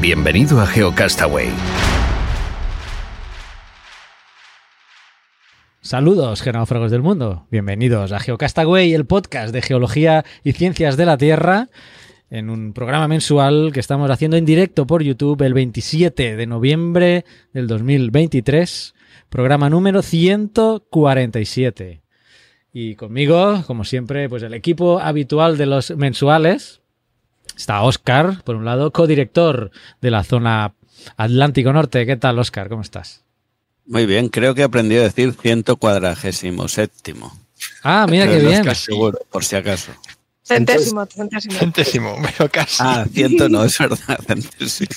Bienvenido a GeoCastaway. Saludos, genófragos del mundo. Bienvenidos a GeoCastaway, el podcast de geología y ciencias de la Tierra, en un programa mensual que estamos haciendo en directo por YouTube el 27 de noviembre del 2023, programa número 147. Y conmigo, como siempre, pues el equipo habitual de los mensuales, Está Oscar, por un lado, codirector de la zona Atlántico Norte. ¿Qué tal, Oscar? ¿Cómo estás? Muy bien, creo que he aprendido a decir ciento cuadragésimo séptimo. Ah, mira qué bien. seguro, por si acaso. Centésimo, centésimo. Centésimo, pero casi. Ah, ciento no, es verdad, centésimo.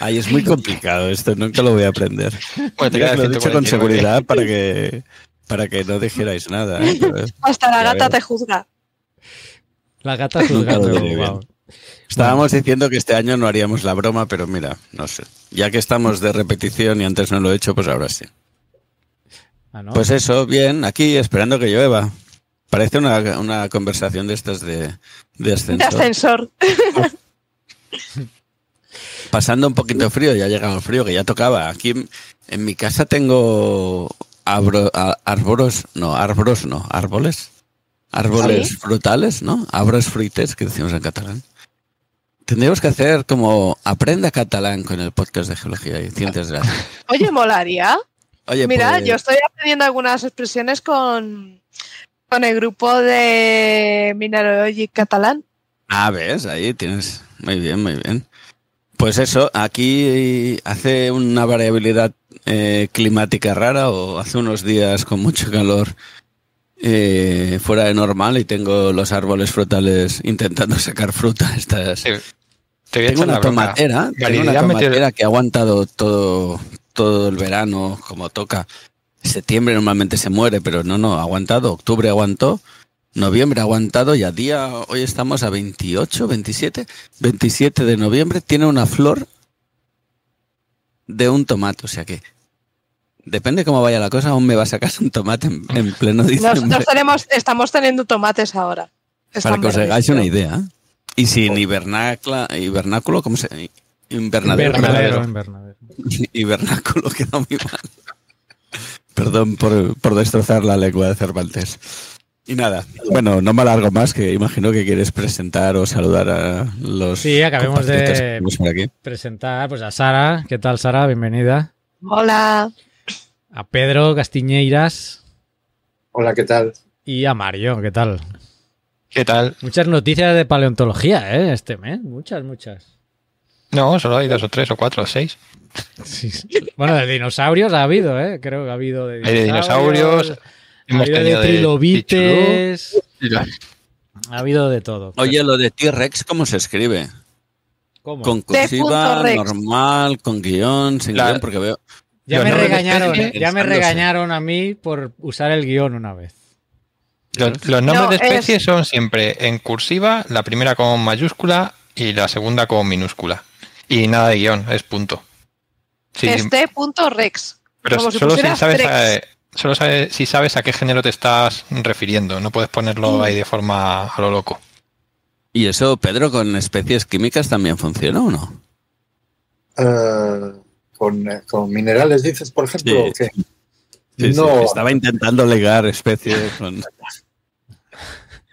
Ay, es muy complicado esto, nunca lo voy a aprender. Bueno, te lo he dicho con 149. seguridad para que, para que no dijerais nada. ¿eh? Hasta la gata te juzga. La gata lo diré wow. Estábamos diciendo que este año no haríamos la broma, pero mira, no sé. Ya que estamos de repetición y antes no lo he hecho, pues ahora sí. Ah, ¿no? Pues eso, bien, aquí esperando que llueva. Parece una, una conversación de estas de, de De ascensor. ascensor. Pasando un poquito frío, ya ha llegado el frío, que ya tocaba. Aquí en, mi casa tengo abro- a- árboles, no, árboles, no, árboles. Árboles ¿Sí? frutales, ¿no? Arbres fruites, que decimos en catalán. Tendríamos que hacer como aprenda catalán con el podcast de geología y ciencias de la. Oye, molaría. Oye, Mira, pues, yo estoy aprendiendo algunas expresiones con, con el grupo de Mineralogic Catalán. Ah, ves, ahí tienes. Muy bien, muy bien. Pues eso, aquí hace una variabilidad eh, climática rara o hace unos días con mucho calor eh, fuera de normal y tengo los árboles frutales intentando sacar fruta. Estas. Te, te voy a Tengo una tomatera, tengo una tomatera que ha aguantado todo, todo el verano como toca. Septiembre normalmente se muere, pero no, no, ha aguantado. Octubre aguantó, noviembre ha aguantado y a día, hoy estamos a 28, 27, 27 de noviembre, tiene una flor de un tomate. O sea que, depende cómo vaya la cosa, aún me va a sacar un tomate en, en pleno diciembre. Nosotros tenemos, estamos teniendo tomates ahora. Para que os hagáis una idea. Y sin hibernacla, hibernáculo, ¿cómo se Invernadero. Invernadero, invernadero. Hibernáculo quedó muy mal. Perdón por, por destrozar la lengua de Cervantes. Y nada, bueno, no me alargo más, que imagino que quieres presentar o saludar a los. Sí, acabemos de- aquí. Presentar pues, a Sara. ¿Qué tal, Sara? Bienvenida. Hola. A Pedro Castiñeiras Hola, ¿qué tal? y a Mario. ¿Qué tal? ¿Qué tal? Muchas noticias de paleontología, ¿eh? Este mes. Muchas, muchas. No, solo hay dos o tres o cuatro o seis. Sí, sí. Bueno, de dinosaurios ha habido, ¿eh? Creo que ha habido de Hay de dinosaurios, Ha habido de tenido de trilobites. Pichulú. Ha habido de todo. Oye, lo de T-Rex, ¿cómo se escribe? ¿Cómo? Con cursiva, normal, con guion, sin La- guion, porque veo. Ya me regañaron, especies, ya me pensándose. regañaron a mí por usar el guion una vez. Los, los nombres No, de es- especies son siempre en cursiva, la primera con mayúscula y la segunda con minúscula. Y nada de guion, es punto. Sí, Este punto Rex. pero como solo, si sabes a, solo sabes- si sabes a qué género te estás refiriendo. No puedes ponerlo Mm. ahí de forma a lo loco. ¿Y eso, Pedro, con especies químicas también funciona o no? Eh, con, eh, con minerales, dices, por ejemplo, sí, no, que estaba intentando legar especies con.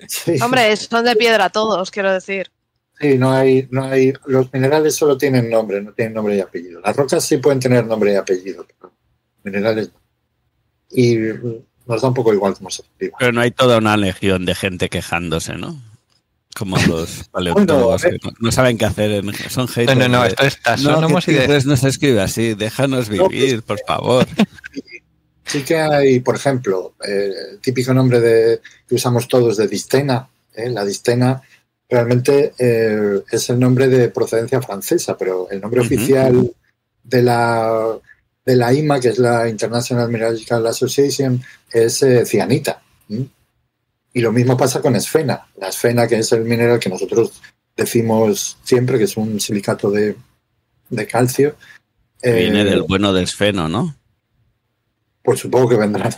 sí, Hombre, son de piedra todos, quiero decir. sí, no hay, no hay. Los minerales solo tienen nombre, no tienen nombre y apellido. Las rocas sí pueden tener nombre y apellido, pero minerales no. Y nos da un poco igual cómo se. Pero no hay toda una legión de gente quejándose, ¿no? Como los paleontólogos Bueno, que no, no saben qué hacer. en- son No, haters. no, no, de, esto es no, tasónomos que y de... No se escribe así. Déjanos vivir, por favor. Sí que hay, por ejemplo, eh, el típico nombre de, que usamos todos de Distena. ¿eh? La Distena realmente eh, es el nombre de procedencia francesa, pero el nombre Ujú. oficial de la, de la IMA, que es la International Mineralogical Association, es eh, cianita. ¿m? Y lo mismo pasa con esfena. La esfena, que es el mineral que nosotros decimos siempre, que es un silicato de, de calcio. eh, Viene del bueno de esfeno, ¿no? Pues supongo que vendrá.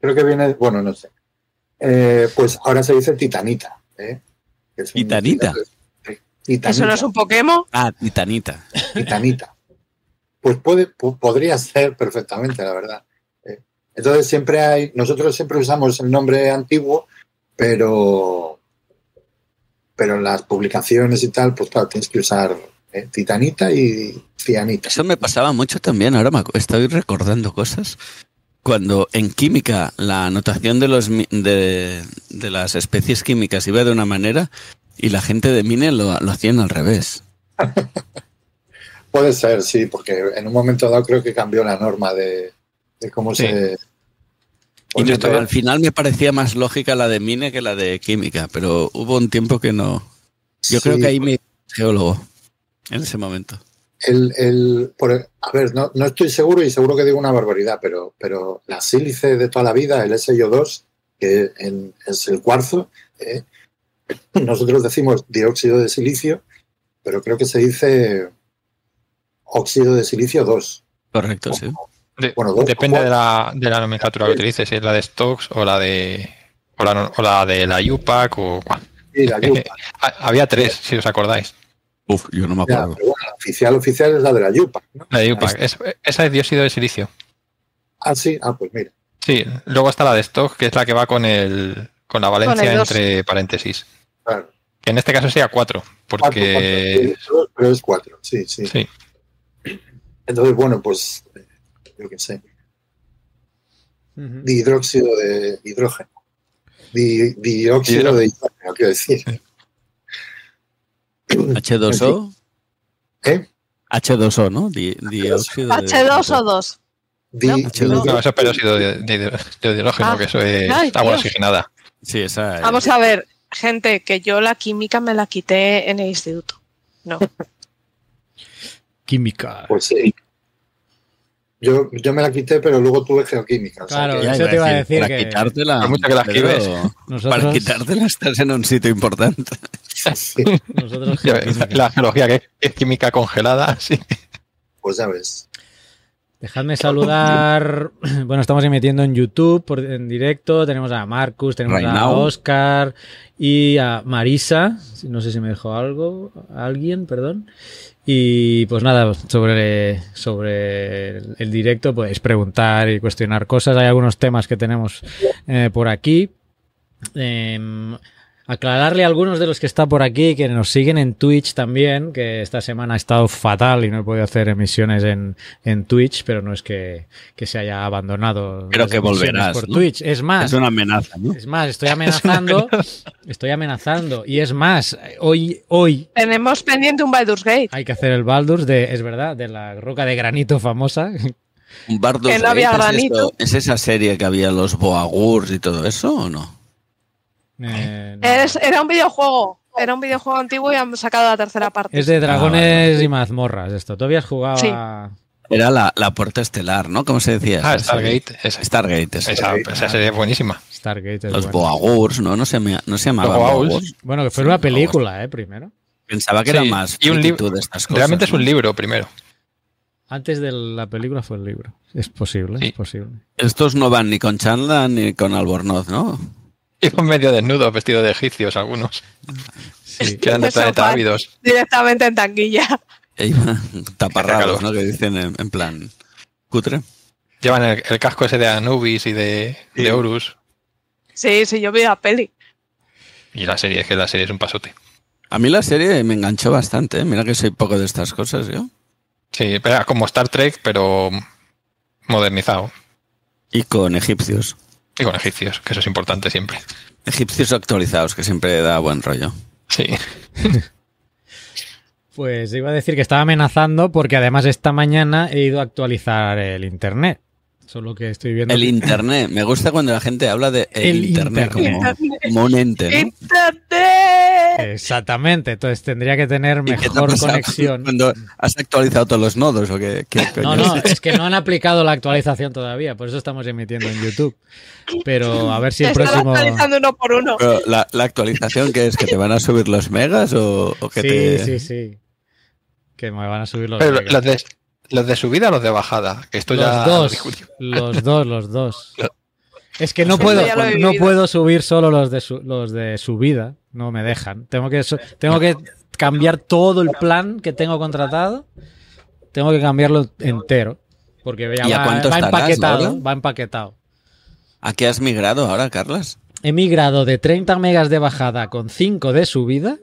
Creo que viene, bueno, no sé. Eh, pues ahora se dice titanita. ¿eh? Que es un ¿Titanita? de- Titanita. ¿Eso no es un Pokémon? Ah, titanita. titanita. Pues puede, po- podría ser perfectamente, la verdad. Entonces siempre hay, nosotros siempre usamos el nombre antiguo, pero, pero en las publicaciones y tal, pues claro, tienes que usar eh, titanita y cianita. Eso me pasaba mucho también, ahora me estoy recordando cosas. Cuando en química la anotación de, los, de, de las especies químicas iba de una manera y la gente de Mine lo, lo hacían al revés. Puede ser, sí, porque en un momento dado creo que cambió la norma de, de cómo Sí. se. Y al final me parecía más lógica la de Mine que la de química, pero hubo un tiempo que no. Yo creo que ahí me geólogo en ese momento. El, el, por, a ver, no, no estoy seguro y seguro que digo una barbaridad, pero, pero la sílice de toda la vida, el SiO2, que en- es el cuarzo, eh, nosotros decimos dióxido de silicio, pero creo que se dice óxido de silicio 2. Correcto, sí. De- Bueno, dos, depende de la, de la nomenclatura que utilices, si es la de Stokes o la de o la, o la de la UPAC o la. Ah, Había tres, si os acordáis. Uf, yo no me Ya, acuerdo. pero bueno, la oficial oficial es la de la yupa. ¿no? La de UPAC. Es- esa es dióxido de silicio. Ah, sí, ah, pues mira. Sí, luego está la de Stokes, que es la que va con el con la valencia el entre paréntesis. Claro. Que en este caso sería cuatro, porque cuatro, pero es cuatro, sí, sí. sí, Entonces, bueno, pues yo qué sé. Dihidróxido de hidrógeno. Di- dióxido de hidrógeno, quiero decir. H2O. ¿Eh? H2O, ¿no? Di- dióxido de- H2 o 2. Di- No, H2O. no, eso es peróxido de, de, de hidrógeno, Ah. que eso es Ay, agua Dios. oxigenada. Sí, esa. Vamos a ver, gente, que yo la química me la quité en el instituto. No. Química. Pues sí. Yo, yo me la quité, pero luego tuve geoquímica. o sea Claro, que- Ya eso iba te iba a decir para que- quitártela. Que la Pedro, esquives. Nosotros, Para quitártela estás en un sitio importante. sí, nosotros geoquímica. La geología que es química congelada, sí. pues ya ves. Dejadme saludar. Bueno, estamos emitiendo en YouTube por, en directo. Tenemos a Marcus, tenemos Right a now. Oscar y a Marisa. No sé si me dejó algo. Alguien, perdón. Y pues nada, sobre, sobre el, directo podéis preguntar y cuestionar cosas. Hay algunos temas que tenemos eh, por aquí. Em, aclararle a algunos de los que está por aquí que nos siguen en Twitch también, que esta semana ha estado fatal y no he podido hacer emisiones en, en Twitch, pero no es que, que se haya abandonado. Las que volverás, por ¿no? Twitch. Es más, Es una amenaza, ¿no? es más, estoy amenazando, estoy amenazando. Y es más, hoy, hoy Tenemos pendiente un Baldur's Gate. hay que hacer el Baldur's de, es verdad, de la roca de granito famosa. Un Bardus Que no había Gate, ¿es esto- ¿Es esa serie que había los Boagurs y todo eso o no? Eh, no. Es- era un videojuego. Era un videojuego antiguo y han sacado la tercera parte. Es de dragones Ah, vale. y mazmorras esto. ¿Tú habías jugado Sí. a... Era la, la puerta estelar, ¿no? ¿Cómo se decía? Ah, esa? Stargate. Esa, Stargate, esa, esa serie es buenísima. Stargate? es Los bueno. Boagurs, ¿no? No se, llama- no se Boagurs. Boagurs. Bueno, que fue una película, ¿eh? Primero. Pensaba que era más y un libro- de estas cosas. Realmente es un libro primero. Antes de la película fue el libro. Es posible, Sí. es posible. Estos no van ni con Chandla ni con Albornoz, ¿no? Iban medio desnudos, vestidos de egipcios algunos. Sí. Que eran de planeta ávidos. Directamente en tanquilla. E iban taparrados. ¿no? Que dicen en, en plan cutre. Llevan el, el casco ese de Anubis y de, Sí. de Horus. Sí, sí, yo vi la peli. Y la serie, es que la serie es un pasote. A mí la serie me enganchó bastante, ¿eh? Mira que soy poco de estas cosas yo. Sí, pero era como Star Trek, pero modernizado. Y con egipcios. Y con egipcios, que eso es importante siempre. Egipcios actualizados, que siempre da buen rollo. Sí. Pues iba a decir que estaba amenazando porque además esta mañana he ido a actualizar el internet. Solo que estoy viendo. El que- internet. Me gusta cuando la gente habla de el, El internet, internet. Como, como un ente, ¿no? ¡Internet! Exactamente. Entonces tendría que tener ¿Y qué te ha mejor conexión. Cuando has actualizado todos los nodos o qué, qué No, coño no, es? es que no han aplicado la actualización todavía, por eso estamos emitiendo en YouTube. Pero a ver si el Están próximo. actualizando uno por uno. Pero la, la actualización que es que te van a subir los megas o, o que Sí, te sí, sí. Que me van a subir los. Pero megas. los de, los de subida o los de bajada. Que esto ya Los lo dos, los dos, los dos. Es que no puedo, no puedo subir solo los de su- los de subida, no me dejan. Tengo que tengo que cambiar todo el plan que tengo contratado. Tengo que cambiarlo entero, porque ya ¿Y a va, cuánto va estarás, empaquetado, va empaquetado. ¿A qué has migrado ahora, Carlas? He migrado de 30 megas de bajada con 5 de subida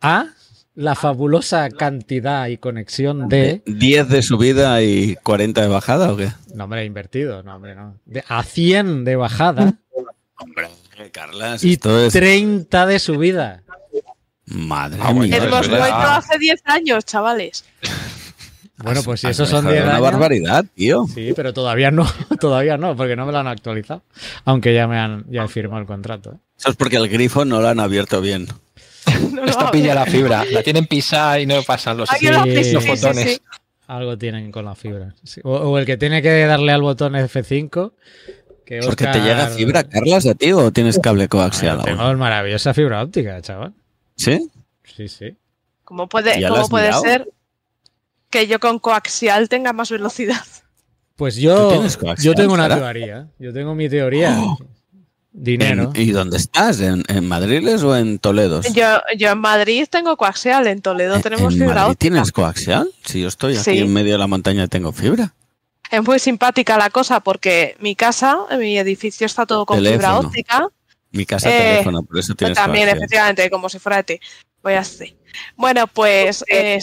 a la fabulosa cantidad y conexión de 10 de subida y 40 de bajada o qué? no hombre, invertido, no hombre, no. De- a 100 de bajada Hombre, Carlas, y esto es 30 de subida. madre Ah, mía. Hemos vuelto hace 10 años, chavales. Bueno, pues si Has esos son mejorado 10 una años. barbaridad, tío. Sí, pero todavía no, todavía no, porque no me lo han actualizado. Aunque ya me han ya he firmado el contrato. ¿eh? Eso es porque el grifo no lo han abierto bien. No Esto pilla la fibra. La tienen pisada y no pasan los, Sí, los sí, sí, botones. sí. Algo tienen con la fibra. Sí. O, o el que tiene que darle al botón F5. Que Porque te llega fibra, Carlas, a ti o tienes cable coaxial Bueno, aún? tengo maravillosa fibra óptica, chaval. ¿Sí? Sí, sí. ¿Cómo puede, ¿Ya lo cómo has puede ser que yo con coaxial tenga más velocidad? Pues ¿Tú yo, yo tengo una teoría. Yo tengo mi teoría. Oh. Dinero. ¿En- ¿Y dónde estás? ¿En, en Madriles o en Toledo? Yo, yo en Madrid tengo coaxial, en Toledo tenemos ¿En fibra Madrid óptica. tienes coaxial? Si yo estoy aquí Sí. en medio de la montaña y tengo fibra. Es muy simpática la cosa porque mi casa, mi edificio está todo con fibra óptica. Mi casa Eh, teléfono, por eso tienes También, coaxial. efectivamente, como si fuera de ti. Voy así. Bueno, pues eh,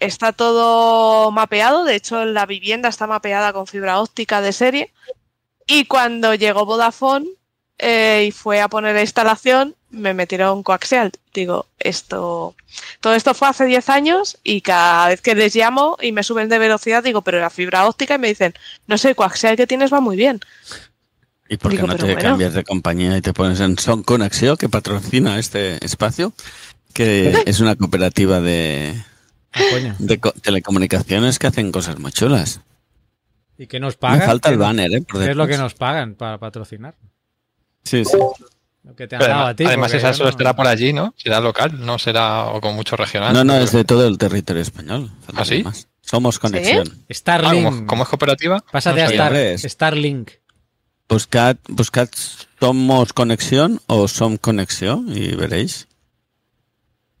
está todo mapeado. De hecho, la vivienda está mapeada con fibra óptica de serie. Y cuando llegó Vodafone eh, y fue a poner la instalación, me metieron coaxial. Digo, esto. Todo esto fue hace 10 años y cada vez que les llamo y me suben de velocidad, digo, pero la fibra óptica y me dicen, no sé, el coaxial que tienes va muy bien. ¿Y por qué Digo, no te bueno. cambias de compañía y te pones en Son Conexión, que patrocina este espacio? Que es una cooperativa de, coño. de co- telecomunicaciones que hacen cosas muy chulas. ¿Y qué nos Me pagan? falta ¿Qué el banner, ¿eh? Por ¿Qué es lo que nos pagan para patrocinar? Sí, sí. Lo que te han Pero dado además, a ti. además esa solo no- estará por allí, ¿no? Será local, no será o con mucho regional. No, no, es de todo el territorio español. ¿Ah, sí? Más. Somos conexión. Ah, Starlink. como, como es cooperativa. Pásate no a. Star- Starlink. Buscad, buscad Somos Conexión o Som Conexión y veréis.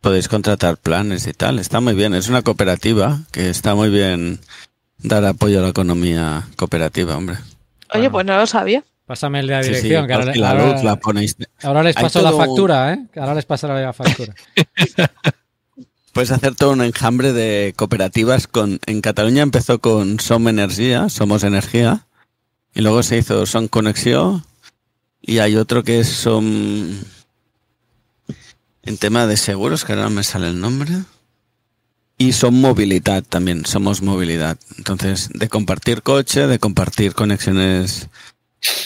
Podéis contratar planes y tal. Está muy bien. Es una cooperativa que está muy bien dar apoyo a la economía cooperativa, hombre. Oye, Bueno. pues no lo sabía. Pásame el de la Sí, sí, dirección. que ahora, y la ahora- luz la ponéis. ahora les paso la todo un- factura, ¿eh? Ahora les pasaré la factura. Puedes hacer todo un enjambre de cooperativas con en Cataluña empezó con Som Energía, Somos Energía, y luego se hizo Son Conexión y hay otro que es Som en tema de seguros, que ahora no me sale el nombre. Y son movilidad también, somos movilidad. Entonces, de compartir coche, de compartir conexiones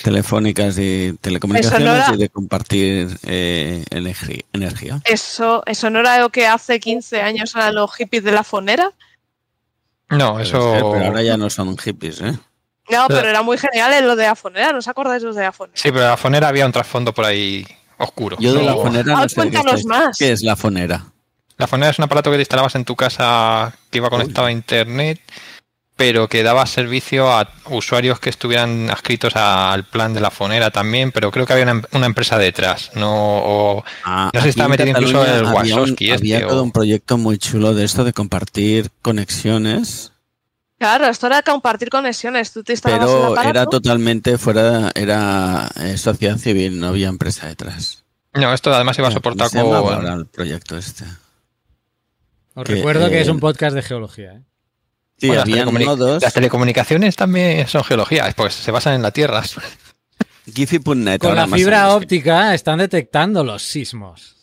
telefónicas y telecomunicaciones no y de compartir eh, energi- energía. Eso, eso no era lo que hace 15 años eran los hippies de la fonera. No, eso. ser, pero ahora ya no son hippies, ¿eh? No, Pero- era muy genial en lo de la fonera. ¿No os acordáis de los de la fonera? Sí, pero la fonera había un trasfondo por ahí oscuro. Yo de la No- fonera Ah, no sé qué cuéntanos más. ¿Qué es la fonera? La fonera es un aparato que te instalabas en tu casa que iba conectado a internet, pero que daba servicio a usuarios que estuvieran adscritos al plan de la fonera también, pero creo que había una, una empresa detrás, no o- Ah, No aquí estaba en metido incluso Cataluña el había un- Wazowski Había, este, todo o- un proyecto muy chulo de esto de compartir conexiones, Claro, esto era compartir conexiones. Tú te instalabas pero era totalmente fuera, era eh, sociedad civil, no había empresa detrás. No, esto además iba a ¿Cómo soportar se ahora el proyecto este? Os Que, recuerdo que eh, es un podcast de geología. ¿eh? Sí, Bueno, las, había telecomunic- nodos. las telecomunicaciones también son geología, pues se basan en la Tierra. Giphy.net. Con la fibra óptica están detectando los sismos.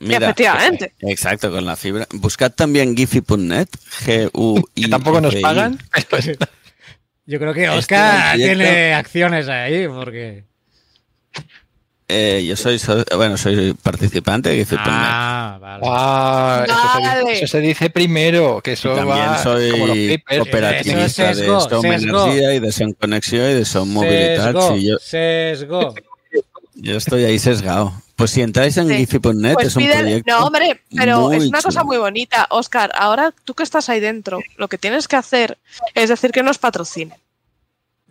Mira, efectivamente. Exacto, con la fibra. Buscad también giphy.net, g u Que tampoco nos pagan. Yo creo que Oscar tiene acciones ahí, porque. Eh, yo soy, so- bueno, soy participante de giphy.net. Ah, vale. Ah, eso, se Vale. dice, eso se dice primero, que eso Y también va como los soy papers. operativista de Som. Energía y de Som Conexión y de Som Movilidad. Sesgo, Sí, yo, sesgo. yo estoy ahí sesgado. Pues si entráis en Sí. giphy.net Pues es un proyecto. no, hombre, pero muy es una cosa muy bonita. Oscar, ahora tú que estás ahí dentro, lo que tienes que hacer es decir que nos patrocine.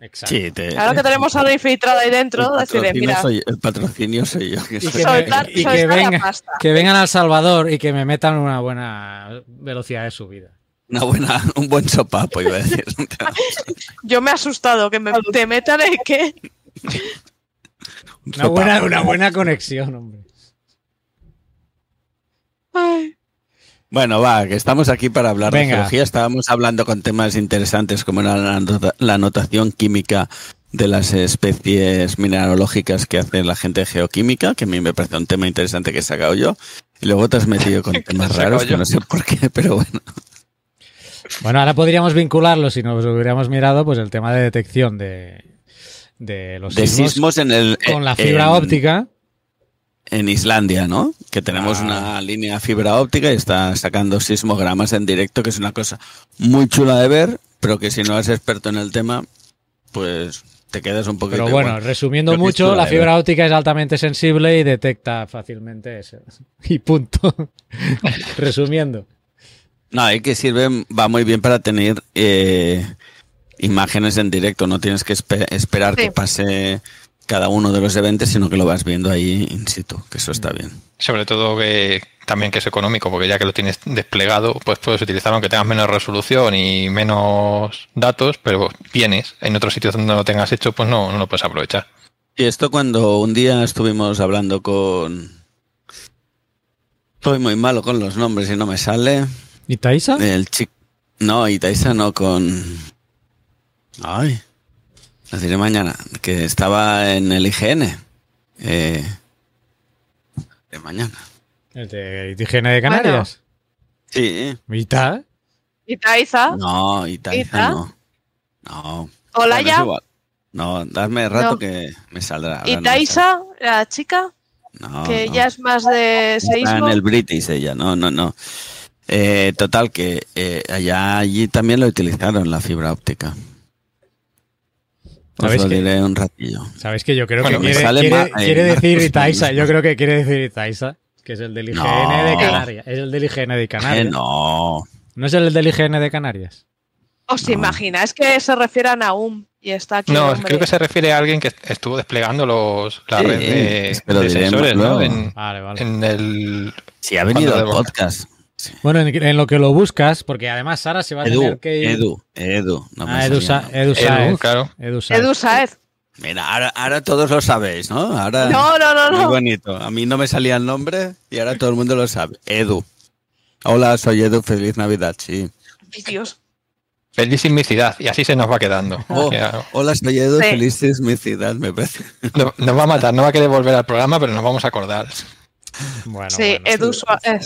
Exacto. Sí, te- Ahora que tenemos a una infiltrada ahí dentro, patrocinio mira, soy, el patrocinio soy yo. que Y soy- que, Soltar- me- y que soltar la venga- pasta. que vengan al Salvador y que me metan una buena velocidad de subida. Una buena, un buen sopapo, iba a decir. yo me he asustado, que me, te metan en Un Una buena, una buena conexión, hombre. Ay, Bueno, va, que estamos aquí para hablar de geología. Estábamos hablando con temas interesantes como era la, la notación química de las especies mineralógicas que hace la gente de geoquímica, que a mí me parece un tema interesante que he sacado yo. Y luego te has metido con temas raros que no sé por qué, pero bueno. Bueno, ahora podríamos vincularlo si nos hubiéramos mirado pues el tema de detección de, de los De sismos, sismos en el. con la fibra en- óptica. En Islandia, ¿no? Que tenemos Ah. una línea fibra óptica y está sacando sismogramas en directo, que es una cosa muy chula de ver, pero que si no eres experto en el tema, pues te quedas un poquito. Pero bueno, igual. resumiendo Creo mucho, la fibra óptica es altamente sensible y detecta fácilmente eso. Y punto. Resumiendo. No, y que sirve, va muy bien para tener eh, imágenes en directo. No tienes que espe- esperar Sí. que pase cada uno de los eventos, sino que lo vas viendo ahí in situ, que eso está bien. Sobre todo que también que es económico, porque ya que lo tienes desplegado, pues puedes utilizarlo aunque tengas menos resolución y menos datos, pero vienes en otros sitios donde no lo tengas hecho, pues no, no lo puedes aprovechar. Y esto cuando un día estuvimos hablando con... Estoy muy malo con los nombres y no me sale. ¿Y Taisa? El chico... No, y Taisa no con... Ay. Lo diré mañana. Que estaba en el IGN. Eh, de mañana. ¿El de higiene de Canarias? Sí. ¿Y tal? y Taiza, No, y Taisa ¿Ita? no. No. hola Bueno, ya. No, dadme rato No. que me saldrá. Ahora y no me la chica. No, que no. ella es más de Está seísmo. en el British ella, no, no, no. Eh, total, que eh, allá allí también lo utilizaron, la fibra óptica. Os ¿Sabéis lo diré un ratillo. Sabéis que yo creo Bueno, que quiere, sale quiere- ma- eh, quiere decir mismo. Yo creo que quiere decir Itaiza, que es el del IGN No. de Canarias. Es el del IGN de Eh, Canarias. no. ¿No es el del IGN de Canarias? ¿Os No. imagináis que se refieran a un y está aquí? No, creo que se refiere a alguien que estuvo desplegando los, la Sí, red de, de sensores, ¿no? En, Vale, vale. en el... Si ha venido al podcast. Bueno, en, en lo que lo buscas, porque además Sara se va a Edu, tener que ir. Edu, Edu. No me ah, Edu, Sa-. Edu Saez. Edu, claro. Edu Saez. Edu Saez. Mira, ahora, ahora todos lo sabéis, ¿no? Ahora, No, no, no, Muy no. bonito. A mí no me salía el nombre y ahora todo el mundo lo sabe. Edu. Hola, soy Edu. Feliz Navidad, sí. Dios. Feliz sismicidad, y así se nos va quedando. Oh, hola, soy Edu. Sí. Feliz sismicidad, me parece. no- nos va a matar, no va a querer volver al programa, pero nos vamos a acordar. Bueno, sí, bueno. Edu, eh,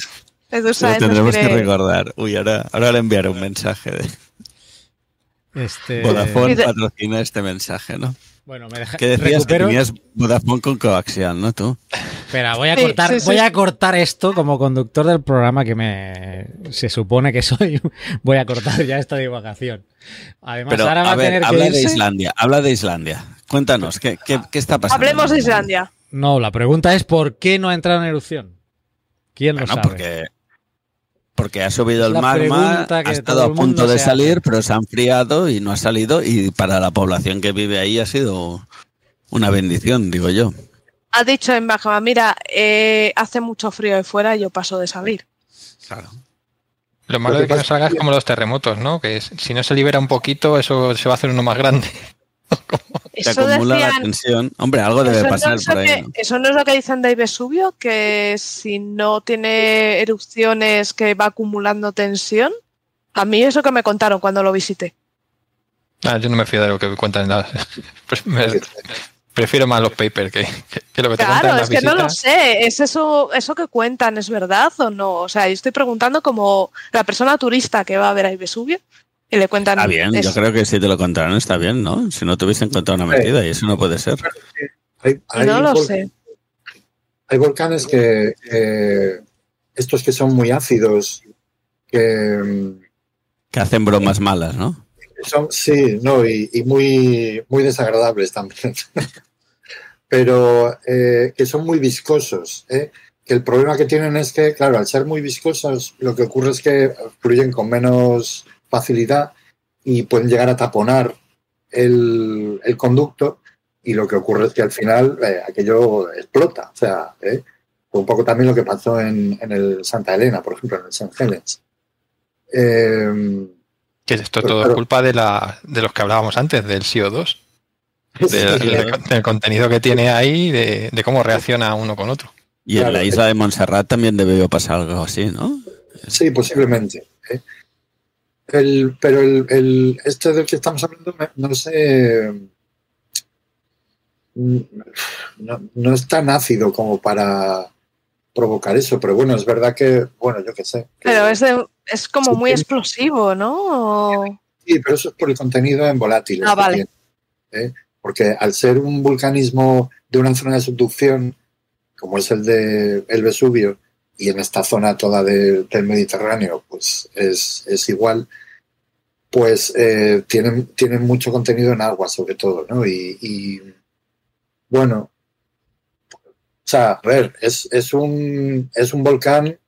Edu Lo tendremos que recordar. Uy, ahora, ahora le enviaré un mensaje de Este, Vodafone de- patrocina este mensaje, ¿no? Bueno, me deja. ¿Qué decías recupero- que tenías Vodafone con coaxial, no tú? Espera, voy a Sí, cortar, sí, sí. voy a cortar esto como conductor del programa que me se supone que soy. Voy a cortar ya esta divagación. Además, Pero, ahora va a a, ver, tener que habla de irse. Islandia. Habla de Islandia. Cuéntanos, ¿qué, qué, qué está pasando? Hablemos de Islandia. No, la pregunta es ¿por qué no ha entrado en erupción? ¿Quién lo Bueno, sabe? porque, porque ha subido el la magma, ha estado a punto de salir, hace. pero se ha enfriado y no ha salido. Y para la población que vive ahí ha sido una bendición, digo yo. Ha dicho en Magma, mira, eh, hace mucho frío ahí fuera y yo paso de salir. Claro. Lo malo de que no salga es como los terremotos, ¿no? Que si no se libera un poquito, eso se va a hacer uno más grande. Se Eso acumula la tensión. Hombre, algo debe eso no pasar es por lo ahí. que- ¿no? eso no es lo que dicen de Vesubio, que si no tiene erupciones que va acumulando tensión. A mí eso que me contaron cuando lo visité. Ah, yo no me fío de lo que cuentan. nada. Me- prefiero más los papers que, que- que lo que te cuentan Claro, es que no lo sé. ¿Es eso, eso que cuentan es verdad o no? O sea, yo estoy preguntando como la persona turista que va a ver a Vesubio y le cuentan. Está bien, yo creo que si te lo contaron está bien, ¿no? Si no te hubiesen contado una mentira y eso no puede ser. Hay, hay No lo sé. hay volcanes que, eh, estos que son muy ácidos, que Que hacen bromas malas, ¿no? son, sí, no, y, y muy, muy desagradables también. Pero eh, que son muy viscosos. ¿eh? Que el problema que tienen es que, claro, al ser muy viscosos, lo que ocurre es que fluyen con menos facilidad y pueden llegar a taponar el, el conducto y lo que ocurre es que al final eh, aquello explota. O sea, ¿eh? fue un poco también lo que pasó en, en el Santa Elena, por ejemplo, en el St. Helens. Eh, Que esto Pues todo claro. es culpa de, la, de los que hablábamos antes, del CO2, de- sí, del, del contenido que tiene ahí, de, de cómo reacciona uno con otro. Y en la isla de Montserrat también debió pasar algo así, ¿no? Sí, posiblemente. ¿eh? El, pero el, el- este del que estamos hablando, no sé. mm, No, no es tan ácido como para provocar eso, pero bueno, es verdad que, bueno, yo qué sé. que- Pero es, de- es como muy tiene- explosivo, ¿no? Sí, pero eso es por el contenido en volátiles. Ah, vale. tiene, ¿eh? Porque al ser un vulcanismo de una zona de subducción, como es el de el Vesubio, y en esta zona toda de- del Mediterráneo, pues es, es igual, pues eh, tienen, tienen mucho contenido en agua, sobre todo, ¿no? Y, y, bueno, o sea, a ver, es, es, un, es un volcán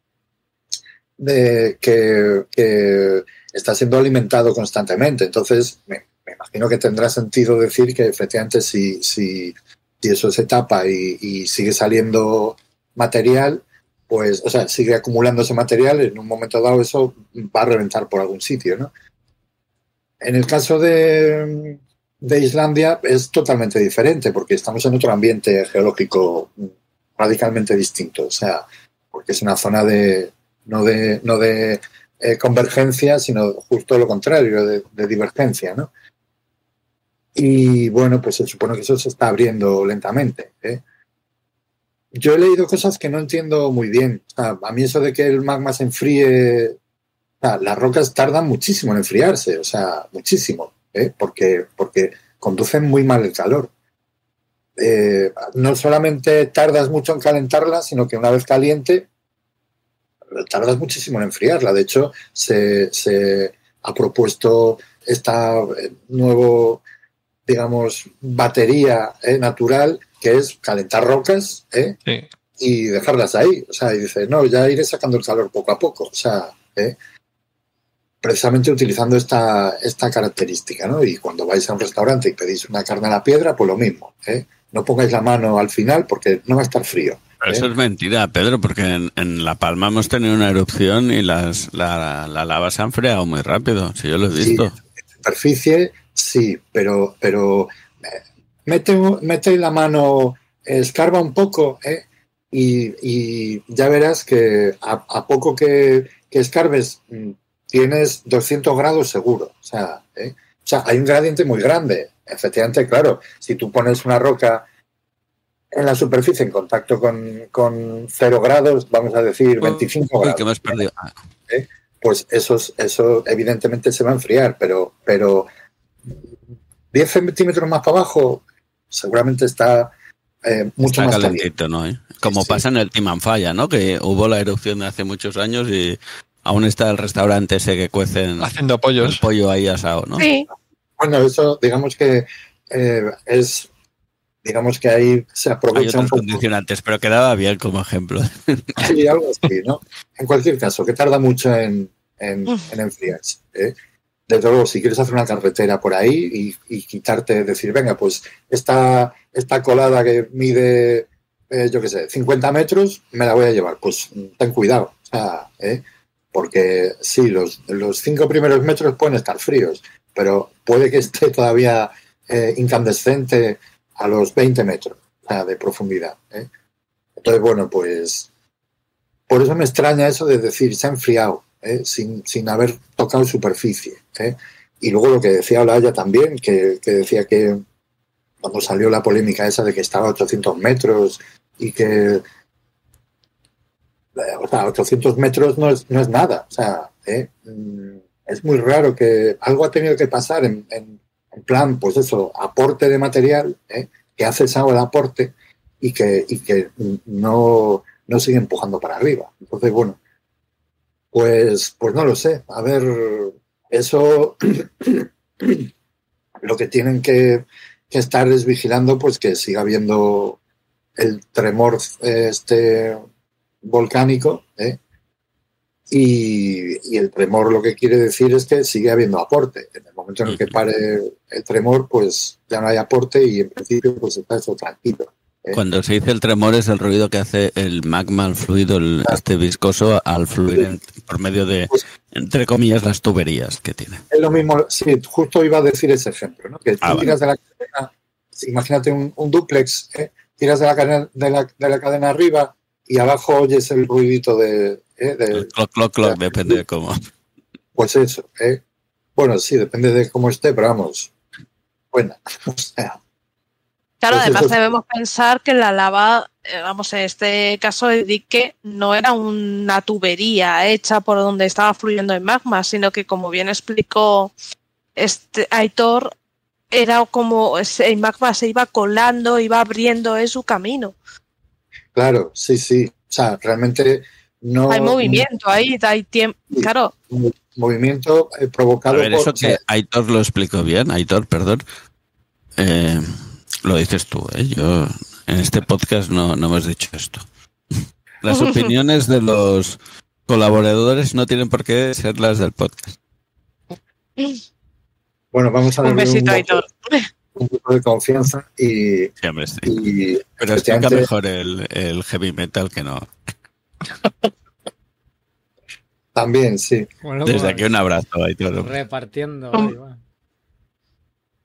de, que, está siendo alimentado constantemente. Entonces, me, imagino que tendrá sentido decir que efectivamente si, si, si eso se tapa y sigue saliendo material, pues, o sea, sigue acumulándose material, en un momento dado eso va a reventar por algún sitio, ¿no? En el caso de, de Islandia es totalmente diferente porque estamos en otro ambiente geológico radicalmente distinto, o sea, porque es una zona de no de, no de eh, convergencia, sino justo lo contrario, de, de divergencia, ¿no? Y bueno, pues se supone que eso se está abriendo lentamente. ¿eh? Yo he leído cosas que no entiendo muy bien. A mí eso de que el magma se enfríe, las rocas tardan muchísimo en enfriarse, o sea, muchísimo, ¿eh? porque, porque conducen muy mal el calor. Eh, no solamente tardas mucho en calentarla, sino que una vez caliente, tardas muchísimo en enfriarla. De hecho, se, ha propuesto esta eh, nuevo, digamos, batería natural que es calentar rocas ¿eh? Sí. y dejarlas ahí. O sea, y dice, no, ya iré sacando el calor poco a poco. O sea, ¿eh? precisamente utilizando esta, esta característica, ¿no? Y cuando vais a un restaurante y pedís una carne a la piedra, pues lo mismo, ¿eh? No pongáis la mano al final porque no va a estar frío. Pero eso es mentira, Pedro, porque en, en La Palma hemos tenido una erupción y las, la, la lava se ha enfriado muy rápido. Si yo lo he Sí, visto. en superficie, sí, pero, pero eh, mete, mete la mano, escarba un poco, ¿eh? y, y ya verás que a, a poco que, que escarbes mm, tienes 200 grados seguro. O sea, ¿eh? o sea, hay un gradiente muy grande. Efectivamente, claro, si tú pones una roca en la superficie en contacto con, con 0 grados, vamos a decir 25 Uy, grados que me has perdido. Ah, pues eso, es- eso evidentemente se va a enfriar, pero, pero 10 centímetros más para abajo seguramente está eh, mucho Está más caliente. calentito, ¿no? ¿Eh? Como Sí. pasa en el Timanfaya, ¿no? Que hubo la erupción de hace muchos años y aún está el restaurante ese que cuecen Haciendo el pollos. pollo ahí asado, ¿no? Sí, Bueno, eso digamos que eh, es, digamos que ahí se Hay aprovecha un otros poco. condicionantes, pero quedaba bien como ejemplo. Sí, algo así, ¿no? En cualquier caso, que tarda mucho en, en, en enfriarse. ¿eh? Desde luego, si quieres hacer una carretera por ahí y, quitarte, decir, venga, pues esta, esta colada que mide, eh, yo qué sé, 50 metros, me la voy a llevar. Pues mm, ten cuidado, o sea, ¿eh? porque sí, los, los cinco primeros metros pueden estar fríos, pero puede que esté todavía eh, incandescente a los 20 metros de profundidad. Entonces, bueno, pues por eso me extraña eso de decir se ha enfriado, ¿eh? sin, sin haber tocado superficie. ¿eh? Y luego lo que decía Olaya también, que, que decía que, cuando salió la polémica esa de que estaba a 800 metros y que o sea, 800 metros no es, no es nada. O sea, ¿eh? Mm, es muy raro que algo ha tenido que pasar en, en, en plan, pues eso, aporte de material, ¿eh? que ha cesado el aporte y que, y que no, no sigue empujando para arriba. Entonces, bueno, pues, pues no lo sé. A ver, eso lo que tienen que, que estar es vigilando, pues que siga habiendo el tremor este volcánico, ¿eh? y, y, el tremor lo que quiere decir es que sigue habiendo aporte. En el momento en el que pare el tremor, pues ya no hay aporte y en principio pues está eso tranquilo. Cuando se dice el tremor es el ruido que hace el magma, el fluido, el, este viscoso, al fluir en, por medio de, pues, entre comillas, las tuberías que tiene. Es lo mismo, sí, justo iba a decir ese ejemplo, ¿no? que ah, tú tiras vale. de la cadena, imagínate un, un duplex, ¿eh? tiras de la, cadena, de, la, de la cadena arriba y abajo oyes el ruidito de... ¿eh? de el cloc, cloc, cloc, de, depende de cómo. Pues eso, ¿eh? Bueno, sí, depende de cómo esté, pero vamos, buena. O sea, Claro, pues además eso... debemos pensar que la lava, eh, vamos, en este caso de dique, no era una tubería hecha por donde estaba fluyendo el magma, sino que como bien explicó este Aitor, era como el magma se iba colando, iba abriendo en su camino. Claro, sí, sí. O sea, realmente no. Hay movimiento ahí, hay tiempo. Claro. Movimiento eh, provocado A ver, por. Eso que Aitor lo explicó bien, Aitor, perdón. Eh, lo dices tú, ¿eh? Yo en este podcast no, no hemos dicho esto. Las opiniones de los colaboradores no tienen por qué ser las del podcast. Bueno, vamos a un besito, un, Aitor. un poco de confianza y. Sí, hombre, sí. y Pero explica mejor el, el, heavy metal que no. También, sí. Bueno, Desde aquí un abrazo, Aitor. Repartiendo. Un,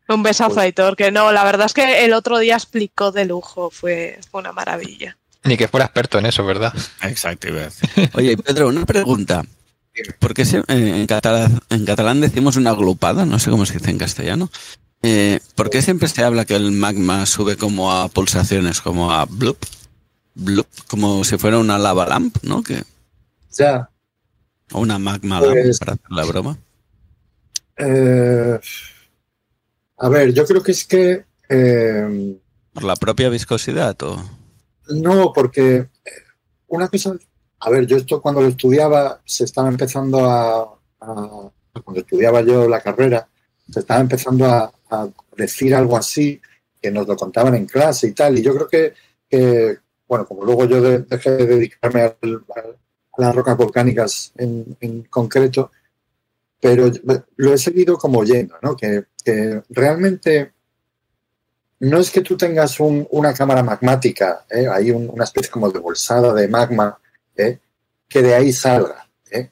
un besazo, Aitor, que no, la verdad es que el otro día explicó de lujo, fue, fue una maravilla. Ni que fuera experto en eso, ¿verdad? Exacto. Oye, Pedro, una pregunta. ¿Por qué se, eh, en, catalán, en catalán decimos una aglupada? No sé cómo se dice en castellano. Eh, ¿Por qué siempre se habla que el magma sube como a pulsaciones, como a blup, blup, como si fuera una lava lamp, ¿no? Que, ya. O una magma pues, lamp, para hacer la broma. Eh, a ver, yo creo que es que... Eh, ¿Por la propia viscosidad o...? No, porque una cosa... A ver, yo esto cuando lo estudiaba se estaba empezando a, a cuando estudiaba yo la carrera, se estaba empezando a, a, decir algo así, que nos lo contaban en clase y tal, y yo creo que, que bueno, como luego yo de, dejé de dedicarme a, a las rocas volcánicas en, en, concreto, pero lo he seguido como oyendo, ¿no? Que, realmente no es que tú tengas un, una cámara magmática, ¿eh? hay un, una especie como de bolsada de magma, ¿eh? que de ahí salga, ¿eh?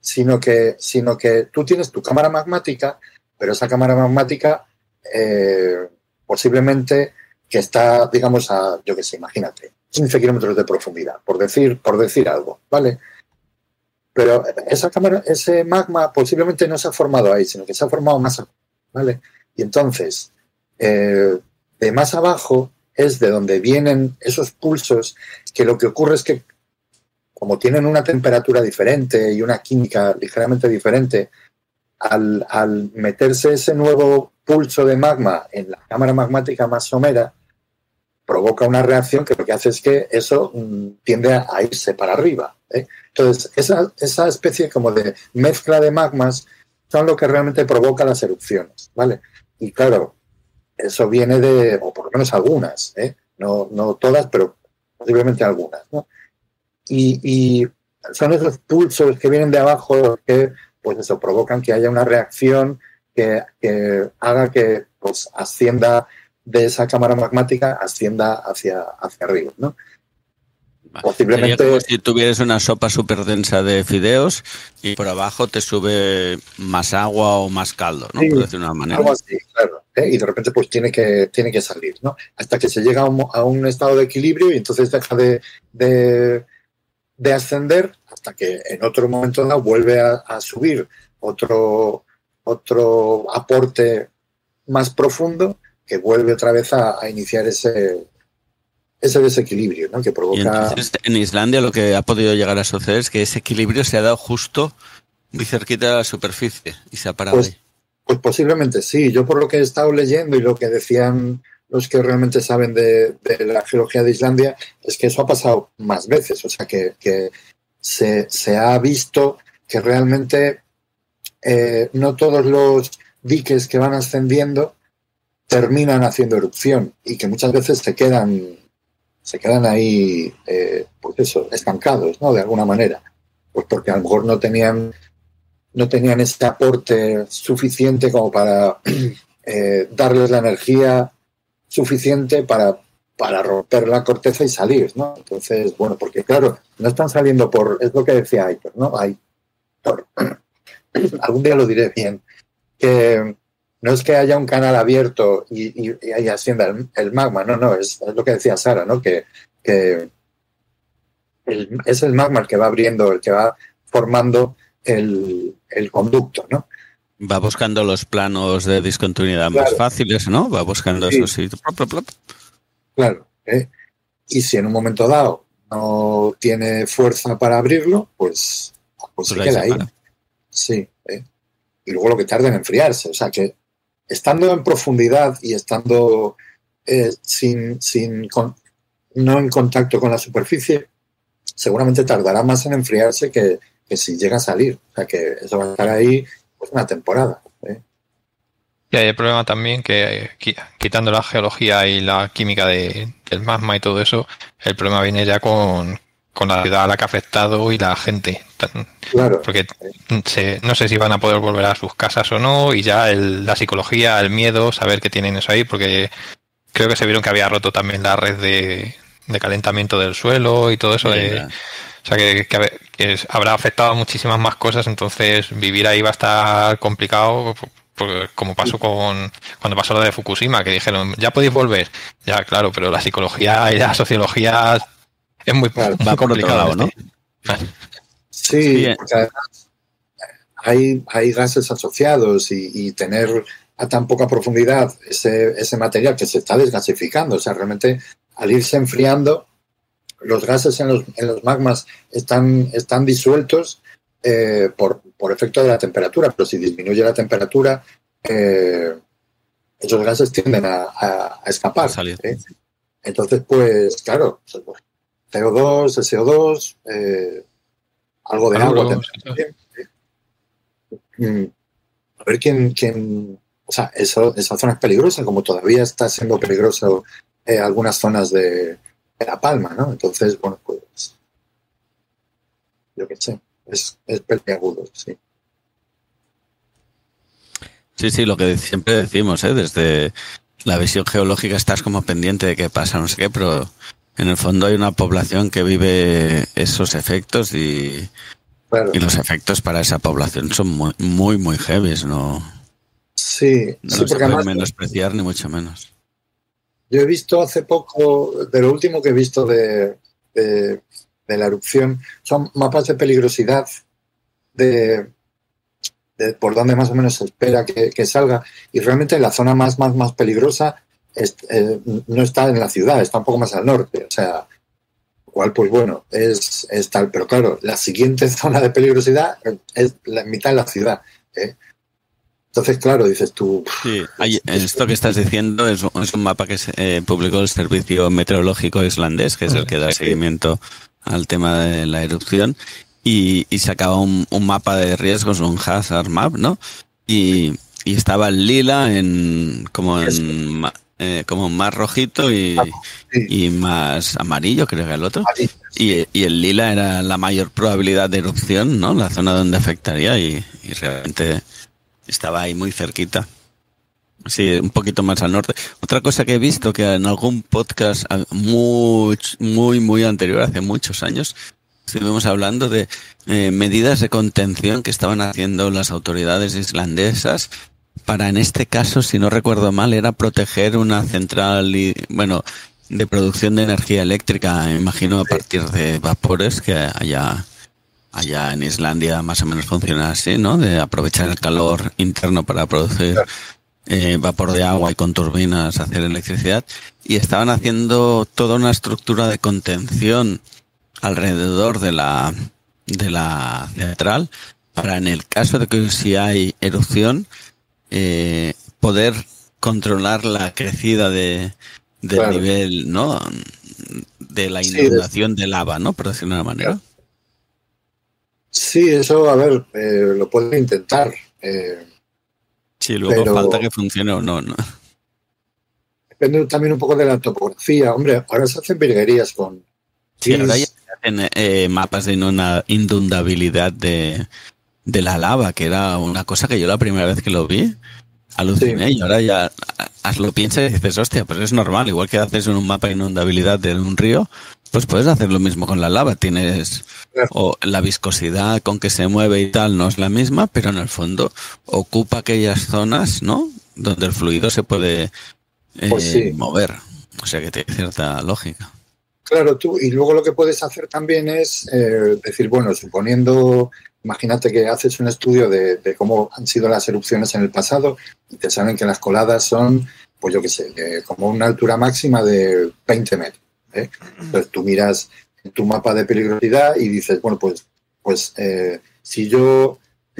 sino, que, sino que tú tienes tu cámara magmática, pero esa cámara magmática eh, posiblemente que está, digamos, a, yo que sé, imagínate, 15 kilómetros de profundidad, por decir, por decir algo, ¿vale? Pero esa cámara, ese magma posiblemente no se ha formado ahí, sino que se ha formado más ¿vale? Y entonces, eh, de más abajo es de donde vienen esos pulsos que lo que ocurre es que como tienen una temperatura diferente y una química ligeramente diferente, al, al meterse ese nuevo pulso de magma en la cámara magmática más somera, provoca una reacción que lo que hace es que eso mm, tiende a irse para arriba. ¿Eh? Entonces, esa, esa especie como de mezcla de magmas son lo que realmente provoca las erupciones, ¿vale? Y claro, eso viene de, o por lo menos algunas, ¿eh? no, no todas, pero posiblemente algunas, ¿no? Y, son esos pulsos que vienen de abajo que, pues eso, provocan que haya una reacción que, que haga que, pues, ascienda de esa cámara magmática, ascienda hacia, hacia arriba, ¿no? Sería como si tuvieras una sopa súper densa de fideos y por abajo te sube más agua o más caldo, ¿no? Sí, por decir una manera. Algo así, claro. ¿eh? Y de repente pues tiene que, tiene que salir, ¿no? Hasta que se llega a un, a un estado de equilibrio y entonces deja de, de, de, ascender hasta que en otro momento dado vuelve a, a subir otro, otro aporte más profundo que vuelve otra vez a, a iniciar ese, ese desequilibrio ¿no? que provoca. entonces en Islandia lo que ha podido llegar a suceder es que ese equilibrio se ha dado justo muy cerquita de la superficie y se ha parado Pues, ahí. pues posiblemente sí. Yo por lo que he estado leyendo y lo que decían los que realmente saben de, de la geología de Islandia es que eso ha pasado más veces. O sea, que, que se, se ha visto que realmente eh, no todos los diques que van ascendiendo terminan haciendo erupción y que muchas veces se quedan se quedan ahí eh, pues eso estancados no de alguna manera pues porque a lo mejor no tenían no tenían ese aporte suficiente como para eh, darles la energía suficiente para, para romper la corteza y salir, ¿no? Entonces, bueno, porque claro, no están saliendo por, es lo que decía Aitor, ¿no? Aitor. Algún día lo diré bien, que no es que haya un canal abierto y, y, y ascienda el, el, magma, no, no, es, es, lo que decía Sara, ¿no? Que, que el, es el magma el que va abriendo, el que va formando el, el conducto, ¿no? Va buscando los planos de discontinuidad claro. más fáciles, ¿no? Va buscando sí. eso, sí. Claro. ¿eh? Y si en un momento dado no tiene fuerza para abrirlo, pues, pues, pues se queda ahí. Sí. ¿eh? Y luego lo que tarda en enfriarse. O sea que estando en profundidad y estando eh, sin, sin con, no en contacto con la superficie, seguramente tardará más en enfriarse que, que si llega a salir. O sea que eso va a estar ahí pues una temporada. ¿eh? Y hay el problema también que quitando la geología y la química de, del magma y todo eso, el problema viene ya con, con la ciudad a la que ha afectado y la gente. Claro. Porque se, no sé si van a poder volver a sus casas o no, y ya el, la psicología, el miedo, saber que tienen eso ahí, porque creo que se vieron que había roto también la red de, de calentamiento del suelo y todo eso. De, o sea, que, que, que, habrá afectado a muchísimas más cosas, entonces vivir ahí va a estar complicado, como pasó con cuando pasó lo de Fukushima, que dijeron, ya podéis volver. Ya, claro, pero la psicología y la sociología es muy, va muy complicado, ¿no? Sí, sí, porque además hay, hay gases asociados y, y, tener a tan poca profundidad ese, ese material que se está desgasificando, o sea, realmente al irse enfriando, los gases en los, en los magmas están, están disueltos eh, por, por, efecto de la temperatura, pero si disminuye la temperatura, eh, esos gases tienden a, a, a escapar. ¿eh? Entonces, pues claro, CO2, SO2, eh, algo de agua. También, mm, a ver quién, quién o sea, esa zona es peligrosa, como todavía está siendo peligroso algunas zonas de, de La Palma, ¿no? Entonces, bueno, pues yo qué sé, es, es peliagudo, sí. Sí, sí, lo que siempre decimos, ¿eh? desde la visión geológica estás como pendiente de qué pasa, no sé qué, pero en el fondo hay una población que vive esos efectos y, claro. y los efectos para esa población son muy, muy, muy heavy, ¿no? Sí, no sí se puede menospreciar ni mucho menos. Yo he visto hace poco, de lo último que he visto de, de, de la erupción, son mapas de peligrosidad de, de, por donde más o menos se espera que, que, salga. Y realmente la zona más, más, más peligrosa es, eh, no está en la ciudad, está un poco más al norte. O sea, cual, pues bueno, es, es tal. Pero claro, la siguiente zona de peligrosidad es la mitad de la ciudad. ¿eh? Entonces, claro, dices tú. Sí, hay, esto que estás diciendo es, es un mapa que se, eh, publicó el Servicio Meteorológico Islandés, que es el que da seguimiento al tema de la erupción, y, y sacaba un, un, mapa de riesgos, un hazard map, ¿no? Y, y estaba el lila en como en eh, como más rojito y, y, más amarillo, creo que el otro. Y, y, el lila era la mayor probabilidad de erupción, ¿no? La zona donde afectaría y, y realmente estaba ahí muy cerquita. Sí, un poquito más al norte. Otra cosa que he visto que en algún podcast muy, muy, muy anterior, hace muchos años, estuvimos hablando de eh, medidas de contención que estaban haciendo las autoridades islandesas para, en este caso, si no recuerdo mal, era proteger una central, y, bueno, de producción de energía eléctrica, me imagino a partir de vapores que haya allá en Islandia más o menos funciona así, ¿no? De aprovechar el calor interno para producir eh, vapor de agua y con turbinas hacer electricidad. Y estaban haciendo toda una estructura de contención alrededor de la de la central para en el caso de que si hay erupción eh, poder controlar la crecida de del Claro. nivel no de la Sí, inundación de lava no por decirlo de una manera Sí, eso, a ver, eh, lo pueden intentar. Eh, sí luego pero- falta que funcione o no, ¿no? depende también un poco de la topografía. Hombre, ahora se hacen virguerías con... Sí, ahora ya hacen eh, mapas de inunda- inundabilidad de, de la lava, que era una cosa que yo la primera vez que lo vi aluciné Sí. y ahora ya lo piensas y dices, hostia, pues es normal, igual que haces un mapa de inundabilidad de un río, pues puedes hacer lo mismo con la lava, tienes o la viscosidad con que se mueve y tal no es la misma, pero en el fondo ocupa aquellas zonas, ¿no? Donde el fluido se puede eh, Pues sí. mover, o sea que tiene cierta lógica. Claro, tú, y luego lo que puedes hacer también es eh, decir, bueno, suponiendo, imagínate que haces un estudio de, cómo han sido las erupciones en el pasado y te saben que las coladas son, pues yo qué sé, de como una altura máxima de 20 metros. ¿eh? Entonces tú miras tu mapa de peligrosidad y dices, bueno, pues, pues eh, si yo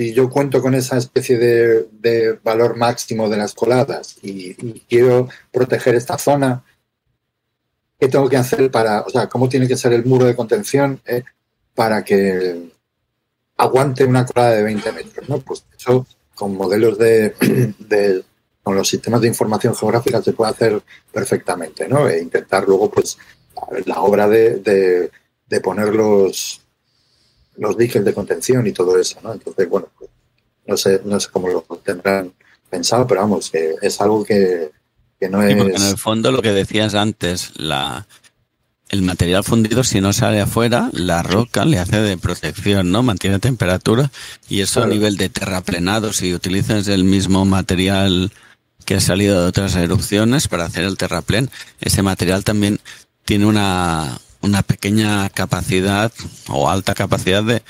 yo cuento con esa especie de, valor máximo de las coladas y, quiero proteger esta zona, ¿qué tengo que hacer para, o sea, cómo tiene que ser el muro de contención eh, para que aguante una colada de 20 metros? ¿no? Pues eso con modelos de, de- con los sistemas de información geográfica se puede hacer perfectamente, ¿no? E intentar luego, pues, la obra de, de- de poner los, los diques de contención y todo eso, ¿no? Entonces, bueno, pues, no sé, no sé cómo lo tendrán pensado, pero vamos, que es algo que, que no Sí, es... porque en el fondo lo que decías antes, la, el material fundido si no sale afuera, la roca le hace de protección, ¿no? Mantiene temperatura y eso Claro. a nivel de terraplenado, si utilizas el mismo material que ha salido de otras erupciones para hacer el terraplén, ese material también tiene una, una pequeña capacidad o alta capacidad de,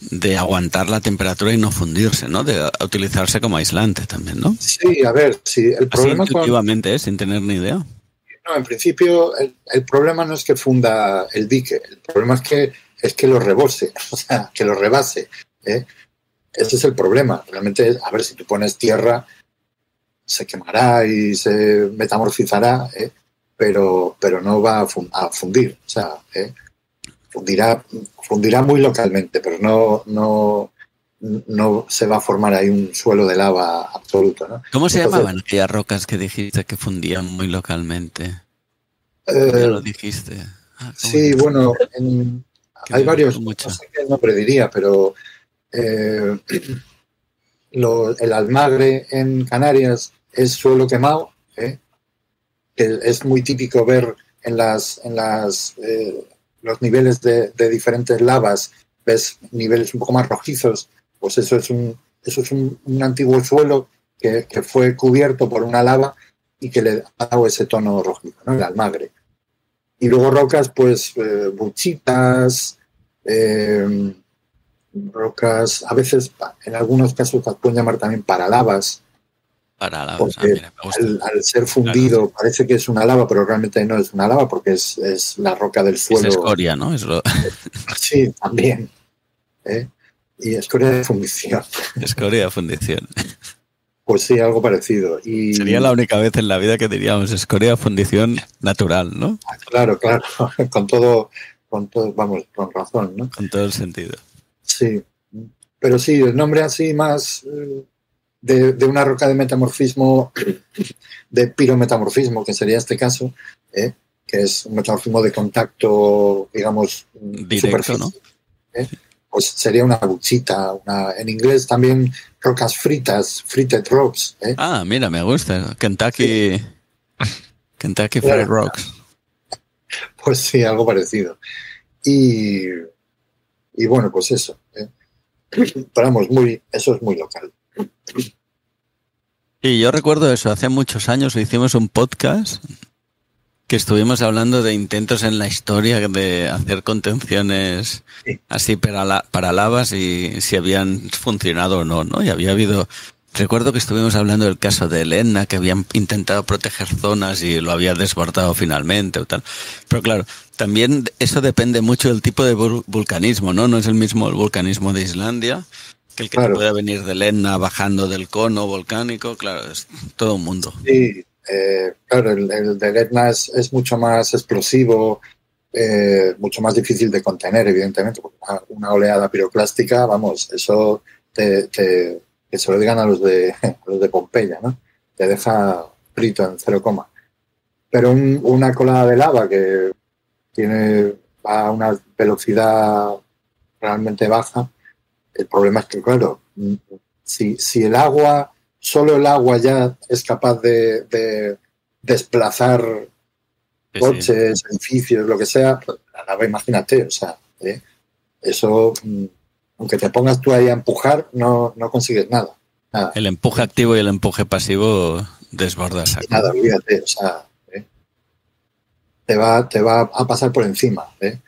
de aguantar la temperatura y no fundirse, ¿no? De utilizarse como aislante también, ¿no? Sí, a ver, sí, el Así problema con, intuitivamente, ¿eh? sin tener ni idea. No, en principio el, el problema no es que funda el dique, el problema es que es que lo rebose, o sea, que lo rebase. ¿eh? Ese es el problema. Realmente, a ver, si tú pones tierra, se quemará y se metamorfizará, ¿eh? pero, pero no va a, fun- a fundir. O sea, ¿eh? fundirá, fundirá muy localmente, pero no, no, no se va a formar ahí un suelo de lava absoluto. ¿no? ¿Cómo se Entonces- llamaban aquellas rocas que dijiste que fundían muy localmente? Eh, ya lo dijiste. Ah, ¿cómo Sí, bueno, en- hay varios, mucho. no sé qué nombre diría, pero eh, lo- el almagre en Canarias es suelo quemado, ¿eh? es muy típico ver en las, en las eh, los niveles de, de diferentes lavas, ves niveles un poco más rojizos, pues eso es un, eso es un, un antiguo suelo que, que fue cubierto por una lava y que le ha dado ese tono rojizo, ¿no? el almagre. Y luego rocas, pues eh, buchitas, eh, rocas, a veces, en algunos casos las pueden llamar también paralavas, Para la porque ah, mira, al, al ser fundido parece que es una lava, pero realmente no es una lava porque es, es la roca del Es suelo. escoria, ¿no? Es lo- Sí, también. ¿eh? Y escoria de fundición. escoria fundición. Pues sí, algo parecido. Y, Sería la única vez en la vida que diríamos escoria fundición natural, ¿no? Claro, claro, con todo, con todo, vamos, con razón, ¿no? Con todo el sentido. Sí, pero sí, el nombre así más eh, de, de una roca de metamorfismo, de pirometamorfismo, que sería este caso, ¿eh? que es un metamorfismo de contacto, digamos, Directo, ¿no? ¿eh? Pues sería una buchita, una, en inglés también rocas fritas, fritted rocks. ¿eh? Ah, mira, me gusta. Kentucky. Kentucky. Fried Rocks. Pues sí, algo parecido. Y, y bueno, pues eso. ¿eh? Pero vamos, muy, eso es muy local. Y yo recuerdo eso, hace muchos años hicimos un podcast que estuvimos hablando de intentos en la historia de hacer contenciones Sí. así para, la- para lavas y si habían funcionado o no, ¿no? Y había habido recuerdo que estuvimos hablando del caso de Elena, que habían intentado proteger zonas y lo había desbordado finalmente o tal. Pero claro, también eso depende mucho del tipo de vul- vulcanismo, ¿no? No es el mismo el vulcanismo de Islandia que el que Claro. puede venir del Etna bajando del cono volcánico. Claro, es todo un mundo. Sí, eh, claro, el, el del Etna es, es mucho más explosivo, eh, mucho más difícil de contener, evidentemente. porque Una, una oleada piroclástica, vamos, eso te, te- que se lo digan a los de, a los de Pompeya, ¿no? Te deja frito en cero coma. Pero un- una colada de lava que tiene va a una velocidad realmente baja, el problema es que, claro, mm, si, si el agua solo el agua ya es capaz de, de desplazar Sí, sí. coches, edificios, lo que sea, pues, imagínate, o sea, ¿eh? eso, mm, aunque te pongas tú ahí a empujar, no, no consigues nada. Nada, El empuje activo y el empuje pasivo desborda saco. nada, olvídate, o sea, ¿eh? te, va, te va a pasar por encima. ¿eh?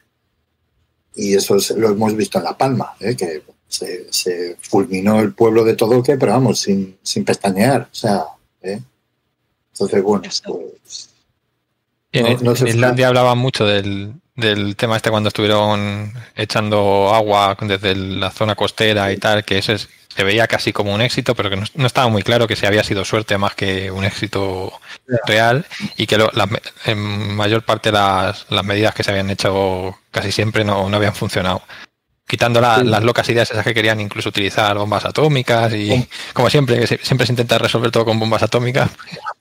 Y eso es- lo hemos visto en La Palma, ¿eh? que se, se fulminó el pueblo de Todoque, pero vamos, sin, sin pestañear, o sea, ¿eh? entonces, bueno, pues, en, No- no en se Islandia hablaban mucho del, del tema este cuando estuvieron echando agua desde la zona costera y tal, que ese es- se veía casi como un éxito, pero que no, no estaba muy claro que si había sido suerte más que un éxito real y que lo- me- en mayor parte las, las medidas que se habían hecho casi siempre no, no habían funcionado. Quitando la- Sí. las locas ideas esas que querían incluso utilizar bombas atómicas y como siempre, que se- siempre se intenta resolver todo con bombas atómicas.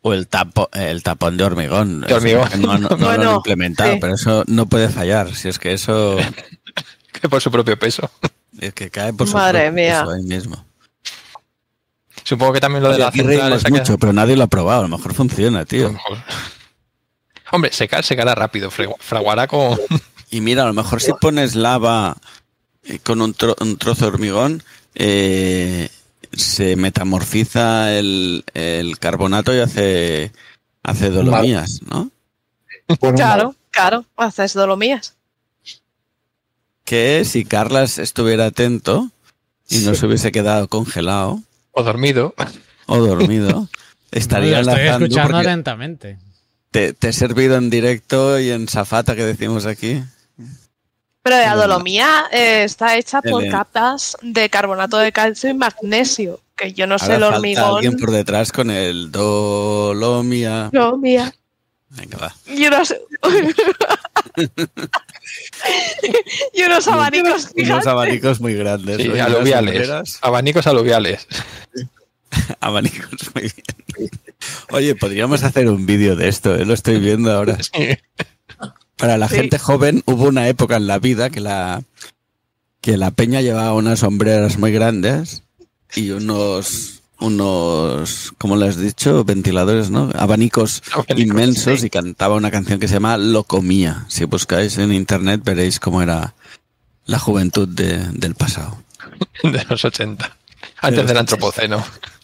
O el, tapo, el tapón de hormigón. De hormigón. No, lo han implementado, sí. pero eso no puede fallar. Si es que eso que por su propio peso. es que cae por su Madre propio mía. peso ahí mismo. Supongo que también lo de la central que- mucho, pero nadie lo ha probado. A lo mejor funciona, A lo tío. mejor. Hombre, secar, secará rápido. Fraguará con. Y mira, a lo mejor si pones lava con un, tro- un trozo de hormigón, eh, se metamorfiza el, el carbonato y hace, hace dolomías, ¿no? Claro, claro, haces dolomías. Que si Carlas estuviera atento y no se hubiese quedado congelado o dormido. o dormido, estaría No, estoy escuchando atentamente. te, te he servido en directo y en zafata que decimos aquí. Pero la dolomía eh, está hecha por capas de carbonato de calcio y magnesio, que yo no sé el falta hormigón. alguien por detrás con el dolomia. Dolomía. Venga, va. Y unos, y unos abanicos Unos gigantes. abanicos muy grandes. Aluviales. Abanicos aluviales. Abanicos muy bien. Oye, podríamos hacer un vídeo de esto, ¿eh? lo estoy viendo ahora. Sí. Para la Sí. gente joven hubo una época en la vida que la, que la peña llevaba unas sombreras muy grandes y unos, unos, ¿cómo le has dicho? Ventiladores, ¿no? Abanicos Abanicos, inmensos sí. y cantaba una canción que se llama Locomía. Si buscáis en internet veréis cómo era la juventud de- del pasado. De los 80. Antes del antropoceno.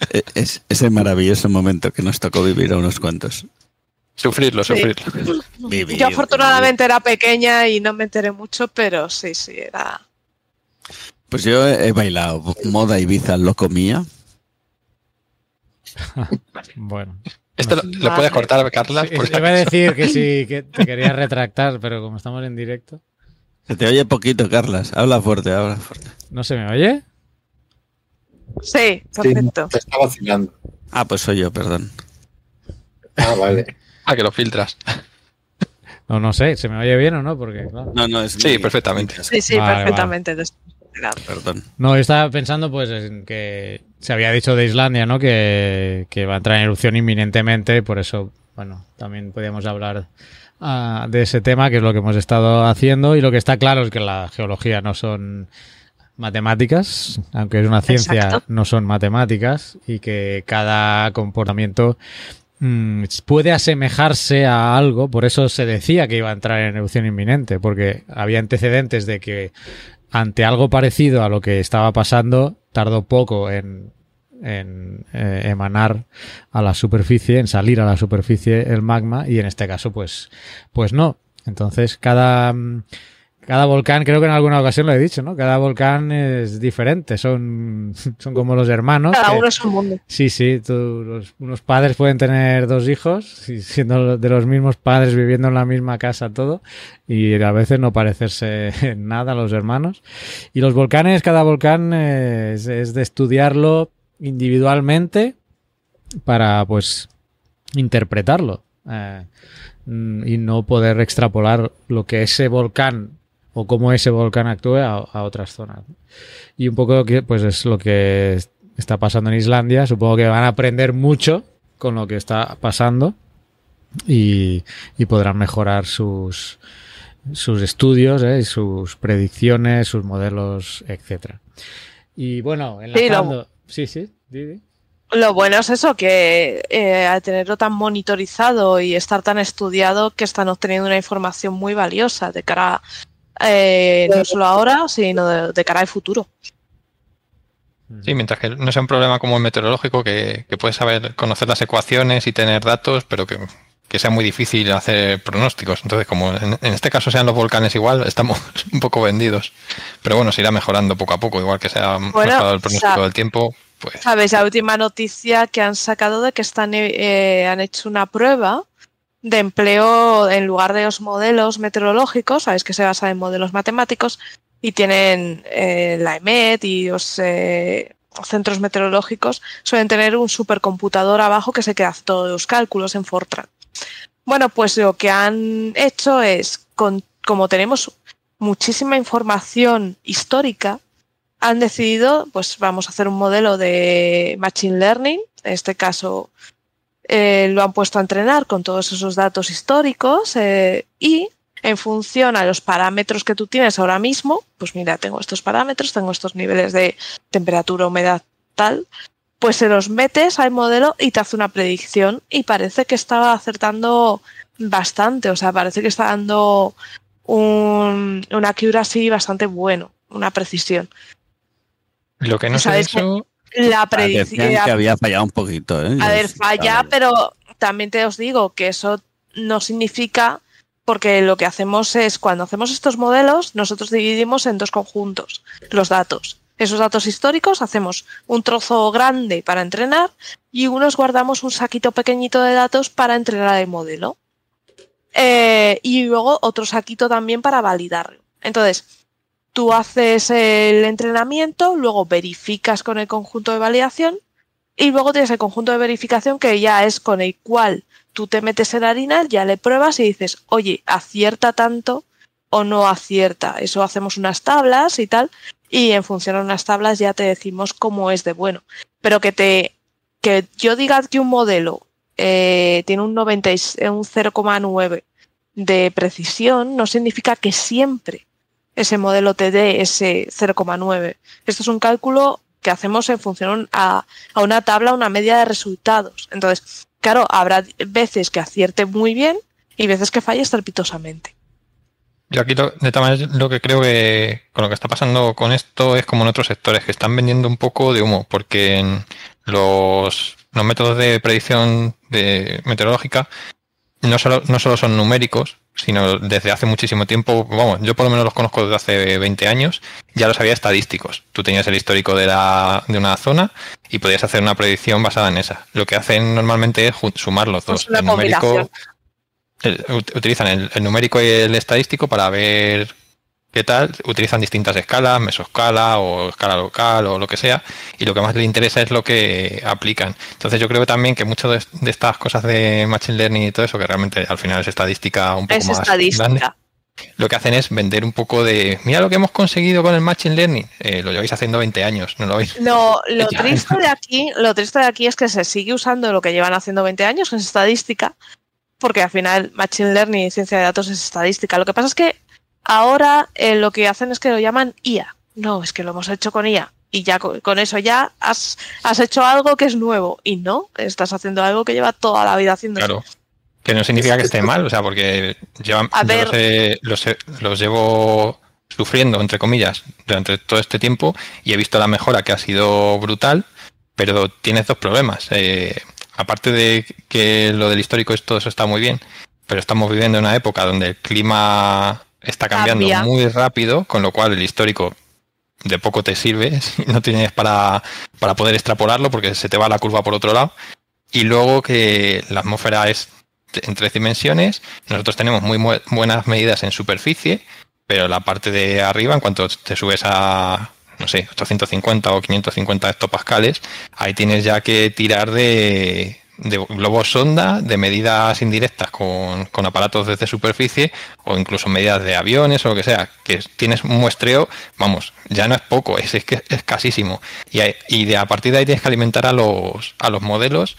E- Es ese maravilloso momento que nos tocó vivir a unos cuantos. Sufrirlo, Sí. sufrirlo. Vivir, Yo afortunadamente era pequeña y no me enteré mucho, pero sí, sí, era... Pues yo he bailado moda Ibiza Locomía. Bueno. Esto lo, lo puedes cortar, Carla. Sí, iba a decir que sí, que te quería retractar, pero como estamos en directo. Se te oye poquito, Carlas. Habla fuerte, habla fuerte. ¿No se me oye? Sí, sí, perfecto. te está vacilando. Ah, pues soy yo, perdón. Ah, vale. Ah, que lo filtras. No, no sé, ¿se me oye bien o no? Porque, claro. No, no, es Sí, perfectamente. Sí, sí, Vale, perfectamente. Perdón. No, yo estaba pensando pues en que se había dicho de Islandia, ¿no? Que, que va a entrar en erupción inminentemente, por eso, bueno, también podíamos hablar ah, de ese tema, que es lo que hemos estado haciendo, y lo que está claro es que la geología no son matemáticas, aunque es una ciencia, Exacto. no son matemáticas, y que cada comportamiento mm, puede asemejarse a algo, por eso se decía que iba a entrar en erupción inminente, porque había antecedentes de que ante algo parecido a lo que estaba pasando, tardó poco en, en eh, emanar a la superficie, en salir a la superficie el magma, y en este caso, pues, pues no. Entonces, cada mm, cada volcán, creo que en alguna ocasión lo he dicho, ¿no? Cada volcán es diferente, son, son como los hermanos. Cada que- uno es un mundo. Sí, sí, tú- los- unos padres pueden tener dos hijos, y siendo de los mismos padres viviendo en la misma casa todo, y a veces no parecerse en nada los hermanos. Y los volcanes, cada volcán es, es de estudiarlo individualmente para, pues, interpretarlo. eh, mm, y no poder extrapolar lo que ese volcán o cómo ese volcán actúe a, otras zonas. Y un poco que pues es lo que es- está pasando en Islandia. Supongo que van a aprender mucho con lo que está pasando y, y podrán mejorar sus, sus estudios, ¿eh? y sus predicciones, sus modelos, etcétera. Y bueno, enlazando... Sí, sí, di, di. Lo bueno es eso, que eh, al tenerlo tan monitorizado y estar tan estudiado, que están obteniendo una información muy valiosa de cara, eh, no solo ahora, sino de, de cara al futuro. Sí, mientras que no sea un problema como el meteorológico, que, que puedes saber, conocer las ecuaciones y tener datos, pero que, que sea muy difícil hacer pronósticos. Entonces, como en, en este caso sean los volcanes igual, estamos un poco vendidos. Pero bueno, se irá mejorando poco a poco, igual que se ha mejorado el pronóstico o sea, del tiempo, pues Sabes, la última noticia que han sacado de que están, eh, han hecho una prueba de empleo en lugar de los modelos meteorológicos, sabes que se basa en modelos matemáticos y tienen eh, la EMET y los eh, centros meteorológicos suelen tener un supercomputador abajo que se queda todos los cálculos en Fortran. Bueno, pues lo que han hecho es, con, como tenemos muchísima información histórica, han decidido, pues vamos a hacer un modelo de Machine Learning, en este caso eh, lo han puesto a entrenar con todos esos datos históricos eh, y en función a los parámetros que tú tienes ahora mismo, pues mira, tengo estos parámetros, tengo estos niveles de temperatura, humedad, tal, pues se los metes al modelo y te hace una predicción y parece que estaba acertando bastante, o sea, parece que está dando un, un accuracy bastante bueno, una precisión. lo que no sé de ¿sabes qué? eso, La Ah, predicción. que había fallado un poquito, ¿eh? A ver, falla, pero también te os digo que eso no significa, porque lo que hacemos es, cuando hacemos estos modelos, nosotros dividimos en dos conjuntos los datos. Esos datos históricos hacemos un trozo grande para entrenar y unos guardamos un saquito pequeñito de datos para entrenar el modelo. Eh, y luego otro saquito también para validarlo. Entonces, tú haces el entrenamiento, luego verificas con el conjunto de validación y luego tienes el conjunto de verificación que ya es con el cual tú te metes en harina, ya le pruebas y dices, oye, acierta tanto o no acierta. Eso hacemos unas tablas y tal, y en función a unas tablas ya te decimos cómo es de bueno. Pero que te que yo diga que un modelo eh, tiene un 90 y s- un 0,9 de precisión no significa que siempre ese modelo te dé ese 0,9. Esto es un cálculo que hacemos en función a, una tabla, una media de resultados. Entonces, claro, habrá veces que acierte muy bien y veces que falle estrepitosamente. Yo aquí, de todas maneras, lo que creo que con lo que está pasando con esto es como en otros sectores, que están vendiendo un poco de humo, porque en los, los métodos de predicción de, meteorológica no solo, no solo son numéricos, sino desde hace muchísimo tiempo, vamos, yo por lo menos los conozco desde hace 20 años, ya los había estadísticos. Tú tenías el histórico de, la, de una zona y podías hacer una predicción basada en esa. Lo que hacen normalmente es sumar los dos. Es una el numérico, el- utilizan el, el numérico y el estadístico para ver qué tal. Utilizan distintas escalas, mesoscala o escala local o lo que sea. Y lo que más les interesa es lo que aplican. Entonces yo creo también que mucho de, estas cosas de Machine Learning y todo eso, que realmente al final es estadística un poco Es más grande, estadística. lo que hacen es vender un poco de, mira lo que hemos conseguido con el Machine Learning. Eh, lo lleváis haciendo 20 años, ¿no lo veis? Lo, lo Ya. triste de aquí, lo triste de aquí es que se sigue usando lo que llevan haciendo 20 años, que es estadística, porque al final Machine Learning y ciencia de datos es estadística. Lo que pasa es que ahora eh, lo que hacen es que lo llaman IA. No, es que lo hemos hecho con IA. Y ya con, con eso ya has, has hecho algo que es nuevo. Y no, estás haciendo algo que lleva toda la vida haciendo. Claro. Que no significa que esté mal, o sea, porque llevan, A ver. los, he- los he- los llevo sufriendo, entre comillas, durante todo este tiempo y he visto la mejora que ha sido brutal, pero tienes dos problemas. Eh, aparte de que lo del histórico es todo eso está muy bien, pero estamos viviendo en una época donde el clima está cambiando Cambia. muy rápido, con lo cual el histórico de poco te sirve si no tienes para, para poder extrapolarlo porque se te va la curva por otro lado. Y luego que la atmósfera es en tres dimensiones, nosotros tenemos muy mu- buenas medidas en superficie, pero la parte de arriba, en cuanto te subes a, no sé, 850 o 550 hectopascales, ahí tienes ya que tirar de, de globos sonda, de medidas indirectas con, con aparatos desde superficie o incluso medidas de aviones o lo que sea, que tienes un muestreo, vamos, ya no es poco, es, es que es escasísimo. Y, hay- y de, a partir de ahí tienes que alimentar a los, a los modelos.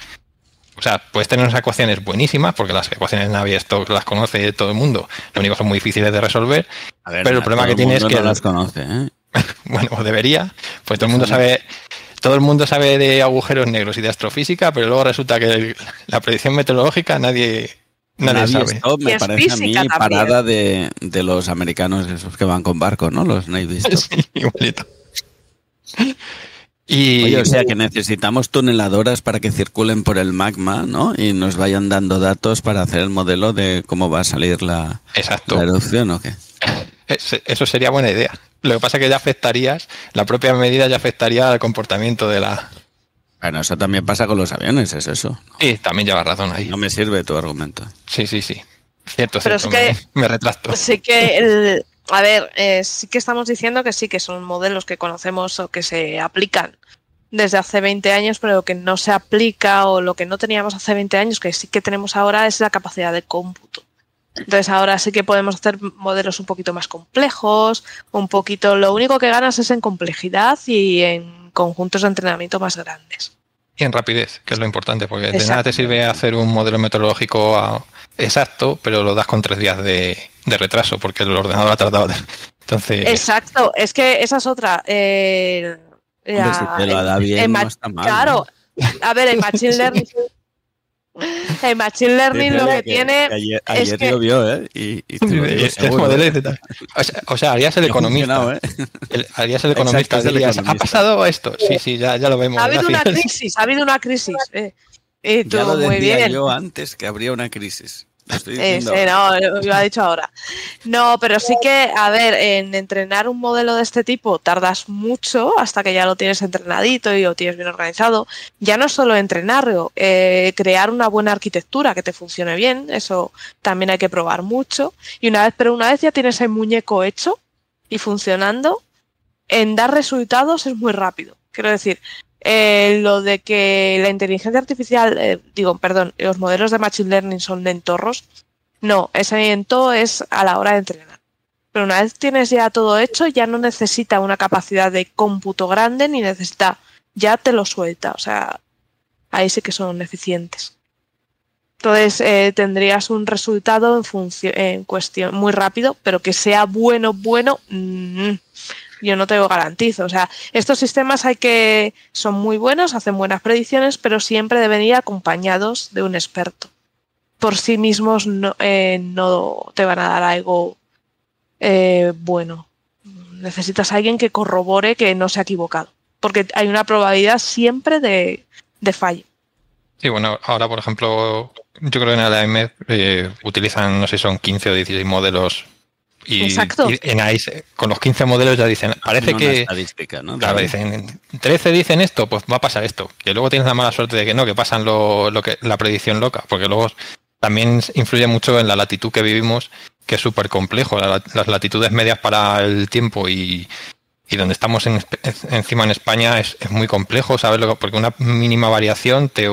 O sea, puedes tener unas ecuaciones buenísimas, porque las ecuaciones Navier-Stokes las conoce todo el mundo, lo único que son muy difíciles de resolver, ver, Pero el problema que tiene es que no las conoce, ¿eh? bueno, o debería, pues todo el mundo sabe, todo el mundo sabe de agujeros negros y de astrofísica, pero luego resulta que el- la predicción meteorológica nadie, nadie sabe. Stop Y me es parece a mí también. parada de, de los americanos esos que van con barco, ¿no? Los Navy Stop. Sí, igualito. Y Oye, o sea que necesitamos tuneladoras para que circulen por el magma, ¿no? Y nos vayan dando datos para hacer el modelo de cómo va a salir la, exacto, la erupción o qué. Es- eso sería buena idea. Lo que pasa es que ya afectarías, la propia medida ya afectaría al comportamiento de la... Bueno, eso también pasa con los aviones, es eso. Sí, también llevas razón ahí. No me sirve tu argumento. Sí, sí, sí. Cierto, Pero cierto, es que- me, me retracto. Sí que, el- a ver, eh, sí que estamos diciendo que sí que son modelos que conocemos o que se aplican desde hace 20 años, pero que no se aplica o lo que no teníamos hace 20 años, que sí que tenemos ahora, es la capacidad de cómputo. Entonces ahora sí que podemos hacer modelos un poquito más complejos, un poquito, lo único que ganas es en complejidad y en conjuntos de entrenamiento más grandes. Y en rapidez, que es lo importante, porque de nada te sirve hacer un modelo meteorológico ah, exacto, pero lo das con tres días de, de retraso, porque el ordenador ha tardado. Entonces, Exacto, es que esa es otra. eh, Hombre, si te lo da en- bien, en no está mal. Claro, a ver, en Machine Learning. En Machine Learning lo que tiene. ayer es ayer que- llovió, ¿eh? Y, y el seguro. modelo es de tal. o, sea, o sea, harías el economista. ¿eh? El- harías el economista. Exacto, es el dirías, ¿ha economista. pasado esto? Sí, sí, ya, ya lo vemos. Ha habido una crisis, ha habido una crisis. eh. Y tú, Ya lo muy bien. yo antes que habría una crisis. Eh, sí, no, lo ha dicho ahora. No, pero sí que, a ver, en entrenar un modelo de este tipo tardas mucho hasta que ya lo tienes entrenadito y lo tienes bien organizado. Ya no solo entrenarlo, eh, crear una buena arquitectura que te funcione bien, eso también hay que probar mucho. Y una vez, pero una vez ya tienes el muñeco hecho y funcionando, en dar resultados es muy rápido. Quiero decir, eh, lo de que la inteligencia artificial, eh, digo, perdón, los modelos de Machine Learning son lentorros, no, ese lento es a la hora de entrenar. Pero una vez tienes ya todo hecho, ya no necesita una capacidad de cómputo grande ni necesita, ya te lo suelta. O sea, ahí sí que son eficientes. Entonces eh, tendrías un resultado en en cuestión muy rápido, pero que sea bueno, bueno, mm, yo no te lo garantizo. O sea, estos sistemas hay que son muy buenos, hacen buenas predicciones, pero siempre deben ir acompañados de un experto. Por sí mismos no, eh, no te van a dar algo eh, bueno. Necesitas a alguien que corrobore que no se ha equivocado, porque hay una probabilidad siempre de, de fallo. Sí, bueno, ahora por ejemplo, yo creo que en el AMF eh, utilizan, no sé, son 15 o 16 modelos. Y, Exacto. y en ahí, con los 15 modelos ya dicen, parece una que... estadística, ¿no? Claro, dicen, 13 dicen esto, pues va a pasar esto. Que luego tienes la mala suerte de que no, que pasan lo, lo que, la predicción loca, porque luego también influye mucho en la latitud que vivimos, que es súper complejo. La- las latitudes medias para el tiempo y, y donde estamos en- encima en España es, es muy complejo saberlo, porque una mínima variación te,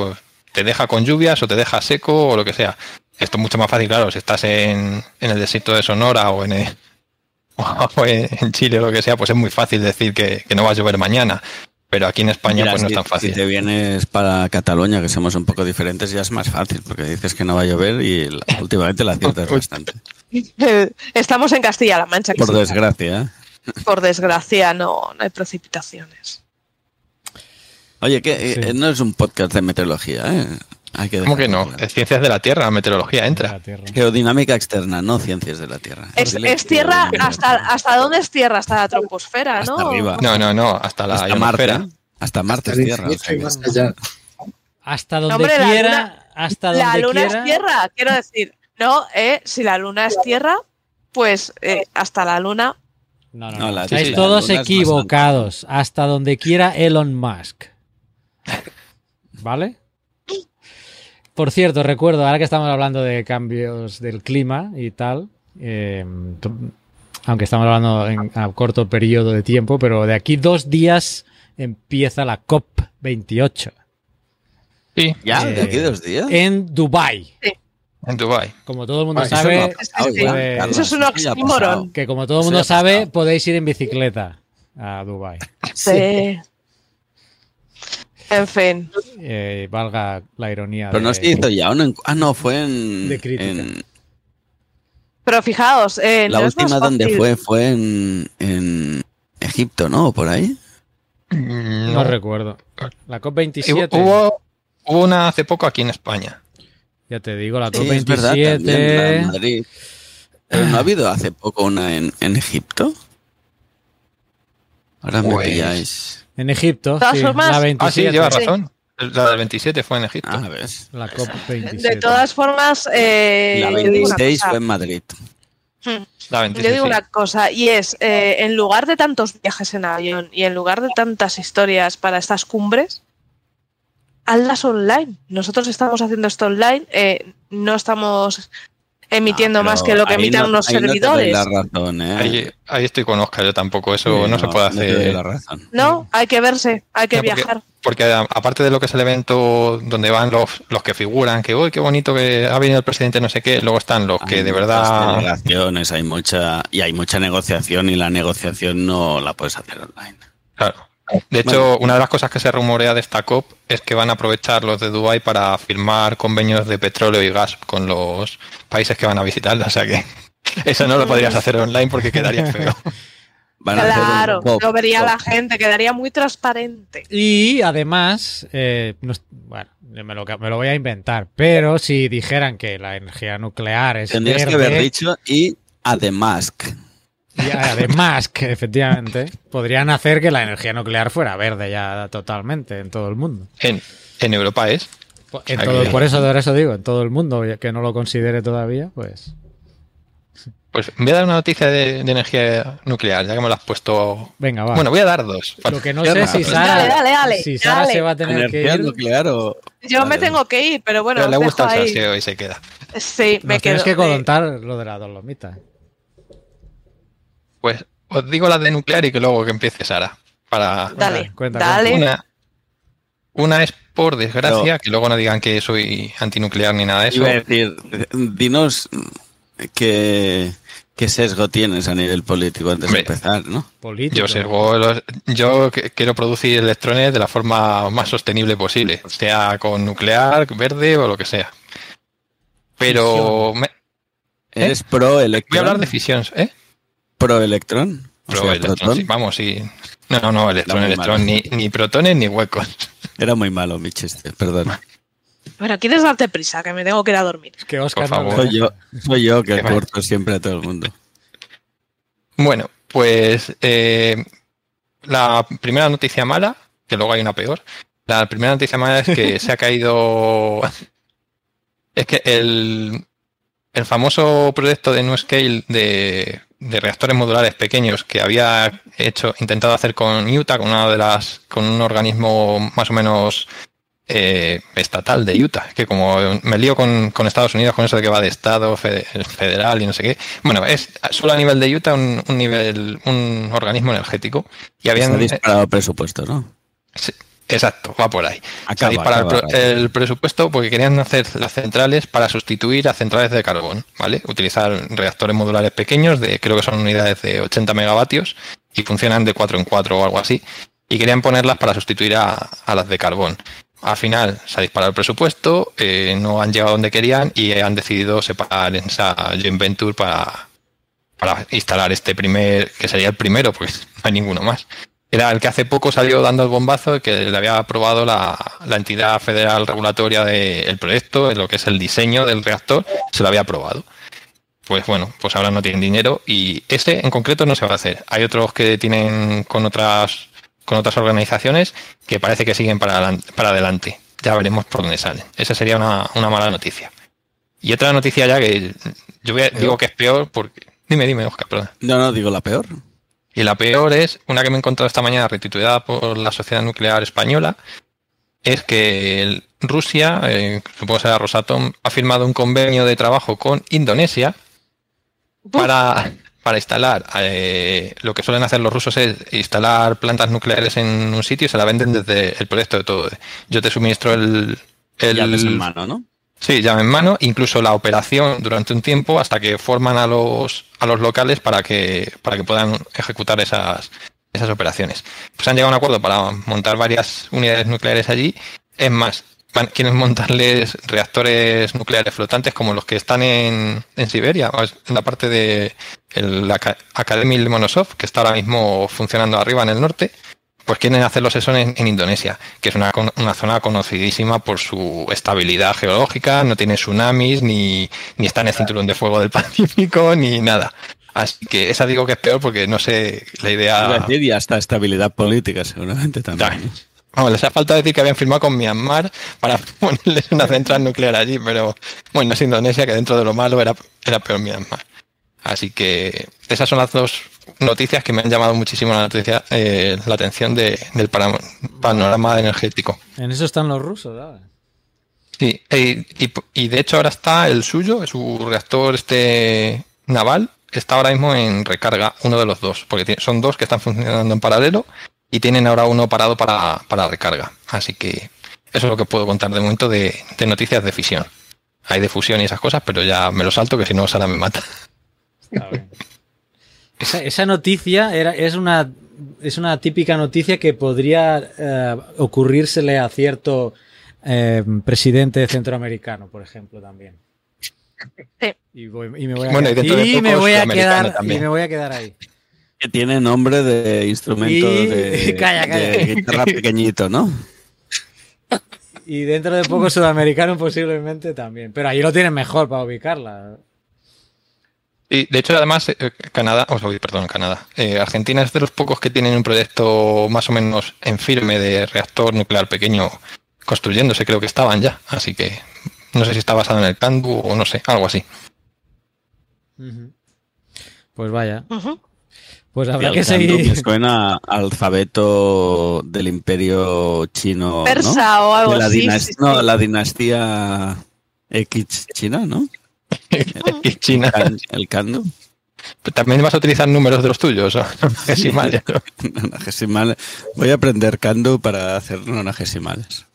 te deja con lluvias o te deja seco o lo que sea. Esto es mucho más fácil, claro, si estás en, en el desierto de Sonora o en, el- o en Chile o lo que sea, pues es muy fácil decir que, que no va a llover mañana. Pero aquí en España Mira, pues no si, es tan fácil. si te vienes para Cataluña, que somos un poco diferentes, ya es más fácil, porque dices que no va a llover y la- últimamente la aciertas bastante. Estamos en Castilla-La Mancha, que Por sí, desgracia, ¿eh? por desgracia no, no hay precipitaciones. Oye, que Sí. eh, no es un podcast de meteorología, ¿eh? Hay que ¿Cómo que no? claro. Es ciencias de la Tierra, la meteorología entra. Tierra. Geodinámica externa, no ciencias de la Tierra. Es, es tierra, hasta. ¿hasta dónde es tierra? Hasta la troposfera, Hasta ¿no? arriba. No, no, no, hasta la hasta. Hasta Marte Hasta es tierra. o infinito sea y que- más allá. Hasta donde hombre, la quiera, luna- hasta La luna quiera. es tierra, quiero decir. No, eh, si la luna es tierra, pues eh, hasta la luna. No, no, No, no. Estáis todos equivocados. Hasta donde quiera Elon Musk. ¿Vale? Por cierto, recuerdo, ahora que estamos hablando de cambios del clima y tal, eh, aunque estamos hablando en, a corto periodo de tiempo, pero de aquí dos días empieza la COP28 Sí, Ya, de aquí Eh, dos días. en Dubai. en Dubai. Como todo el mundo eso no sabe, pasado Sí, sí. Carlos, Eso es un oxímoron. que como todo el mundo sabe, podéis ir en bicicleta a Dubai. Sí. En fin. Eh, valga la ironía. Pero no se hizo ya en- Ah, no, fue en. De crítica. en- Pero fijaos, eh, la no última donde fue fue en, en Egipto, ¿no? ¿O por ahí. No, No. recuerdo. La Y COP27. Hubo, hubo una hace poco aquí en España. Ya te digo, la Sí, es verdad, COP27. también, la de Madrid. Pero no ha habido hace poco una en, en Egipto. Ahora me Pues- pilláis. En Egipto. De todas sí, formas- la Ah, sí, 27. llevas Sí. razón. La del 27 fue en Egipto. Ah, ves. La COP27. De todas formas, eh, La yo digo una 26 cosa. fue en Madrid. Hmm. La Yo 26. digo sí. una cosa, y es, eh, en lugar de tantos viajes en avión y en lugar de tantas historias para estas cumbres, hazlas online. Nosotros estamos haciendo esto online, eh, no estamos emitiendo Ah, más que lo que ahí emiten no- unos ahí no te doy servidores. la razón, ¿eh? Ahí, ahí estoy con Oscar, yo tampoco. Eso Sí, no, se puede hacer. la razón. No, hay que verse, hay que No, porque- viajar. Porque a- aparte de lo que es el evento donde van los, los que figuran, que uy, qué bonito que ha venido el presidente, no sé qué, luego están los que Hay de muchas verdad. delegaciones, hay mucha y hay mucha negociación y la negociación no la puedes hacer online. Claro. De hecho, Bueno. una de las cosas que se rumorea de esta COP es que van a aprovechar los de Dubai para firmar convenios de petróleo y gas con los países que van a visitarla. O sea que eso no lo podrías hacer online porque quedaría feo. Claro, pop- lo vería pop. la gente, quedaría muy transparente. Y además, eh, no bueno, me lo, me lo voy a inventar, pero si dijeran que la energía nuclear es Tendrías que verde, haber dicho y además. Y además que efectivamente podrían hacer que la energía nuclear fuera verde ya totalmente en todo el mundo. En, en Europa es. En Aquí- todo, por eso, por eso digo, en todo el mundo, que no lo considere todavía, pues Pues voy a dar una noticia de, de energía nuclear, ya que me lo has puesto. venga, va. Bueno, voy a dar dos. lo que no sé si Sara, Dale, dale, dale, si Sara dale. se va a tener que ¿Energía ir. nuclear o.? Yo me tengo que ir, pero bueno, Pero le gusta el salseo y se queda. Sí, me Nos tienes quedo. que eh, contar lo de la dolomita. Pues os digo las de nuclear y que luego que empiece Sara. Para Dale, Cuenta, dale. una, una es por desgracia, que luego no digan que soy antinuclear ni nada de eso. Iba a decir, dinos qué, qué sesgo tienes a nivel político antes Hombre, de empezar, ¿no? Político. Yo, sesgo los- yo quiero producir electrones de la forma más sostenible posible, sea con nuclear, verde o lo que sea. Pero me- Eres pro voy a electrón. hablar de fisión, ¿eh? Pro sea, protón. sí, vamos, sí. No, no, no, electrón, muy electrón, ni, ni protones ni huecos. Era muy malo mi chiste, perdón. Bueno, ¿quieres darte prisa? Que me tengo que ir a dormir. Es que Oscar Por no favor. Soy yo, soy yo que mal. corto siempre a todo el mundo. Bueno, pues eh, la primera noticia mala, que luego hay una peor. La primera noticia mala es que se ha caído. Es que el, el famoso proyecto de NuScale de, de reactores modulares pequeños que había hecho, intentado hacer con Utah, con una de las, con un organismo más o menos eh, estatal de Utah, que como me lío con, con Estados Unidos con eso de que va de estado fede- federal y no sé qué. Bueno, es solo a nivel de Utah un, un nivel, un organismo energético. Y Se habían ha disparado el presupuesto, ¿no? Sí, Exacto, va por ahí. Se Acaba, dispara el acaba, el, presupuesto porque querían hacer las centrales para sustituir a centrales de carbón, ¿vale? Utilizar reactores modulares pequeños de, creo que son unidades de 80 megavatios y funcionan de 4 en 4 o algo así. Y querían ponerlas para sustituir a, a las de carbón. Al final se ha disparado el presupuesto, eh, no han llegado donde querían y han decidido separar en esa joint venture para, para instalar este primer, que sería el primero, pues no hay ninguno más. Era el que hace poco salió dando el bombazo y que le había aprobado la, la entidad federal regulatoria del proyecto, en lo que es el diseño del reactor, se lo había aprobado. Pues bueno, pues ahora no tienen dinero y ese en concreto no se va a hacer. Hay otros que tienen con otras con otras organizaciones que parece que siguen para, adelan- para adelante. Ya veremos por dónde salen. Esa sería una, una mala noticia. Y otra noticia ya que yo voy a- digo que es peor porque Dime, dime, Oscar, perdón. No, no, digo la peor. Y la peor es, una que me he encontrado esta mañana retitulada por la Sociedad Nuclear Española, es que el- Rusia, eh, supongo que será Rosatom, ha firmado un convenio de trabajo con Indonesia para, para instalar, eh, lo que suelen hacer los rusos es instalar plantas nucleares en un sitio y se la venden desde el proyecto de todo. Yo te suministro el... el en mano, ¿no? Sí, llave en mano, incluso la operación durante un tiempo hasta que forman a los, a los locales para que, para que puedan ejecutar esas, esas operaciones. Pues han llegado a un acuerdo para montar varias unidades nucleares allí. Es más, van- quieren montarles reactores nucleares flotantes como los que están en, en Siberia, en la parte de la Aca- Academy Lomonosov, que está ahora mismo funcionando arriba en el norte pues quieren hacerlos eso en, en Indonesia, que es una, zona conocidísima por su estabilidad geológica, no tiene tsunamis, ni, ni está en el cinturón de fuego del Pacífico, ni nada. Así que esa digo que es peor porque no sé la idea. y hasta estabilidad política, seguramente también. Vamos, les ha faltado decir que habían firmado con Myanmar para ponerles una central nuclear allí, pero bueno, es Indonesia, que dentro de lo malo era, era peor Myanmar. Así que esas son las dos noticias que me han llamado muchísimo la, noticia, eh, la atención de- del panorama energético. En eso están los rusos, ¿sabes? Sí, e- y, y de hecho ahora está el suyo, su reactor este naval, está ahora mismo en recarga, uno de los dos, porque son dos que están funcionando en paralelo y tienen ahora uno parado para, para recarga. Así que eso es lo que puedo contar de momento de, de noticias de fisión. Hay de fusión y esas cosas, pero ya me lo salto que si no Sara me mata. Está bien. Esa, esa noticia era, es, una, es una típica noticia que podría eh, ocurrírsele a cierto eh, presidente centroamericano, por ejemplo, también. Sí. Y, voy- y me voy a, Bueno, y quedar- dentro de y poco me voy a quedar, y también. me voy a quedar ahí. Que tiene nombre de instrumento Y- de, Calla, calla. de guitarra pequeñito, ¿no? Y dentro de poco sudamericano posiblemente también. Pero ahí lo tienen mejor para ubicarla. Y de hecho, además, eh, Canadá, o sea, perdón, Canadá, eh, Argentina es de los pocos que tienen un proyecto más o menos en firme de reactor nuclear pequeño construyéndose, creo que estaban ya. Así que no sé si está basado en el Candu o no sé, algo así. Pues vaya. Ujú. Pues Y habrá que seguir. me suena alfabeto del imperio chino, ¿no? Persa o algo De la así. dinas- sí, sí. No, la dinastía X china, ¿no? Y China. El Kandu. También vas a utilizar números de los tuyos, ¿o? Decimales. Nonagesimal. Voy a aprender Kandu para hacer nonagesimales.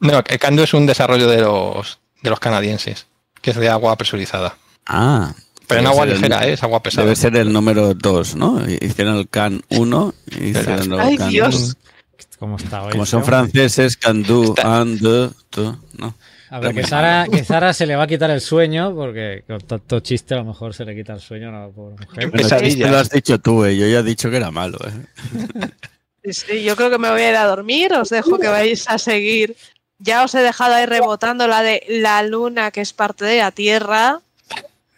No, el Candu es un desarrollo de los, de los canadienses, que es de agua presurizada. Ah. Pero en agua el- ligera, ¿eh? es agua pesada. Debe ser el número 2, ¿no? Hicieron el Can 1 y hicieron el Ay, Can Dios. ¿Cómo está hoy? Como son franceses, can do, Está- and, do, ¿no? A ver, que Sara, que Sara se le va a quitar el sueño, porque con tanto chiste a lo mejor se le quita el sueño a la pobre mujer. Pesadilla. lo has dicho tú, eh. yo ya he dicho que era malo. ¿eh? Sí, sí, yo creo que me voy a ir a dormir. Os dejo que vais a seguir. Ya os he dejado ahí rebotando la de la luna, que es parte de la Tierra.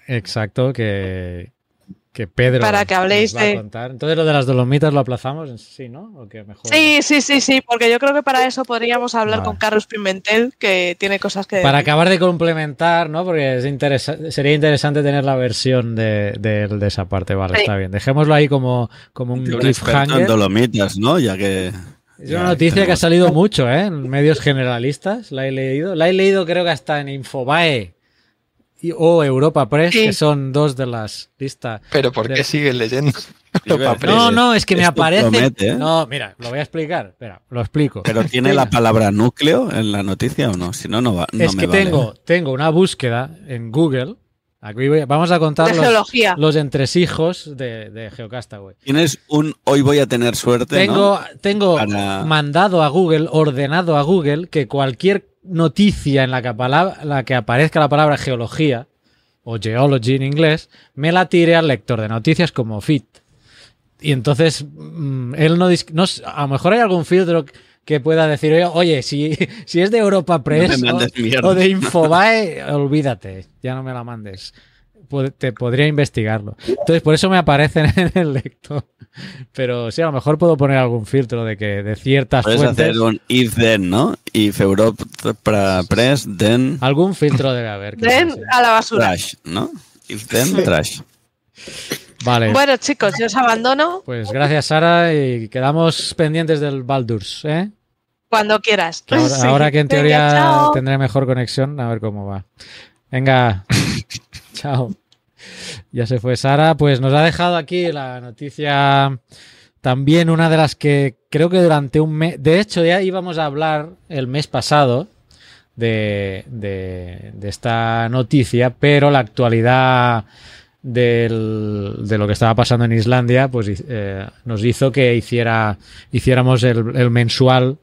Exacto, que, que Pedro Para que habléis nos va a de- contar. Entonces lo de las dolomitas lo aplazamos, sí, ¿no? ¿O qué mejor? Sí, sí, sí, sí, porque yo creo que para eso podríamos hablar Vale. con Carlos Pimentel, que tiene cosas que Para decir. acabar de complementar, ¿no? Porque es interesa- sería interesante tener la versión de, de- de esa parte. Vale, Sí. está bien. Dejémoslo ahí como, como un en cliffhanger. dolomitas, ¿no? Ya que... Es una noticia que ha salido mucho, ¿eh? En medios generalistas. La he leído. La he leído creo que hasta en Infobae y- o Europa Press, Sí. que son dos de las listas. Pero ¿por De- qué sigues leyendo? los Iba a papeles? No, no, es que me Esto aparece. promete, ¿eh? No, mira, lo voy a explicar. Espera, lo explico. ¿Pero tiene la palabra núcleo en la noticia o no? Si no, no va. No es me que vale. tengo, tengo una búsqueda en Google. Aquí voy- vamos a contar los, entresijos de, de Geocastaway. Tienes un hoy voy a tener suerte. Tengo, ¿no? tengo Para- mandado a Google, ordenado a Google, que cualquier noticia en la que, palabra- la que aparezca la palabra geología, o geology en inglés, me la tire al lector de noticias como fit. Y entonces, mm, él no, no A lo mejor hay algún filtro que pueda decir, oye, oye, si, si es de Europa Press o, de Infobae, olvídate, ya no me la mandes. Te podría investigarlo. Entonces, por eso me aparecen en el lector. Pero sí, a lo mejor puedo poner algún filtro de que de ciertas Puedes fuentes. hacer un if then, ¿no? If Europe press, then Algún filtro debe haber. sea así. a la basura. trash, ¿no? If then trash. Vale. Bueno, chicos, yo os abandono Pues gracias, Sara, y quedamos pendientes del Baldur's, ¿eh? Cuando quieras. Que ahora, Sí. ahora que en Venga, teoría chao. tendré mejor conexión, a ver cómo va. Venga, chao. Ya se fue Sara, pues nos ha dejado aquí la noticia también una de las que creo que durante un mes, de hecho ya íbamos a hablar el mes pasado de, de- de esta noticia, pero la actualidad del- de lo que estaba pasando en Islandia, pues eh, nos hizo que hiciera, hiciéramos el, el mensual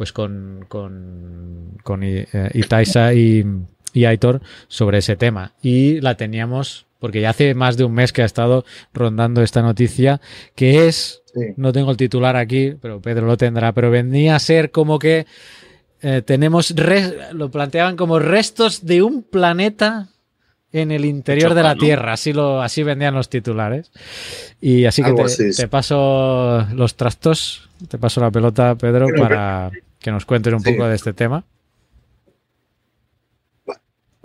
pues con, con, con eh, Itaisa y, y Aitor sobre ese tema. Y la teníamos, porque ya hace más de un mes que ha estado rondando esta noticia, que es, Sí. no tengo el titular aquí, pero Pedro lo tendrá, pero venía a ser como que eh, tenemos, lo planteaban como restos de un planeta en el interior de la. Tierra, así lo así vendían los titulares. Y así que te, así, sí. te paso los trastos, te paso la pelota, Pedro, para que nos cuentes un Sí. poco de este tema.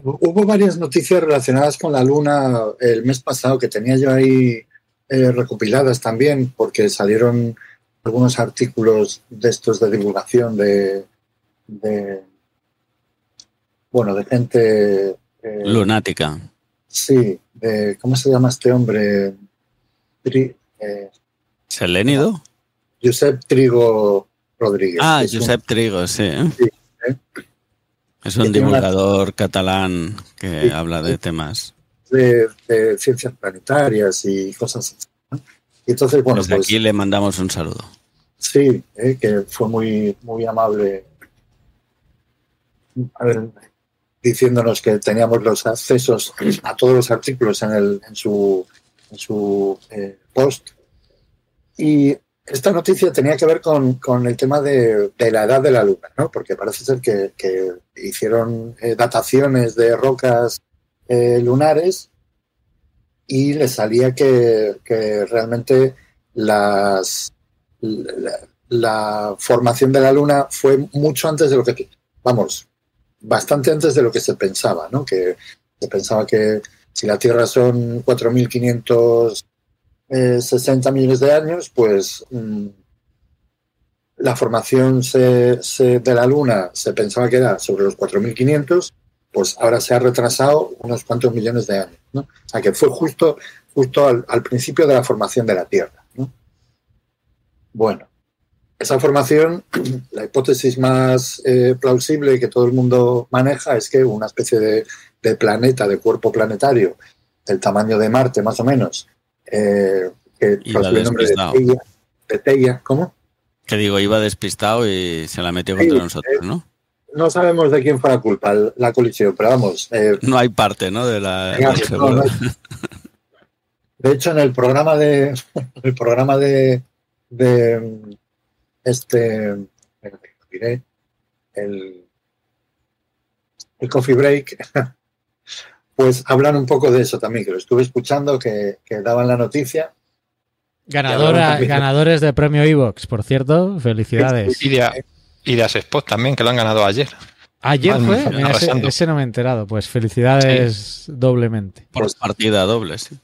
Hubo varias noticias relacionadas con la luna el mes pasado que tenía yo ahí eh, recopiladas también, porque salieron algunos artículos de estos de divulgación de, de bueno, de gente eh, Lunática. Sí, de, ¿cómo se llama este hombre? Tri- eh, ¿Selénido? Josep Trigo Rodríguez. Ah, es un- Josep Trigo, sí. ¿eh? Sí, ¿eh? Es un una- divulgador catalán que Sí, habla de temas. de, de ciencias planetarias y cosas así. ¿no? Y entonces, bueno, Desde pues aquí le mandamos un saludo. sí, eh, que fue muy, muy amable ver, diciéndonos que teníamos los accesos a todos los artículos en, el, en su, en su eh, post. Y esta noticia tenía que ver con, con el tema de, de la edad de la luna, ¿no? porque parece ser que, que hicieron eh, dataciones de rocas eh, lunares y le salía que, que realmente las, la, la formación de la luna fue mucho antes de lo que, vamos, bastante antes de lo que se pensaba, ¿no? Que se pensaba que si la Tierra son 4.560 millones de años, pues mm, la formación se- se- de la Luna se pensaba que era sobre los 4.500, pues ahora se ha retrasado unos cuantos millones de años, ¿no? O sea, que fue justo, justo al, principio de la formación de la Tierra, ¿no? Bueno, esa formación, la hipótesis más eh, plausible que todo el mundo maneja es que una especie de, de planeta, de cuerpo planetario, del tamaño de Marte más o menos, eh, que el nombre de Teia, ¿cómo? Que digo, iba despistado y se la metió contra Sí, nosotros, ¿no? No sabemos de quién fue la culpa la colisión, pero vamos, eh, No hay parte, ¿no? De la. No. De hecho, en el programa de el programa de, de este el, el coffee break, pues hablan un poco de eso también, que lo estuve escuchando, que, que daban la noticia. Ganadora, ganadores de premio Evox, por cierto, felicidades. Y de, y de Asespot también, que lo han ganado ayer. Ayer fue, Mira, ese, no me he enterado, pues felicidades doblemente. Por partida doble, sí.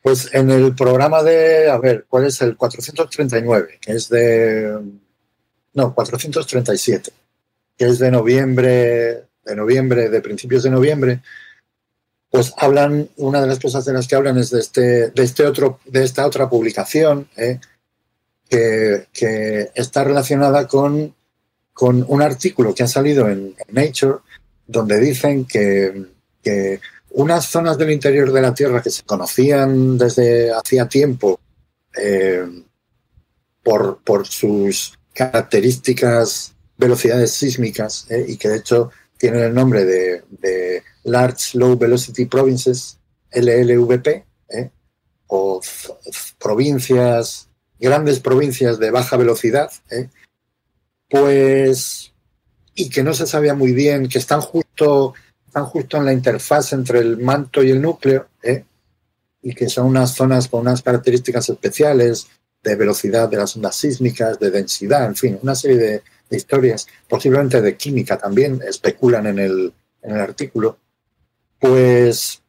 Pues en el programa de, a ver, ¿cuál es el 439? Que es de, no, 437, que es de noviembre, de noviembre, de principios de noviembre, pues hablan, una de las cosas de las que hablan es de este, de este otro, de esta otra publicación, ¿eh? que, que está relacionada con, con un artículo que ha salido en, Nature, donde dicen que, que unas zonas del interior de la Tierra que se conocían desde hacía tiempo eh, por, por sus características velocidades sísmicas eh, y que de hecho tienen el nombre de Large Low Velocity Provinces, LLVP, eh, o provincias, grandes provincias de baja velocidad, eh, pues, y que no se sabía muy bien, que están justo están justo en la interfaz entre el manto y el núcleo, ¿eh? y que son unas zonas con unas características especiales de velocidad de las ondas sísmicas, de densidad, en fin, una serie de, de historias, posiblemente de química también, especulan en el, en el artículo, pues,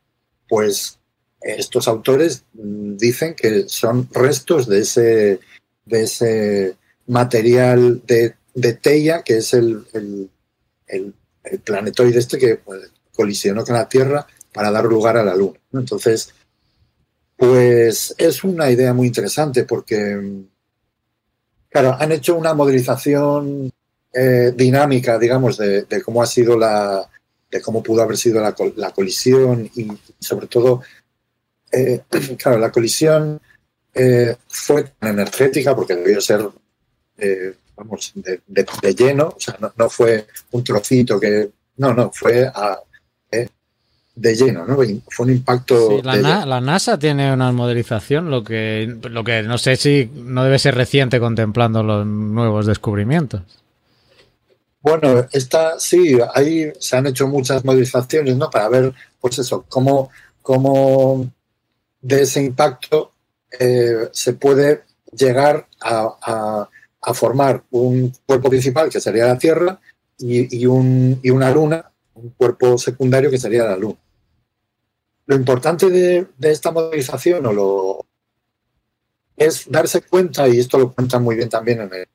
pues estos autores dicen que son restos de ese, de ese material de, de Teia, que es el, el, el, el planetoide este que pues, colisionó con la Tierra para dar lugar a la Luna. Entonces, pues es una idea muy interesante porque, claro, han hecho una modelización eh, dinámica, digamos, de, cómo ha sido la, de cómo pudo haber sido la, la colisión y, sobre todo, eh, claro, la colisión eh, fue tan energética porque debió ser, eh, vamos, de, de, de, lleno, o sea, no, no, fue un trocito que, no, no, fue a, eh, de lleno, ¿no? Fue un impacto. Sí, la, Na la, NASA tiene una modelización, lo que, lo que no sé si no debe ser reciente contemplando los nuevos descubrimientos. Bueno, esta sí, ahí se han hecho muchas modelizaciones, ¿no? Para ver, pues eso, cómo, cómo de ese impacto eh, se puede llegar a, a, a, formar un cuerpo principal que sería la Tierra y, y, un, y una luna, un cuerpo secundario que sería la Luna. Lo importante de, de esta modelización o lo, es darse cuenta, y esto lo cuentan muy bien también en el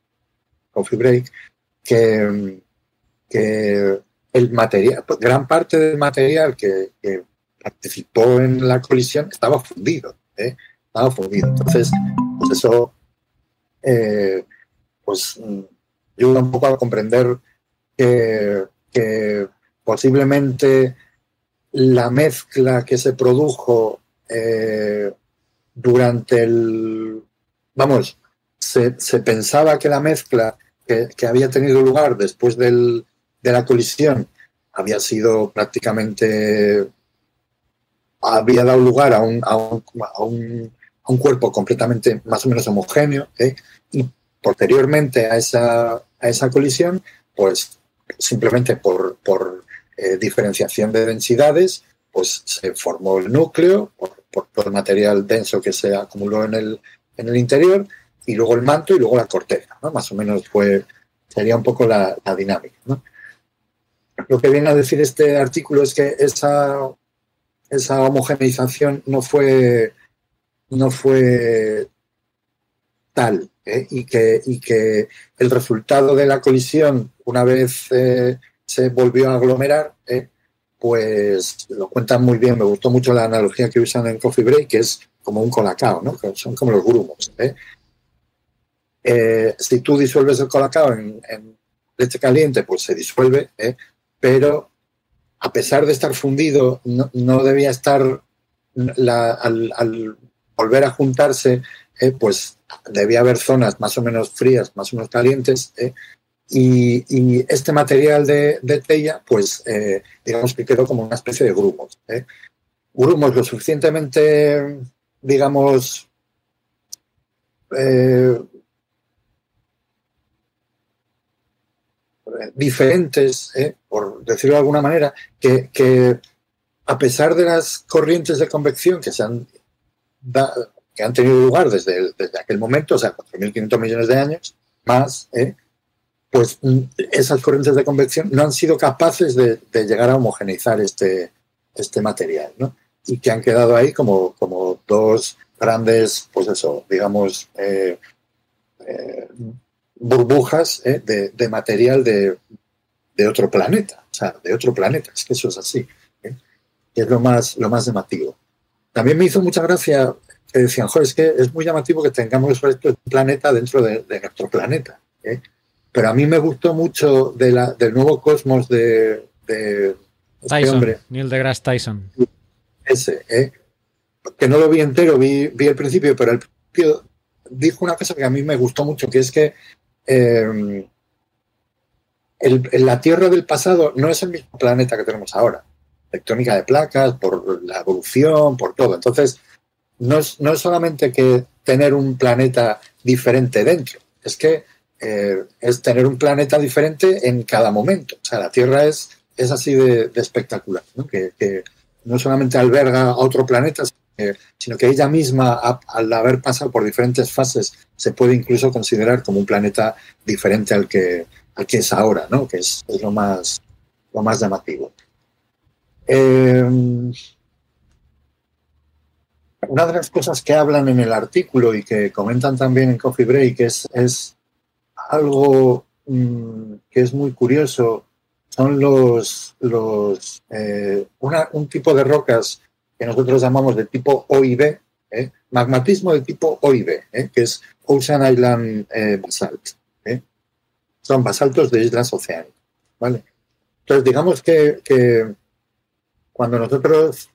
Coffee Break, que, el material, gran parte del material que, participó en la colisión estaba fundido, ¿eh? estaba fundido. Entonces, pues eso eh, pues ayuda un poco a comprender que, posiblemente la mezcla que se produjo eh, durante el, vamos, se, pensaba que la mezcla que, había tenido lugar después del, de la colisión había sido prácticamente, había dado lugar a un, a un, a un, cuerpo completamente más o menos homogéneo, ¿eh? y posteriormente a esa, a esa colisión, pues simplemente por, por eh, diferenciación de densidades, pues se formó el núcleo por, por, el material denso que se acumuló en el, en el interior, y luego el manto y luego la corteza, ¿no? Más o menos fue, sería un poco la, dinámica, ¿no? Lo que viene a decir este artículo es que esa, esa homogeneización no fue, no fue tal ¿eh? y, que, y que el resultado de la colisión, una vez eh, se volvió a aglomerar, ¿eh? pues lo cuentan muy bien. Me gustó mucho la analogía que usan en Coffee Break, que es como un colacao, ¿no? son como los grumos. Si tú disuelves el colacao en, en, leche caliente, pues se disuelve, pero a pesar de estar fundido, no, no debía estar la, al, al, volver a juntarse, eh, pues debía haber zonas más o menos frías, más o menos calientes, eh, y, y, este material de, de Teia, pues eh, digamos que quedó como una especie de grumos. Grumos lo suficientemente, digamos, diferentes, eh, por decirlo de alguna manera, que, que, a pesar de las corrientes de convección que se han, da, que han tenido lugar desde, el, desde aquel momento, o sea, 4.500 millones de años más, eh, pues esas corrientes de convección no han sido capaces de, de llegar a homogeneizar este, este material, ¿no? Y que han quedado ahí como, como dos grandes, pues eso, digamos, eh, eh, burbujas ¿eh? de, de, material de, de, otro planeta, o sea, de otro planeta, es que eso es así, ¿eh? es lo más, lo más llamativo. También me hizo mucha gracia que decían, joder, es que es muy llamativo que tengamos un planeta dentro de, de nuestro planeta. ¿eh? Pero a mí me gustó mucho de la, del nuevo cosmos de, de Tyson, este hombre. Neil deGrasse Tyson. Ese, ¿eh? que no lo vi entero, vi, vi el principio, pero el principio dijo una cosa que a mí me gustó mucho, que es que eh, el, la Tierra del pasado no es el mismo planeta que tenemos ahora. Tectónica de placas, por la evolución, por todo. Entonces, no es, no es solamente que tener un planeta diferente dentro, es que eh, es tener un planeta diferente en cada momento. O sea, la Tierra es, es así de, espectacular, ¿no? Que, que, no solamente alberga a otro planeta, sino que ella misma, al haber pasado por diferentes fases, se puede incluso considerar como un planeta diferente al que, al que es ahora, ¿no? que es, lo, más, lo más llamativo. Eh, una de las cosas que hablan en el artículo y que comentan también en Coffee Break es, es algo mm, que es muy curioso. Son los, los eh, un tipo de rocas que nosotros llamamos de tipo OIB, ¿eh? magmatismo de tipo OIB, ¿eh? que es Ocean Island Basalt. Son basaltos de islas oceánicas. ¿vale? Entonces, digamos que, cuando nosotros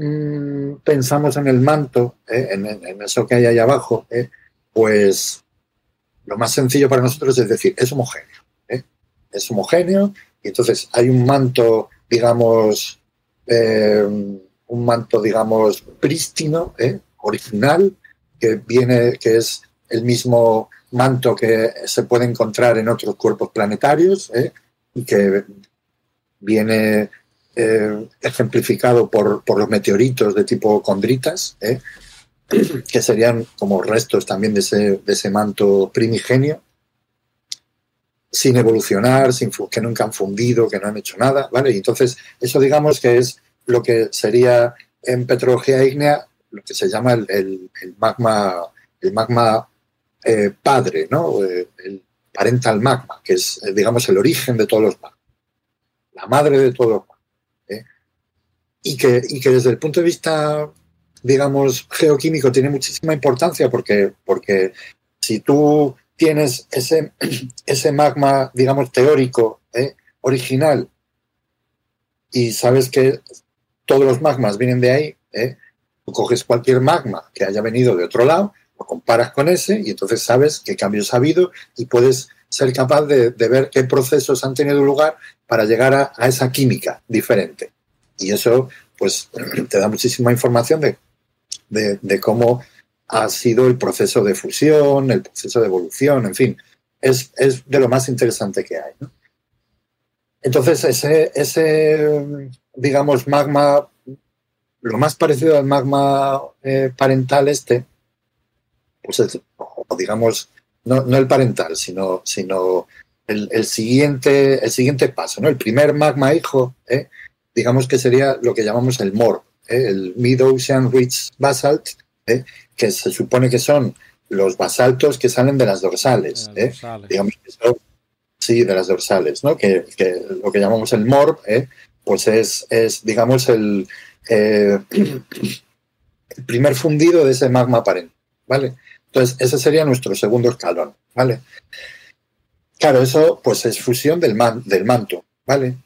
Mm, pensamos en el manto, ¿eh? en, eso que hay ahí abajo, ¿eh? pues lo más sencillo para nosotros es decir, es homogéneo. ¿eh? Es homogéneo y entonces hay un manto, digamos, un manto, digamos, prístino, original, que viene, que es el mismo manto que se puede encontrar en otros cuerpos planetarios y que viene eh, ejemplificado por, los meteoritos de tipo condritas, ¿eh? que serían como restos también de ese, manto primigenio, sin evolucionar, sin, que nunca han fundido, que no han hecho nada, ¿vale? Entonces, eso digamos que es lo que sería en petrología ígnea lo que se llama el, magma, el magma eh, padre, ¿no? El parental magma, que es, digamos, el origen de todos los magmas, la madre de todos los magmas y que, que desde el punto de vista, digamos, geoquímico tiene muchísima importancia porque, porque si tú tienes ese, ese magma, digamos, teórico, ¿eh? original, y sabes que todos los magmas vienen de ahí, ¿eh? tú coges cualquier magma que haya venido de otro lado, lo comparas con ese y entonces sabes qué cambios ha habido y puedes ser capaz de, ver qué procesos han tenido lugar para llegar a esa química diferente. Y eso, pues, te da muchísima información de, cómo ha sido el proceso de fusión, el proceso de evolución, en fin, es, de lo más interesante que hay. Entonces, ese, digamos, magma, lo más parecido al magma eh, parental este, pues o digamos, no, no, el parental, sino, sino el, el, siguiente, el siguiente paso, ¿no? El primer magma hijo, ¿eh? digamos que sería lo que llamamos el MOR, ¿eh? el Mid Ocean Ridge Basalt, ¿eh? que se supone que son los basaltos que salen de las dorsales. ¿eh? Digamos que son, sí, de las dorsales, ¿no? que, lo que llamamos el MOR, pues es, es, digamos, el, el, primer fundido de ese magma aparente. ¿vale? Entonces, ese sería nuestro segundo escalón. ¿vale? Claro, eso pues es fusión del, man, del manto. ¿vale?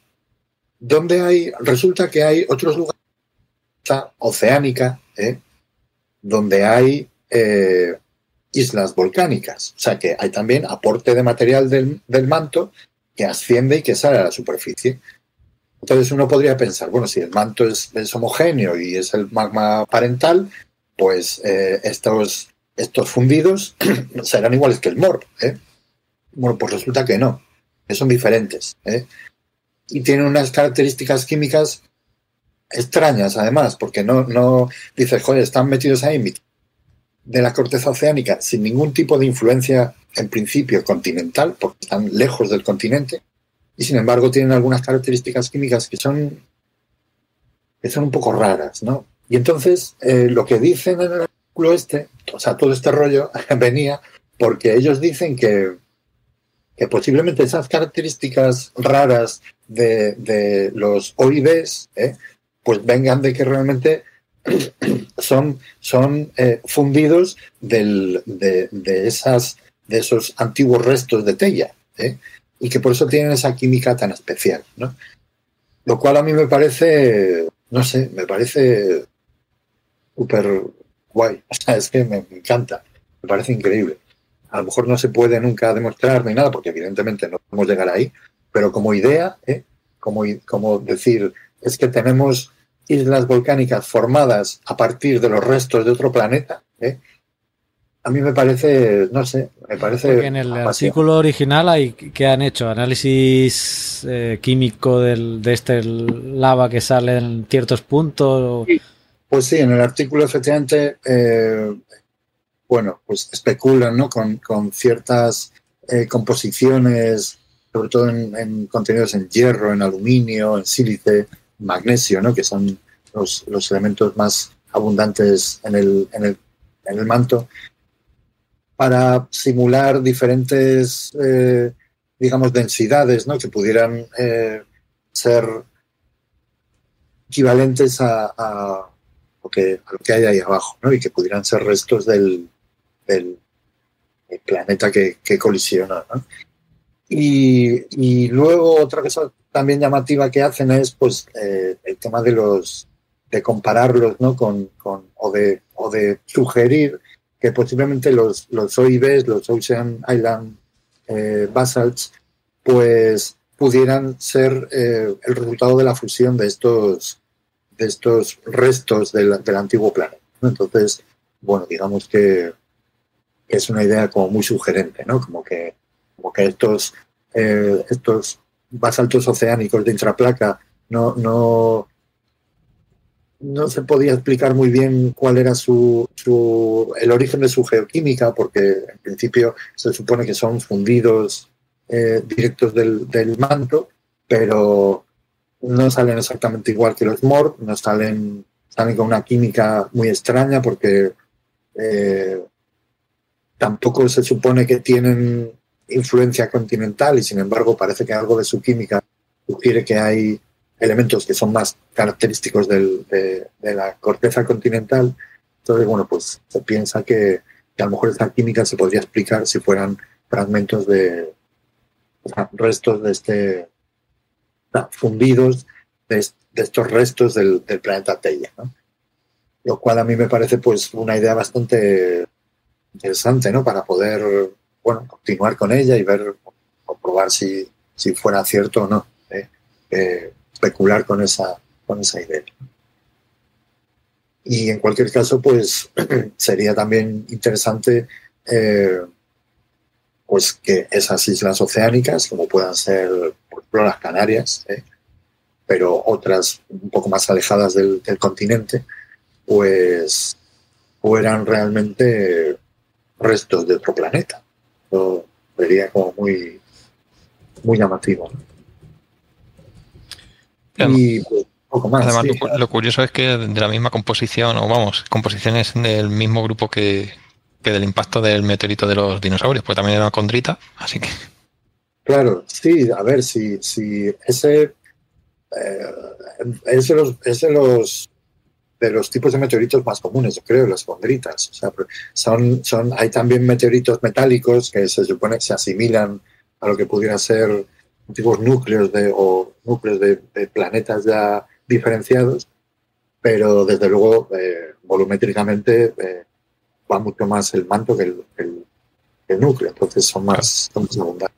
donde hay, resulta que hay otros lugares oceánica, ¿eh? donde hay eh, islas volcánicas. O sea que hay también aporte de material del, manto que asciende y que sale a la superficie. Entonces uno podría pensar, bueno, si el manto es, homogéneo y es el magma parental, pues eh, estos, estos fundidos serán iguales que el MOR. Bueno, pues resulta que no, que son diferentes y tiene unas características químicas extrañas, además, porque no, no dices, joder, están metidos ahí de la corteza oceánica sin ningún tipo de influencia, en principio, continental, porque están lejos del continente, y sin embargo tienen algunas características químicas que son, que son un poco raras, ¿no? Y entonces, eh, lo que dicen en el artículo este, o sea, todo este rollo venía porque ellos dicen que, que posiblemente esas características raras de, los OIBs, ¿eh? pues vengan de que realmente son, son eh, fundidos de, esas, de esos antiguos restos de Tella, ¿eh? Y que por eso tienen esa química tan especial. ¿no? Lo cual a mí me parece, no sé, me parece súper guay. O sea, es que me encanta, me parece increíble. A lo mejor no se puede nunca demostrar ni nada, porque evidentemente no podemos llegar ahí, pero como idea, ¿eh? como, como decir, es que tenemos islas volcánicas formadas a partir de los restos de otro planeta, ¿eh? A mí me parece, no sé, me parece... en el artículo original hay que han hecho análisis eh, químico del, de este lava que sale en ciertos puntos. Pues sí, en el artículo efectivamente, bueno, pues especulan ¿no? con, con ciertas composiciones sobre todo en, contenidos en hierro, en aluminio, en sílice, magnesio, ¿no? que son los, elementos más abundantes en el, en el, en el manto, para simular diferentes, eh, digamos, densidades, ¿no? Que pudieran eh, ser equivalentes a, lo que, hay ahí abajo, ¿no? Y que pudieran ser restos del, planeta que, que colisiona. Y, luego otra cosa también llamativa que hacen es pues eh, el tema de los de compararlos ¿no? con o, de, o de sugerir que posiblemente los, los OIBs, los Ocean Island eh, Basalts, pues pudieran ser eh, el resultado de la fusión de estos, de estos restos del, del antiguo planeta. Entonces, bueno, digamos que, es una idea como muy sugerente, ¿no? Como que, como que estos, eh, estos basaltos oceánicos de intraplaca no, no se podía explicar muy bien cuál era su, su, el origen de su geoquímica, porque en principio se supone que son fundidos eh, directos del, del, manto, pero no salen exactamente igual que los MOR, no salen, salen con una química muy extraña porque eh, tampoco se supone que tienen influencia continental y sin embargo parece que algo de su química sugiere que hay elementos que son más característicos del, de, la corteza continental. Entonces, bueno, pues se piensa que, que, a lo mejor esta química se podría explicar si fueran fragmentos de o sea, restos de este no, fundidos de, estos restos del, planeta Teia. Lo cual a mí me parece pues una idea bastante interesante, ¿no? Para poder, bueno, continuar con ella y ver o probar si, si fuera cierto o no. ¿eh? Eh, especular con esa, con esa idea. Y en cualquier caso, pues sería también interesante eh, pues que esas islas oceánicas, como puedan ser, por ejemplo, las Canarias, ¿eh? pero otras un poco más alejadas del, continente, pues fueran realmente restos de otro planeta. Eso sería como muy, muy llamativo. Y pues, poco más. Además, sí. lo, lo, curioso es que de la misma composición, o vamos, composiciones del mismo grupo que, que del impacto del meteorito de los dinosaurios, pues también era condrita, así que. Claro, sí, a ver, si, si ese eh, es, de los, es de los de los tipos de meteoritos más comunes, yo creo, las condritas. O sea, son, son, hay también meteoritos metálicos que se supone que se asimilan a lo que pudiera ser antiguos núcleos de, o núcleos de, de planetas ya diferenciados, pero desde luego eh, volumétricamente eh, va mucho más el manto que el, el, el núcleo, entonces son más, son más abundantes.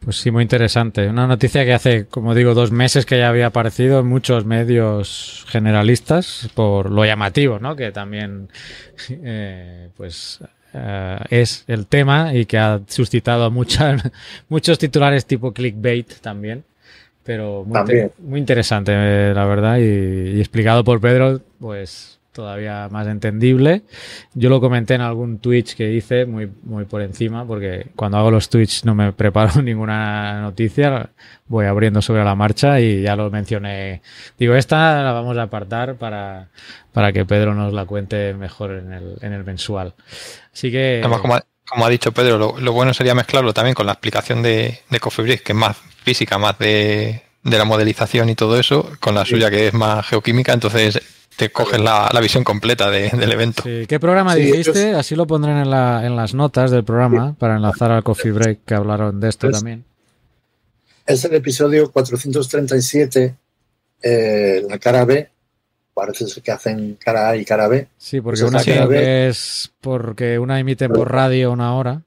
Pues sí, muy interesante. Una noticia que hace, como digo, dos meses que ya había aparecido en muchos medios generalistas por lo llamativo, ¿no? Que también, eh, pues, uh, es el tema y que ha suscitado mucha, muchos titulares tipo clickbait también. Pero muy interesante, eh, la verdad, y, y, explicado por Pedro, pues todavía más entendible. Yo lo comenté en algún Twitch que hice muy, muy por encima, porque cuando hago los Twitch no me preparo ninguna noticia, voy abriendo sobre la marcha y ya lo mencioné. Digo, esta la vamos a apartar para, para que Pedro nos la cuente mejor en el, en el mensual. Así que... Además, como, ha, como ha dicho Pedro, lo, lo, bueno sería mezclarlo también con la explicación de, de Coffee Break, que es más física, más de, de la modelización y todo eso, con la sí. suya que es más geoquímica, entonces te coges la, la visión completa de, del evento. Sí. ¿Qué programa sí, dijiste? Ellos... Así lo pondré en, la, en, las notas del programa sí. para enlazar al Coffee Break que hablaron de esto es, también. Es el episodio 437, eh, la cara B. Parece que hacen cara A y cara B. Sí, porque una cara B es porque una emite por radio una hora.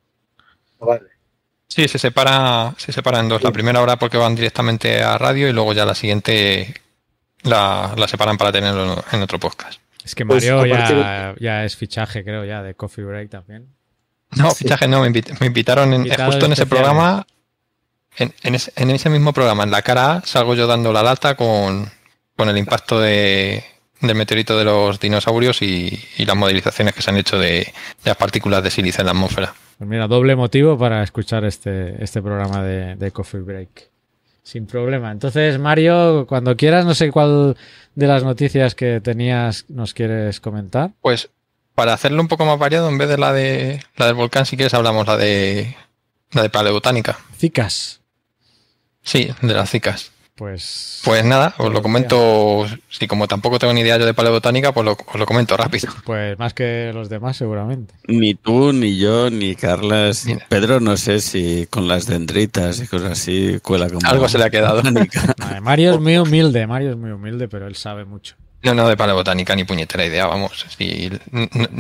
Vale. Sí, se separa, se separa en dos. La primera hora porque van directamente a radio y luego ya la siguiente la, la separan para tenerlo en otro podcast. Es que Mario pues, ya, ya, es fichaje, creo, ya de Coffee Break también. No, fichaje no, me, invit me invitaron en, justo en ese programa, en, en, ese, en, ese, mismo programa, en la cara A, salgo yo dando la lata con, con el impacto de, del meteorito de los dinosaurios y, y, las modelizaciones que se han hecho de, de, las partículas de sílice en la atmósfera. Pues mira, doble motivo para escuchar este, este programa de, de Coffee Break. Sin problema. Entonces, Mario, cuando quieras, no sé cuál de las noticias que tenías nos quieres comentar. Pues para hacerlo un poco más variado, en vez de la de la del volcán, si quieres hablamos la de la de paleobotánica. Cicas. Sí, de las cicas. Pues. Pues nada, os lo comento. Si como tampoco tengo ni idea yo de paleobotánica, pues lo, os lo comento rápido. Pues más que los demás, seguramente. Ni tú, ni yo, ni Carlas. Mira. Pedro, no sé si con las dendritas y cosas así cuela como. Algo se le ha quedado. Mario es muy humilde, Mario es muy humilde, pero él sabe mucho. No, no, de paleobotánica ni puñetera idea, vamos.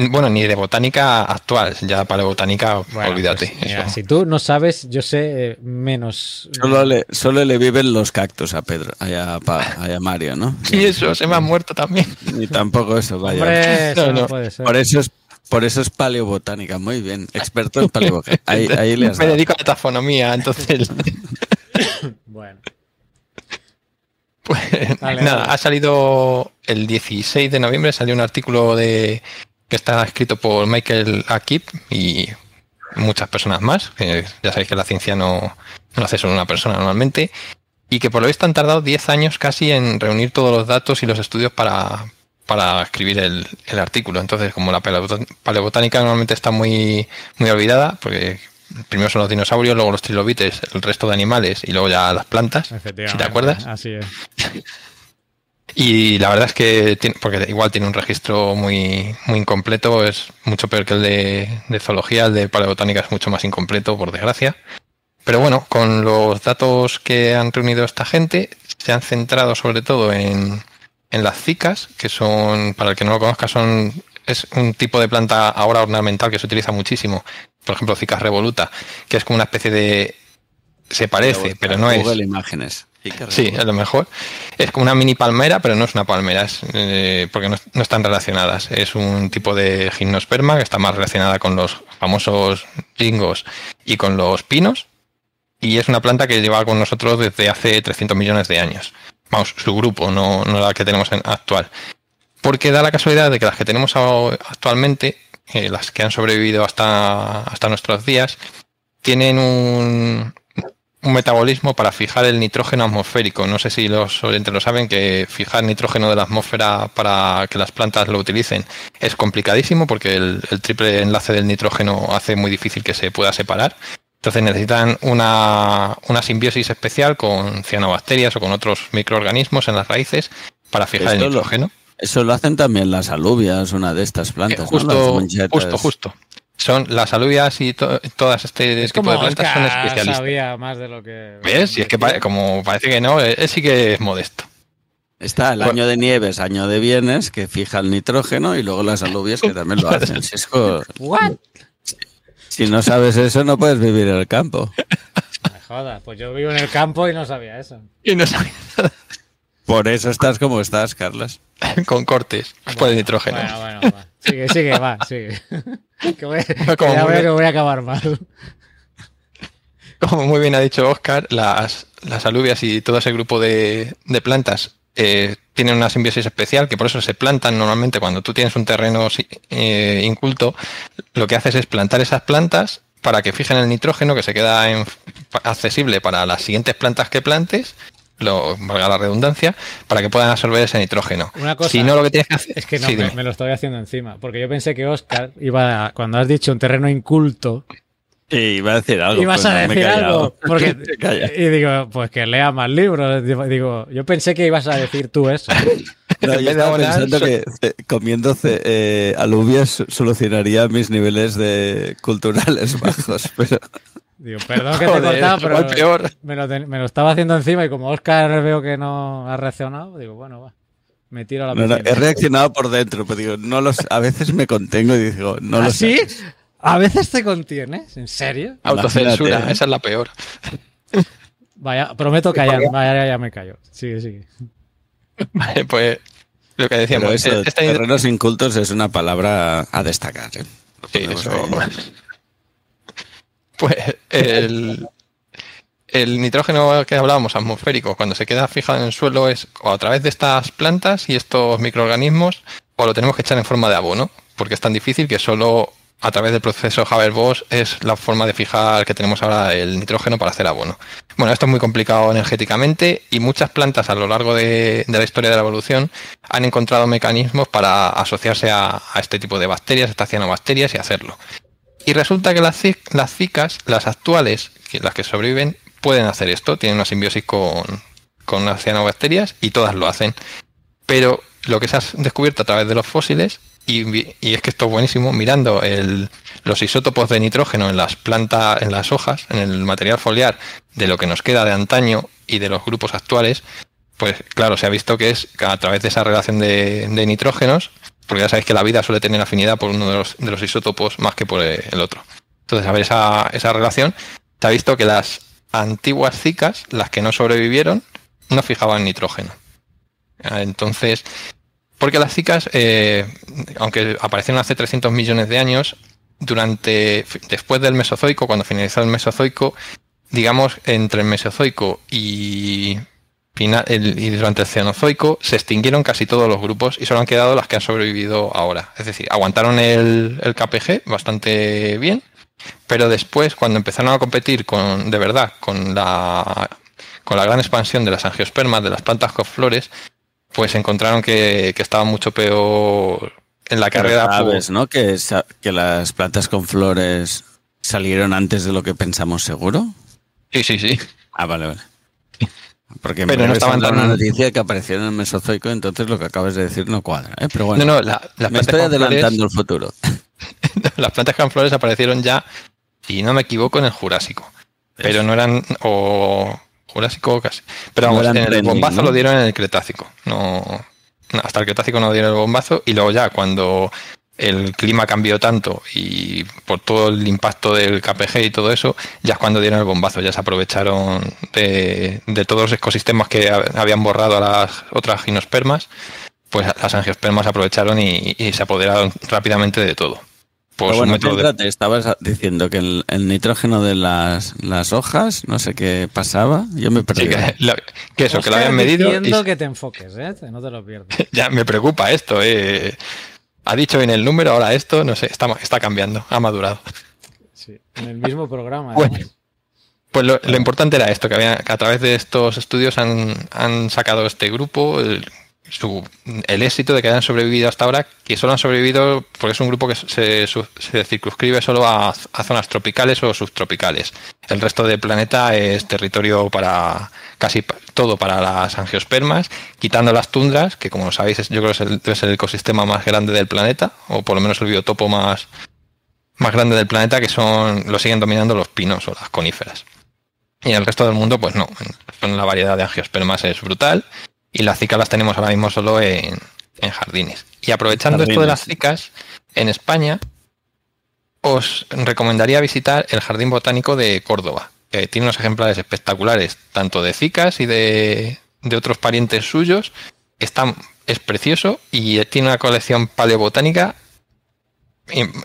Bueno, ni de botánica actual, ya paleobotánica, Bueno, olvídate. pues, mira, si tú no sabes, yo sé eh, menos. Solo le, solo le viven los cactus a Pedro, allá, pa- allá Mario, ¿no? Y eso, se me ha muerto también. Ni tampoco eso, vaya. Hombre, eso No, no, no. puede ser. Por eso es, por eso es paleobotánica, muy bien. Experto en paleobotánica. Ahí, ahí le has Me dado. dedico a la tafonomía, entonces. Bueno, Pues Dale, nada, dale. ha salido el 16 de noviembre, salió un artículo de que está escrito por Michael Akip y muchas personas más. que ya sabéis que la ciencia no, no hace solo una persona normalmente. Y que por lo visto han tardado 10 años casi en reunir todos los datos y los estudios para, para escribir el, el artículo. Entonces, como la paleobot- paleobotánica normalmente está muy, muy olvidada, porque primero son los dinosaurios, luego los trilobites, el resto de animales y luego ya las plantas. ¿Sí te acuerdas? Así es. Y la verdad es que, tiene, porque igual tiene un registro muy, muy incompleto, es mucho peor que el de, de zoología, el de paleobotánica es mucho más incompleto, por desgracia. Pero bueno, con los datos que han reunido esta gente, se han centrado sobre todo en, en las cicas, que son, para el que no lo conozca, son es un tipo de planta ahora ornamental que se utiliza muchísimo. Por ejemplo, cicas revoluta, que es como una especie de... Se parece, pero no es... Google Imágenes. Sí, a lo mejor. Es como una mini palmera, pero no es una palmera, es, eh, porque no, no están relacionadas. Es un tipo de gimnosperma que está más relacionada con los famosos gingos y con los pinos. Y es una planta que lleva con nosotros desde hace 300 millones de años. Vamos, su grupo, no, no la que tenemos en- actual. Porque da la casualidad de que las que tenemos actualmente, eh, las que han sobrevivido hasta, hasta nuestros días, tienen un, un metabolismo para fijar el nitrógeno atmosférico. No sé si los oyentes lo saben, que fijar nitrógeno de la atmósfera para que las plantas lo utilicen es complicadísimo porque el, el triple enlace del nitrógeno hace muy difícil que se pueda separar. Entonces necesitan una, una simbiosis especial con cianobacterias o con otros microorganismos en las raíces para fijar el lo- nitrógeno. Eso lo hacen también las alubias, una de estas Eh, plantas. ¿no? Las justo, justo, justo. Son las alubias y to- todas este Es tipo de plantas son especialistas. sabía más de lo que. ¿Ves? Y es que pare- como parece que no, él sí que es modesto. Está el año de nieves, año de bienes, que fija el nitrógeno, y luego las alubias que también lo hacen. Si, es co- ¿What? si no sabes eso, no puedes vivir en el campo. Me jodas, pues yo vivo en el campo y no sabía eso. Y no sabía Por eso estás como estás, Carlos. con cortes por el nitrógeno. Bueno, bueno, va. Sigue, sigue, va, sigue. que voy, Como ya muy veo bien. que voy a acabar mal. Como muy bien ha dicho Oscar, las, las alubias y todo ese grupo de, de plantas eh, tienen una simbiosis especial que por eso se plantan normalmente cuando tú tienes un terreno eh, inculto. Lo que haces es plantar esas plantas para que fijen el nitrógeno que se queda en- accesible para las siguientes plantas que plantes, lo, valga la redundancia, para que puedan absorber ese nitrógeno. Una cosa, si no, lo que tienes que hacer Es que no, Sí, me, lo estoy haciendo encima. Porque yo pensé que Oscar iba, a- cuando has dicho un terreno inculto, iba a decir algo. ibas pues a decir algo. Porque, y digo, pues que lea más libros. Digo, yo pensé que ibas a decir tú eso. No, yo estaba pensando que comiendo eh, alubias so- solucionaría mis niveles de culturales bajos, pero Digo, perdón que te he cortado, pero peor. Me, lo ten- me lo estaba haciendo encima y como Oscar veo que no ha reaccionado, digo, bueno, va. Me tiro a la no, no, he reaccionado por dentro, pero digo, no los, a veces me contengo y digo, no lo ¿Ah, sí? sé. ¿A veces te contienes? ¿En serio? Autocensura, ¿eh? esa es la peor. Vaya, prometo callar. Vaya, ya me callo. Sigue, sigue. Vale, pues lo que Pero decíamos, eso, esta- terrenos incultos es una palabra a destacar. ¿eh? Lo Sí, eso- ahí. Pues el, nitrógeno que hablábamos, atmosférico, cuando se queda fijado en el suelo es o a través de estas plantas y estos microorganismos, o lo tenemos que echar en forma de abono, porque es tan difícil que solo a través del proceso Haber-Bosch es la forma de fijar que tenemos ahora el nitrógeno para hacer abono. Bueno, esto es muy complicado energéticamente y muchas plantas a lo largo de, la historia de la evolución han encontrado mecanismos para asociarse a, este tipo de bacterias, estas cianobacterias y hacerlo. Y resulta que las, cicas, las actuales, las que sobreviven, pueden hacer esto, tienen una simbiosis con, las cianobacterias y todas lo hacen. Pero lo que se ha descubierto a través de los fósiles y, es que esto es buenísimo, mirando los isótopos de nitrógeno en las plantas, en las hojas, en el material foliar, de lo que nos queda de antaño y de los grupos actuales, pues claro, se ha visto que es a través de esa relación de, nitrógenos, porque ya sabéis que la vida suele tener afinidad por uno de los, isótopos más que por el otro. Entonces, a ver esa, esa relación, se ha visto que las antiguas cicas, las que no sobrevivieron, no fijaban nitrógeno. Entonces, porque las cicas, eh, aunque aparecieron hace 300 millones de años, durante después del Mesozoico, cuando finalizó el Mesozoico, digamos, entre el Mesozoico y, y durante el Cenozoico se extinguieron casi todos los grupos y solo han quedado las que han sobrevivido ahora. Es decir, aguantaron el, el KPG bastante bien, pero después, cuando empezaron a competir con, de verdad con la, con la gran expansión de las angiospermas, de las plantas con flores, pues encontraron que, que estaba mucho peor en la carrera. Sabes, ¿no? Que, que las plantas con flores salieron antes de lo que pensamos, ¿seguro? Sí, sí, sí. Ah, vale, vale. Porque Pero me no estaban tan... una noticia que aparecieron en el Mesozoico, entonces lo que acabas de decir no cuadra. ¿eh? Pero bueno, no, no, la, me estoy adelantando el futuro. las plantas con flores aparecieron ya, si no me equivoco, en el Jurásico. Pero no eran, o Jurásico casi. Pero vamos, en el bombazo lo dieron en el Cretácico. No, hasta el Cretácico no dieron el bombazo y luego ya cuando el clima cambió tanto y por todo el impacto del KPG y todo eso, ya es cuando dieron el bombazo, ya se aprovecharon de, todos los ecosistemas que habían borrado a las otras ginospermas, pues las angiospermas aprovecharon y se apoderaron rápidamente de todo. Pues bueno, te estabas diciendo que el, nitrógeno de las, las, hojas, no sé qué pasaba, yo me perdí. que, eso, que lo habían medido. Que te enfoques, ¿eh? no te lo pierdas. ya me preocupa esto, ¿eh? Ha dicho en el número, ahora esto, no sé, está, está cambiando, ha madurado. Sí, en el mismo programa. pues lo, importante era esto, que, había, que a través de estos estudios han, han sacado este grupo, su, el éxito de que hayan sobrevivido hasta ahora, que solo han sobrevivido porque es un grupo que se, circunscribe solo a, zonas tropicales o subtropicales. El resto del planeta es territorio para casi todo para las angiospermas, quitando las tundras, que como sabéis yo creo que es el, ecosistema más grande del planeta, o por lo menos el biotopo más, más grande del planeta, que son lo siguen dominando los pinos o las coníferas. Y en el resto del mundo, pues no, la variedad de angiospermas es brutal y las cicas las tenemos ahora mismo solo en, jardines. Y aprovechando esto de las cicas, en España os recomendaría visitar el Jardín Botánico de Córdoba, que tiene unos ejemplares espectaculares, tanto de cicas y de, otros parientes suyos. Está, es precioso y tiene una colección paleobotánica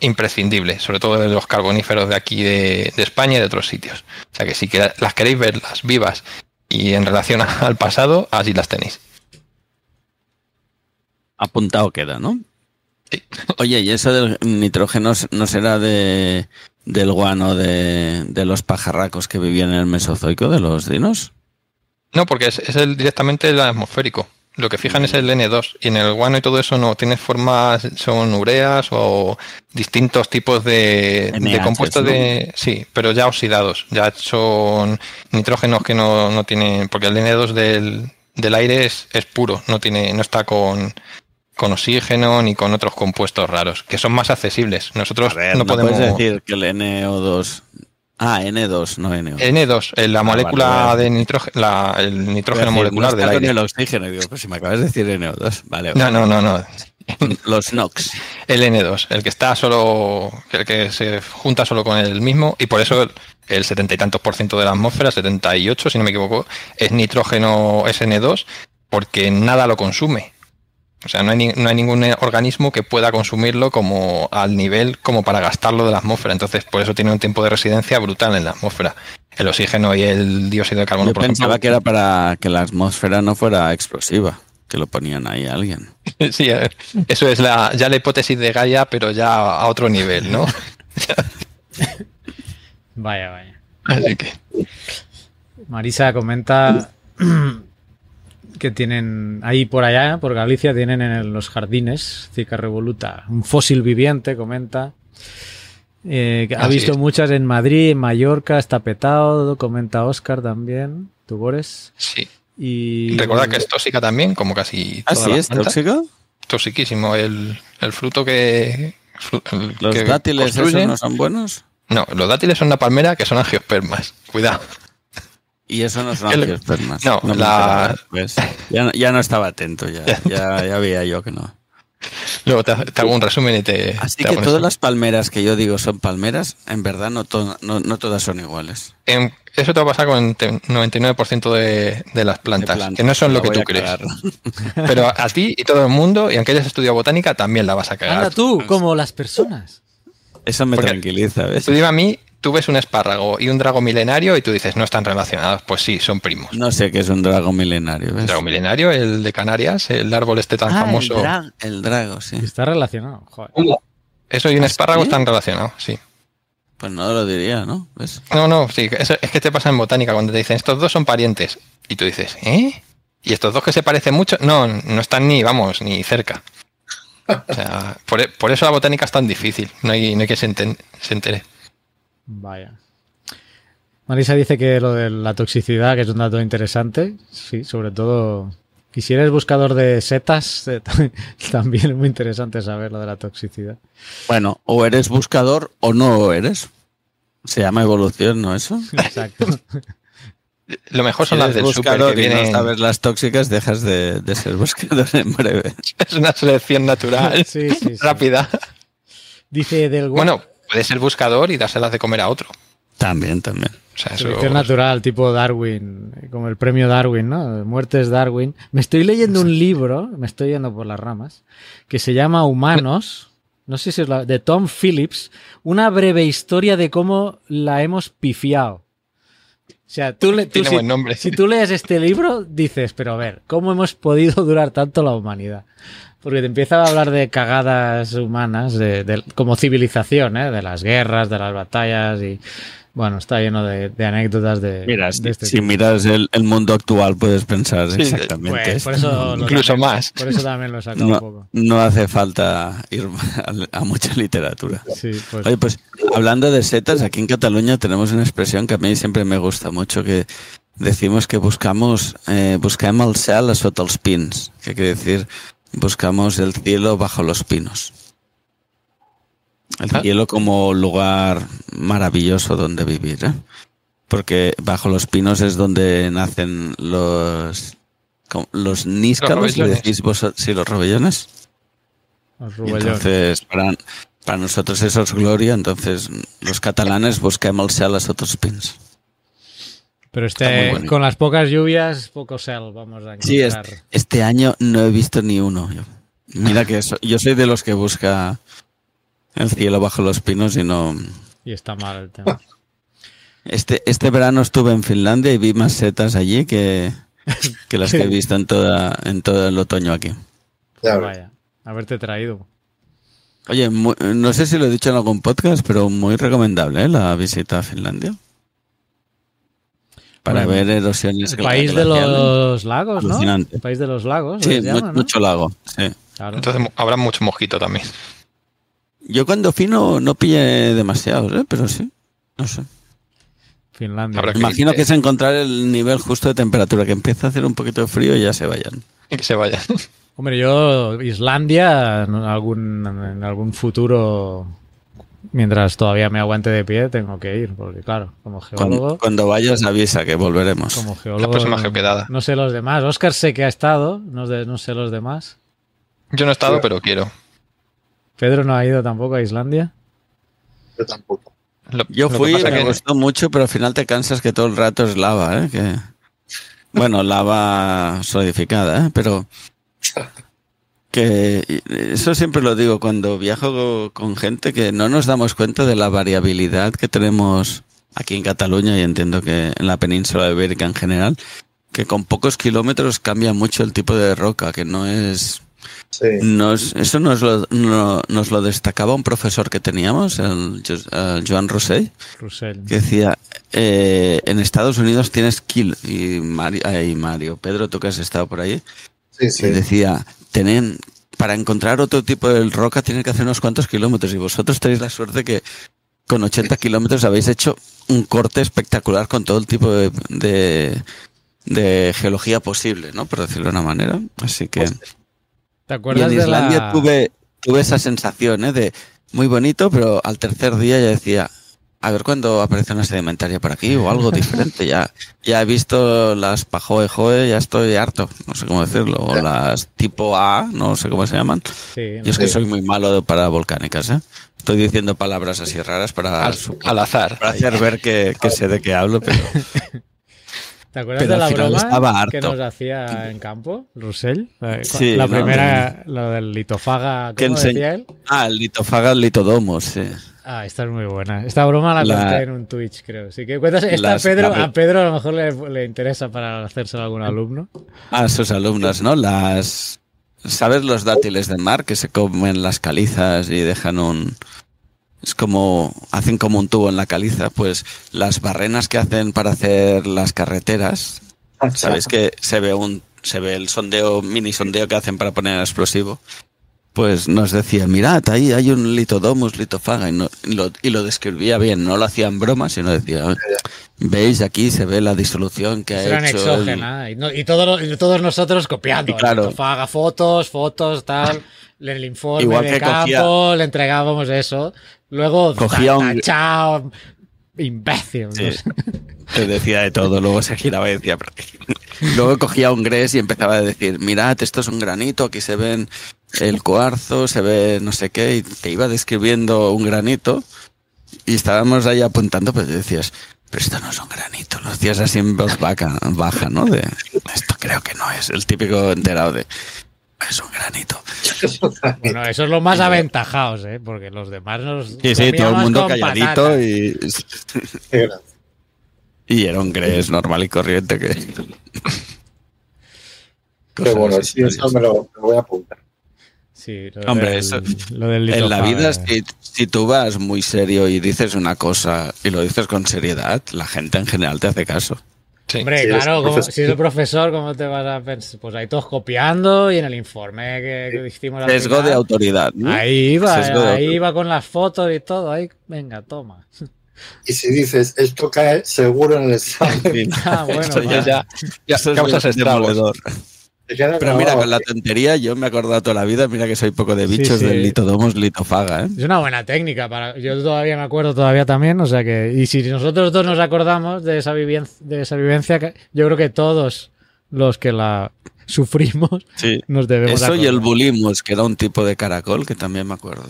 imprescindible, sobre todo de los carboníferos de aquí de, de, España y de otros sitios. O sea que si las queréis verlas vivas y en relación al pasado, así las tenéis. Apuntado queda, ¿no? Sí. Oye, ¿y eso del nitrógeno no será de, del guano de, de los pajarracos que vivían en el Mesozoico, de los dinos? No, porque es, es el, directamente el atmosférico. Lo que fijan es el N2 y en el guano y todo eso no tiene formas, son ureas o distintos tipos de, compuestos de... Sí, pero ya oxidados, ya son nitrógenos que no, no tienen, porque el N2 del, del aire es, es, puro, no tiene, no está con, con oxígeno ni con otros compuestos raros, que son más accesibles. Nosotros no, podemos decir que el NO2 Ah, N2, no NO. N2, la ah, molécula de nitrógeno, el nitrógeno molecular del aire. el oxígeno, digo, pues si me acabas de decir NO2, vale. No, no, no, no. Los NOx. El N2, el que está solo, el que se junta solo con el mismo, y por eso el setenta y tantos por ciento de la atmósfera, 78 si no me equivoco, es nitrógeno SN2, porque nada lo consume. O sea, no hay, no hay ningún organismo que pueda consumirlo como al nivel como para gastarlo de la atmósfera. Entonces, por eso tiene un tiempo de residencia brutal en la atmósfera. El oxígeno y el dióxido de carbono. Yo pensaba que era para que la atmósfera no fuera explosiva. que lo ponían ahí a alguien. Sí, a ver, eso es la, ya la hipótesis de Gaia, pero ya a otro nivel, ¿no? Vaya, vaya. Así que. Marisa comenta que tienen ahí por allá, por Galicia, tienen en los jardines Zika revoluta, un fósil viviente, comenta. Eh, que ha visto es. muchas en Madrid, en Mallorca, está petado, comenta Oscar también, Tubores. Sí. Y Recuerda que es tóxica también, como casi ¿Ah, todas sí? las ¿Es plantas. tóxico? Toxiquísimo. El, el fruto que. el ¿Los que dátiles esos no son buenos? No, los dátiles son una palmera que son angiospermas. Cuidado. Y eso no son El- angiospermas. no, me la- ¿ves? Ya, no- ya no estaba atento, ya, ya, ya veía yo que no. Luego te, te hago un resumen y te. Así te que todas eso. las palmeras que yo digo son palmeras, en verdad no, to- no, no todas son iguales. Em, eso te va a pasar con el te- 99% de, de las plantas, De que no son lo que tú a crees. cagar. Pero a ti y todo el mundo, y aunque hayas estudiado botánica, también la vas a cagar. Anda tú, como las personas. Eso me Porque- tranquiliza, ¿ves? Tú dime a mí, tú ves un espárrago y un drago milenario y tú dices, no están relacionados. Pues sí, son primos. No sé qué es un drago milenario, El ¿ves? drago milenario, el de Canarias, el árbol este tan Ah, famoso. El, dra- el drago, sí. Está relacionado. Joder. Eso y un ¿Ah, espárrago sí? están relacionados, sí. Pues no lo diría, ¿no? ¿Ves? No, no, sí, es que te pasa en botánica cuando te dicen, estos dos son parientes. Y tú dices, ¿eh? ¿Y estos dos que se parecen mucho? No, no están ni, vamos, ni cerca. O sea, por, e- por eso la botánica es tan difícil. No hay, no hay que se, enten- se entere. Vaya. Marisa dice que lo de la toxicidad, que es un dato interesante. Sí, sobre todo. Y si eres buscador de setas, eh, también es muy interesante saber lo de la toxicidad. Bueno, o eres buscador o no eres. Se llama evolución, ¿no? Eso. Exacto. Lo mejor Si son las eres del super que y no vienen. sabes las tóxicas, dejas de, de ser buscador en breve. Es una selección natural, Sí, sí, sí. rápida. Dice del Bueno, puedes ser buscador y dárselas de comer a otro. También, también. O sea, eso. Selección natural, tipo Darwin, como el premio Darwin, ¿no? Muertes Darwin. Me estoy leyendo un libro, me estoy yendo por las ramas, que se llama Humanos, no sé si es la, de Tom Phillips, una breve historia de cómo la hemos pifiado. O sea, tú, le, tú Tiene si, buen nombre. si tú lees este libro, dices, pero a ver, ¿cómo hemos podido durar tanto la humanidad? Porque te empieza a hablar de cagadas humanas, de, de- como civilización, ¿eh? de las guerras, de las batallas y bueno, está lleno de, de anécdotas de, Mira, de si, este si tipo. miras el, el mundo actual, puedes pensar Sí, exactamente. Pues, por eso Incluso también- más. Por eso también lo saca un no, poco. no hace falta ir a, a mucha literatura. Sí, pues, Oye, pues hablando de setas, aquí en Cataluña tenemos una expresión que a mí siempre me gusta mucho, que decimos que buscamos, eh, buscam el cel a sota els pins, que quiere decir buscamos el cielo bajo los pinos. El Ah. cielo como lugar maravilloso donde vivir, ¿eh? Porque bajo los pinos es donde nacen los los níscalos, ¿le robellones. decís vosotros? Sí, los robellones. los entonces, para, para nosotros eso es gloria, entonces los catalanes busquem el cel a sota els pins. Pero este, con las pocas lluvias, poco cel vamos a Sí, encontrar. este año no he visto ni uno. Mira que eso- yo soy de los que busca el cielo bajo los pinos y no... Y está mal el tema. Este, este verano estuve en Finlandia y vi más setas allí que, que las que he visto en, toda, en todo el otoño aquí. Ves. Vaya, haberte traído. Oye, muy- no sé si lo he dicho en algún podcast, pero muy recomendable ¿eh? la visita a Finlandia. Para Bueno, ver erosiones El país de los lagos, ¿no? El país de los lagos. Sí, les mu- llaman, ¿no? mucho lago. sí. Claro. Entonces habrá mucho mosquito también. Yo cuando fui no, pillé demasiados, ¿eh? pero sí. No sé. Finlandia. Habrá Imagino que es encontrar el nivel justo de temperatura, que empieza a hacer un poquito de frío y ya se vayan. Y que se vaya. Hombre, yo, Islandia, en algún, en algún futuro, mientras todavía me aguante de pie, tengo que ir, porque claro, como geólogo, Cuando, cuando vayas avisa que volveremos. como geólogo, La próxima geoquedada. no sé los demás. Oscar sé que ha estado, no, de- no sé los demás. Yo no he estado, pero quiero. Pedro no ha ido tampoco a Islandia. Yo tampoco. Lo- Yo lo que fui, me que- gustó mucho, pero al final te cansas que todo el rato es lava, ¿eh? Que... Bueno, lava solidificada, ¿eh? Pero que eso siempre lo digo cuando viajo con gente que no nos damos cuenta de la variabilidad que tenemos aquí en Cataluña y entiendo que en la península ibérica en general, que con pocos kilómetros cambia mucho el tipo de roca, que no es Sí. Nos, eso nos lo, no- nos lo destacaba un profesor que teníamos, el, Jo- el Joan Rosell, Russell. que decía, eh, en Estados Unidos tienes kil y Mario, ay, Mario, Pedro, tú que has estado por ahí, Sí, sí. y decía, tienen, para encontrar otro tipo de roca tienen que hacer unos cuantos kilómetros y vosotros tenéis la suerte que con 80 kilómetros habéis hecho un corte espectacular con todo el tipo de, de, de geología posible, ¿no? Por decirlo de una manera. Así que... ¿Te Y acuerdas en de la... tuve, tuve esa sensación ¿eh? de muy bonito, pero al tercer día ya decía, a ver cuándo aparece una sedimentaria por aquí o algo diferente. Ya, ya he visto las Pajoe Joe, ya estoy harto, no sé cómo decirlo, o las tipo A, no sé cómo se llaman. Sí, Yo es que soy muy malo para volcánicas, ¿eh? Estoy diciendo palabras así raras para, Al, al azar. para hacer ver que, que sé de qué hablo, pero ¿Te acuerdas Pero de la broma estaba que nos hacía en campo, Russell? La, Sí, la ¿no? primera, la del litofaga, Que ¿cómo ense- decía él? Ah, el litofaga, el litodomos, sí. Ah, esta es muy buena. Esta broma la, La- conté en un Twitch, creo. Así que cuentas, esta Las- Pedro, la- a Pedro a lo mejor le, le interesa para hacérselo a algún alumno. a sus alumnos, ¿no? Las. ¿Sabes los dátiles de mar que se comen las calizas y dejan un. Es como. Hacen como un tubo en la caliza. Pues las barrenas que hacen para hacer las carreteras. ¿Sabéis que se ve un. Se ve el sondeo, mini sondeo que hacen para poner el explosivo? Pues nos decía, mirad, ahí hay un litodomus, litofaga, y, no- y lo, y lo describía bien, no lo hacía en broma, sino decía, veis aquí se ve la disolución que ha hecho. el- exógena. Y, no- y todos, y todos nosotros copiando. Y claro. Litofaga, fotos, fotos, tal. El informe Igual de que campo cogía- le entregábamos eso. Luego, Cogía un- tachao, imbécil. Sí. no sé. Te decía de todo, luego se giraba y decía. Luego cogía un gres y empezaba a decir: Mirad, esto es un granito, aquí se ven el cuarzo, se ve no sé qué, y te iba describiendo un granito y estábamos ahí apuntando, pero decías. Pero esto no es un granito, lo decías así en voz vaca- baja, ¿no? De esto creo que no es el típico enterado de es un granito. Bueno, eso es lo más aventajados, ¿eh? Porque los demás nos. Sí, sí, todo el mundo calladito patata. y, y era un gres normal y corriente que. Qué bueno, sí, eso me lo, me lo voy a apuntar. Sí, lo Hombre, del- eso- lo del En la vida, si, si tú vas muy serio y dices una cosa y lo dices con seriedad, la gente en general te hace caso. Sí. Hombre, Sí, claro, como- profesor. si es el profesor, ¿cómo te vas a pensar? Pues ahí todos copiando y en el informe que, que hicimos al Sesgo final, de autoridad. ¿no? Ahí iba, Sesgo ahí iba con las fotos y todo. Ahí, venga, toma. Y si dices, esto cae seguro en el examen. Ah, bueno. Ya, ya es causas estragos. Pero mira, con la tontería yo me he acordado toda la vida, mira que soy poco de bichos sí. del litodomos litofaga, ¿eh? Es una buena técnica. para Yo todavía me acuerdo todavía también, o sea que... Y si nosotros dos nos acordamos de esa, vivien- de esa vivencia, yo creo que todos los que la sufrimos Sí. nos debemos Eso y el acordar. bulimus, que era un tipo de caracol que también me acuerdo.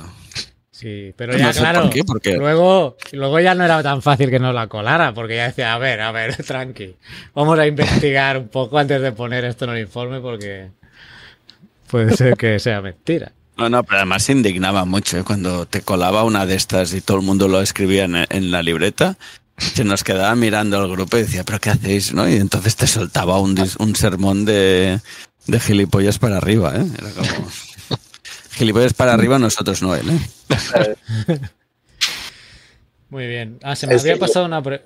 Sí, pero No ya sé claro, por qué, porque- luego, luego ya no era tan fácil que nos la colara, porque ya decía, a ver, a ver, tranqui, vamos a investigar un poco antes de poner esto en el informe porque puede ser que sea mentira. No, no, pero además se indignaba mucho ¿eh? cuando te colaba una de estas y todo el mundo lo escribía en, en la libreta. Se nos quedaba mirando al grupo y decía, ¿pero qué hacéis? ¿no? Y entonces te soltaba un, un sermón de, de gilipollas para arriba. ¿eh? Era como... Gilipollas para arriba, nosotros no él. ¿eh? Muy bien. Ah, se me Es había pasado una... pre-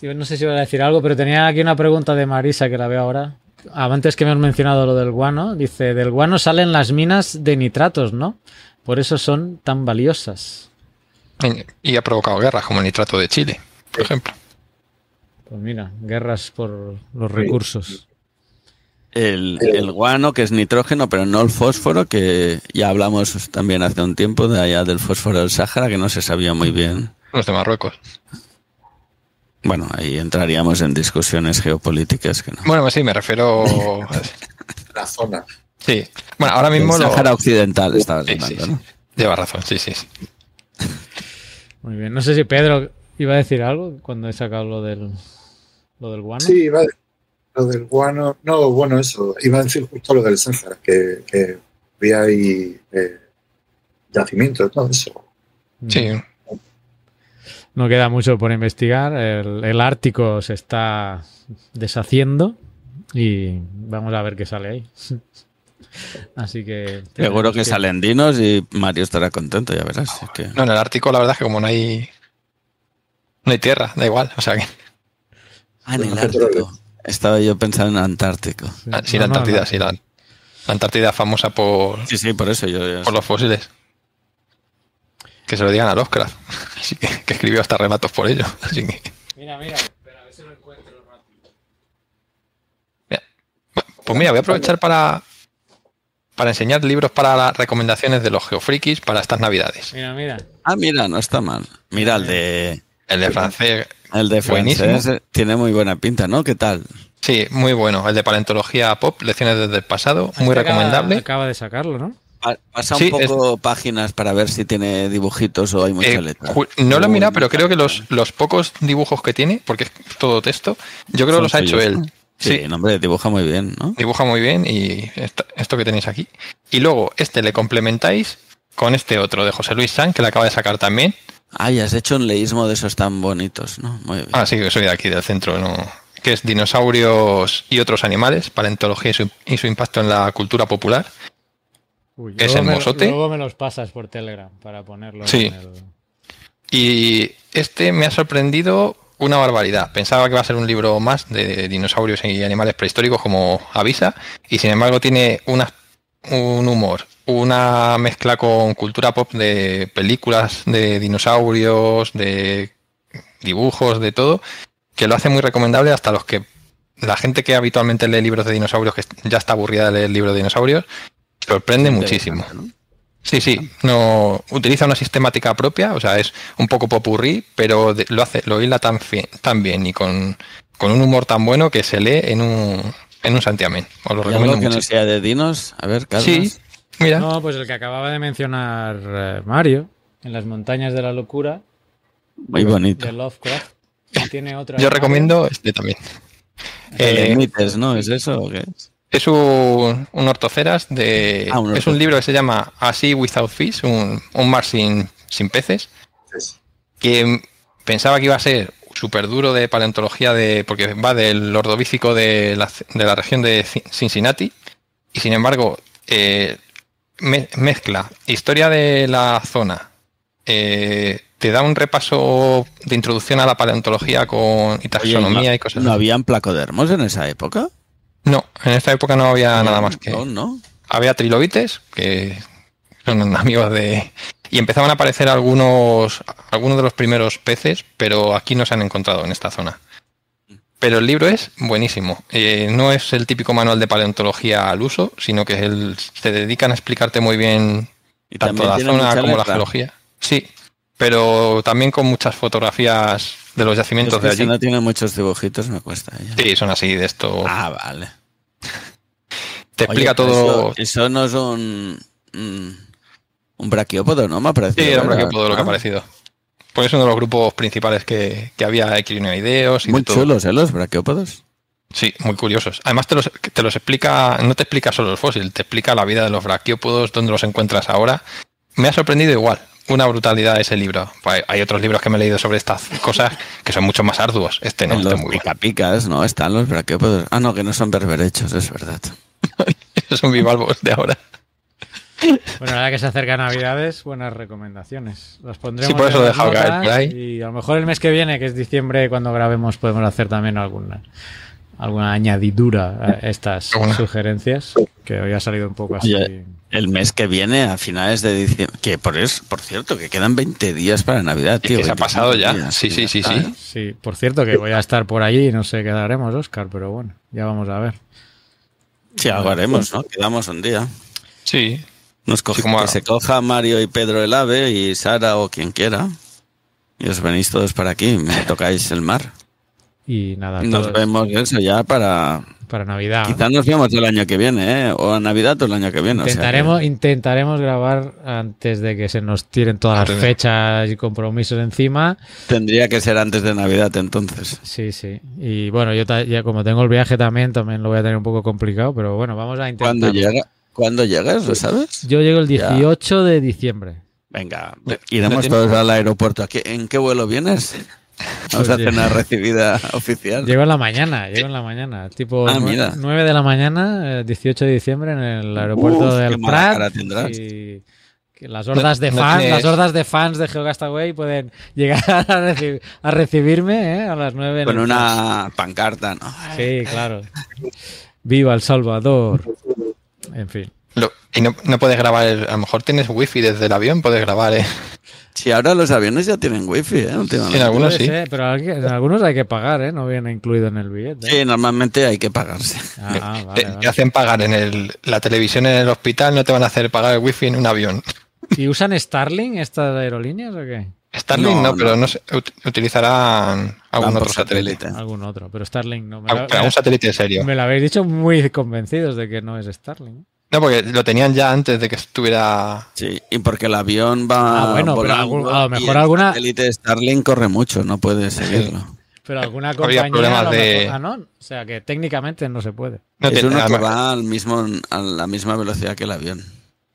Yo No sé si iba a decir algo, pero tenía aquí una pregunta de Marisa que la veo ahora. Ah, Antes que me has mencionado lo del guano, dice, del guano salen las minas de nitratos, ¿no? Por eso son tan valiosas. Y ha provocado guerras, como el nitrato de Chile, por ejemplo. Pues mira, guerras por los recursos. El, el guano, que es nitrógeno, pero no el fósforo, que ya hablamos también hace un tiempo de allá del fósforo del Sáhara, que no se sabía muy bien. Los de Marruecos. Bueno, ahí entraríamos en discusiones geopolíticas que no. Bueno, pues sí, me refiero. La zona. Sí. Bueno, ahora El mismo lo. Sáhara Occidental estabas Sí, hablando, sí, sí. ¿no? Lleva razón, sí, sí. sí. Muy bien. No sé si Pedro iba a decir algo cuando he sacado lo del, lo del guano. Sí, iba a decir lo del guano. No, bueno, eso. Iba a decir justo lo del Sáhara, que, que había ahí eh, yacimientos, todo eso. Sí. No queda mucho por investigar. El, el Ártico se está deshaciendo Y vamos a ver qué sale ahí. Así que. Seguro que salen dinos y Mario estará contento, ya verás. es que- No, en el Ártico la verdad es que como no hay no hay tierra, da igual, o sea que Ah, en el. Ártico. Estaba yo pensando en Antártico. Sí, ah, sí, no, la Antártida, no. sí, la, la Antártida famosa por, Sí, sí, por eso yo. yo- por los fósiles. Que se lo digan a Lovecraft, así que, que escribió hasta relatos por ello. Así que, Mira, mira, espera, a ver si lo encuentro rápido. pues mira, voy a aprovechar para, para enseñar libros para las recomendaciones de los geofrikis para estas navidades. Mira, mira. Ah, mira, no está mal. Mira, el de, El de francés, el de Buenísimo. francés eh, tiene muy buena pinta, ¿no? ¿Qué tal? sí, muy bueno. El de paleontología pop, lecciones desde el pasado, muy Este acaba- recomendable. Acaba de sacarlo, ¿no? Pa- Pasa Sí, un poco páginas para ver si tiene dibujitos o hay mucha Eh, no lo he mirado, pero creo que los, los pocos dibujos que tiene, porque es todo texto, yo creo que los ha hecho él. Sí, Sí. no, hombre, dibuja muy bien, ¿no? Dibuja muy bien y esto, esto que tenéis aquí. Y luego este le complementáis con este otro de José Luis San, que le acaba de sacar también. Ah, y has hecho un leísmo de esos tan bonitos, ¿no? Muy bien. Ah, sí, que soy de aquí, del centro, ¿no? que es Dinosaurios y otros animales, paleontología y su, y su impacto en la cultura popular. Uy, Es luego el me lo- mozote. Luego me los pasas por Telegram para ponerlo Sí. en el... Y este me ha sorprendido una barbaridad. Pensaba que iba a ser un libro más de dinosaurios y animales prehistóricos como avisa, y sin embargo tiene una, un humor, una mezcla con cultura pop de películas de dinosaurios, de dibujos, de todo, que lo hace muy recomendable hasta los que la gente que habitualmente lee libros de dinosaurios, que ya está aburrida de leer libros de dinosaurios, sorprende muchísimo. Sí, sí, no utiliza una sistemática propia, o sea, es un poco popurrí, pero de- lo hace, lo hila tan, fi- tan bien y con, con un humor tan bueno que se lee en un, en un santiamén. Os lo ¿Y recomiendo algo que mucho. no sea de dinos? A ver, Carlos. Sí, mira, No, pues el que acababa de mencionar eh, Mario, en las montañas de la locura, Muy bonito. de Lovecraft. Y tiene otra. yo recomiendo este también. El Eh, Mites, ¿no? ¿Es eso o qué es? Es un, un ortoceras de. Ah, un es un libro que se llama Así Without Fish, un, un mar sin, sin peces. Es- que pensaba que iba a ser súper duro de paleontología de porque va del ordovícico de la, de la región de Ci- Cincinnati y sin embargo eh, me- mezcla historia de la zona eh, te da un repaso de introducción a la paleontología con y taxonomía Oye, ¿no- y cosas ¿No así. habían placodermos en esa época? no en esta época no había nada más que No, no. había trilobites que son amigos de y empezaban a aparecer algunos algunos de los primeros peces pero aquí no se han encontrado en esta zona pero el libro es buenísimo Eh, no es el típico manual de paleontología al uso sino que el- se dedican a explicarte muy bien Y tanto la zona como la geología sí pero también con muchas fotografías de los Es yacimientos que de si allí no tiene muchos dibujitos me cuesta. ya. sí son así de esto Ah, vale. te Oye, explica todo Eso, eso no es un, un, braquiópodo, ¿no? Me ha parecido. Sí, era un ¿verdad? braquiópodo lo que ha Ah, parecido. Pues es uno de los grupos principales que, que había equinoideos y Muy de todo. chulos, ¿eh? Los braquiópodos. Sí, muy curiosos. Además te los, te los explica, no te explica solo el fósil, te explica la vida de los braquiópodos, dónde los encuentras ahora. Me ha sorprendido igual, una brutalidad ese libro. Pues hay otros libros que me he leído sobre estas cosas que son mucho más arduos. Este no, este los es muy bueno. picapicas, ¿no? Están los braquiópodos. Ah, no, que no son berberechos, es verdad. Son bivalvos de ahora. Bueno, ahora que se acercan Navidades, buenas recomendaciones. Las pondremos Sí, por eso en lo he las dejado caer notas por ahí. Y a lo mejor el mes que viene, que es diciembre, cuando grabemos, podemos hacer también alguna, alguna añadidura a estas Alguna. sugerencias, que hoy ha salido un poco así. Oye, El mes que viene, a finales de diciembre, que por eso, por cierto, que quedan 20 días para Navidad, tío. que se ha 25 pasado ya. días, Sí, sí, sí, sí. ¿eh? Sí, por cierto, que voy a estar por allí y no sé qué daremos, Oscar, pero bueno, ya vamos a ver. Sí, algo haremos, ¿no? Quedamos un día. Sí. Nos coge- Sí, como que a- se coja Mario y Pedro el ave y Sara o quien quiera. Y os venís todos para aquí, me tocáis el mar. Y nada, Y nos vemos eso ya para... para Navidad. Quizás nos vemos el año que viene, ¿eh? O a Navidad o el año que viene. o sea que- Intentaremos, intentaremos grabar antes de que se nos tiren todas las fechas y compromisos encima. Tendría que ser antes de Navidad entonces. Sí, sí. Y bueno, yo ya como tengo el viaje también, también lo voy a tener un poco complicado, pero bueno, vamos a intentar. ¿Cuándo llega? ¿Cuándo llegas? ¿Lo sabes? Yo llego el Ya. 18 de diciembre. Venga, iremos todos al aeropuerto. ¿A qué- ¿En qué vuelo vienes? Vamos a Oye. hacer una recibida oficial. Llego en la mañana, llego en la mañana. Tipo Ah, nue- mira. 9 de la mañana, eh, 18 de diciembre, en el aeropuerto Uf, del Prat. Y que las hordas de no fans, las hordas de fans de GeoCastaway pueden llegar a, reci- a recibirme ¿eh? a las 9 en Con una pancarta, ¿no? Sí, claro. Viva El Salvador. En fin. Lo- y no, no puedes grabar, el- a lo mejor tienes wifi desde el avión, puedes grabar, ¿eh? Si ahora los aviones ya tienen wifi, ¿eh? Últimamente. Sí, en algunos sí. ser, pero hay en algunos hay que pagar, ¿eh? No viene incluido en el billete. Sí, normalmente hay que pagarse. Ah, te, vale, te hacen pagar en el, la televisión en el hospital, no te van a hacer pagar el wifi en un avión. ¿Y usan Starlink estas aerolíneas o qué? Starlink no, No, pero no. no sé, ut- utilizarán algún otro por satélite. Algún otro, pero Starlink no. Me, pero algún satélite serio. me lo habéis dicho muy convencidos de que no es Starlink. No, porque lo tenían ya antes de que estuviera. Sí, y porque el avión va. Ah, bueno, pero algún- a lo mejor el alguna- satélite Starlink corre mucho, no puede seguirlo. Pero alguna compañía. problemas a lo de- mejor- Ah, no. O sea que técnicamente no se puede. No es tiene- uno que va al mismo, a la misma velocidad que el avión.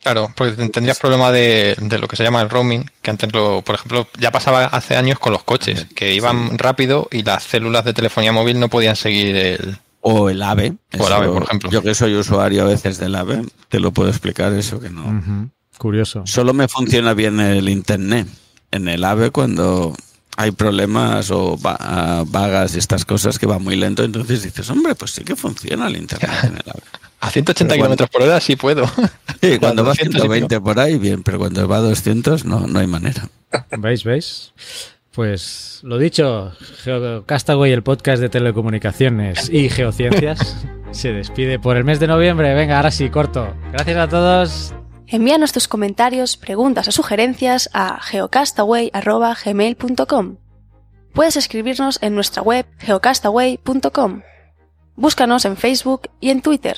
Claro, porque tendrías problema de, de lo que se llama el roaming, que antes lo, por ejemplo, ya pasaba hace años con los coches, que iban rápido y las células de telefonía móvil no podían seguir el. O el AVE. O el AVE, por ejemplo. Yo que soy usuario a veces del AVE, te lo puedo explicar eso que no. Curioso. Solo me funciona bien el internet. En el AVE cuando hay problemas o va- ah, vagas y estas cosas que va muy lento, entonces dices, hombre, pues sí que funciona el internet en el AVE. A 180 Pero kilómetros por hora sí puedo. Sí, cuando va a 200 y 120 por ahí, bien, pero cuando va a 200 no, no hay manera. ¿Veis? ¿Veis? Pues lo dicho, Geocastaway, el podcast de telecomunicaciones y geociencias, se despide por el mes de noviembre. Venga, ahora sí, corto. Gracias a todos. Envíanos tus comentarios, preguntas o sugerencias a geocastaway.gmail.com. Puedes escribirnos en nuestra web geocastaway.com. Búscanos en Facebook y en Twitter.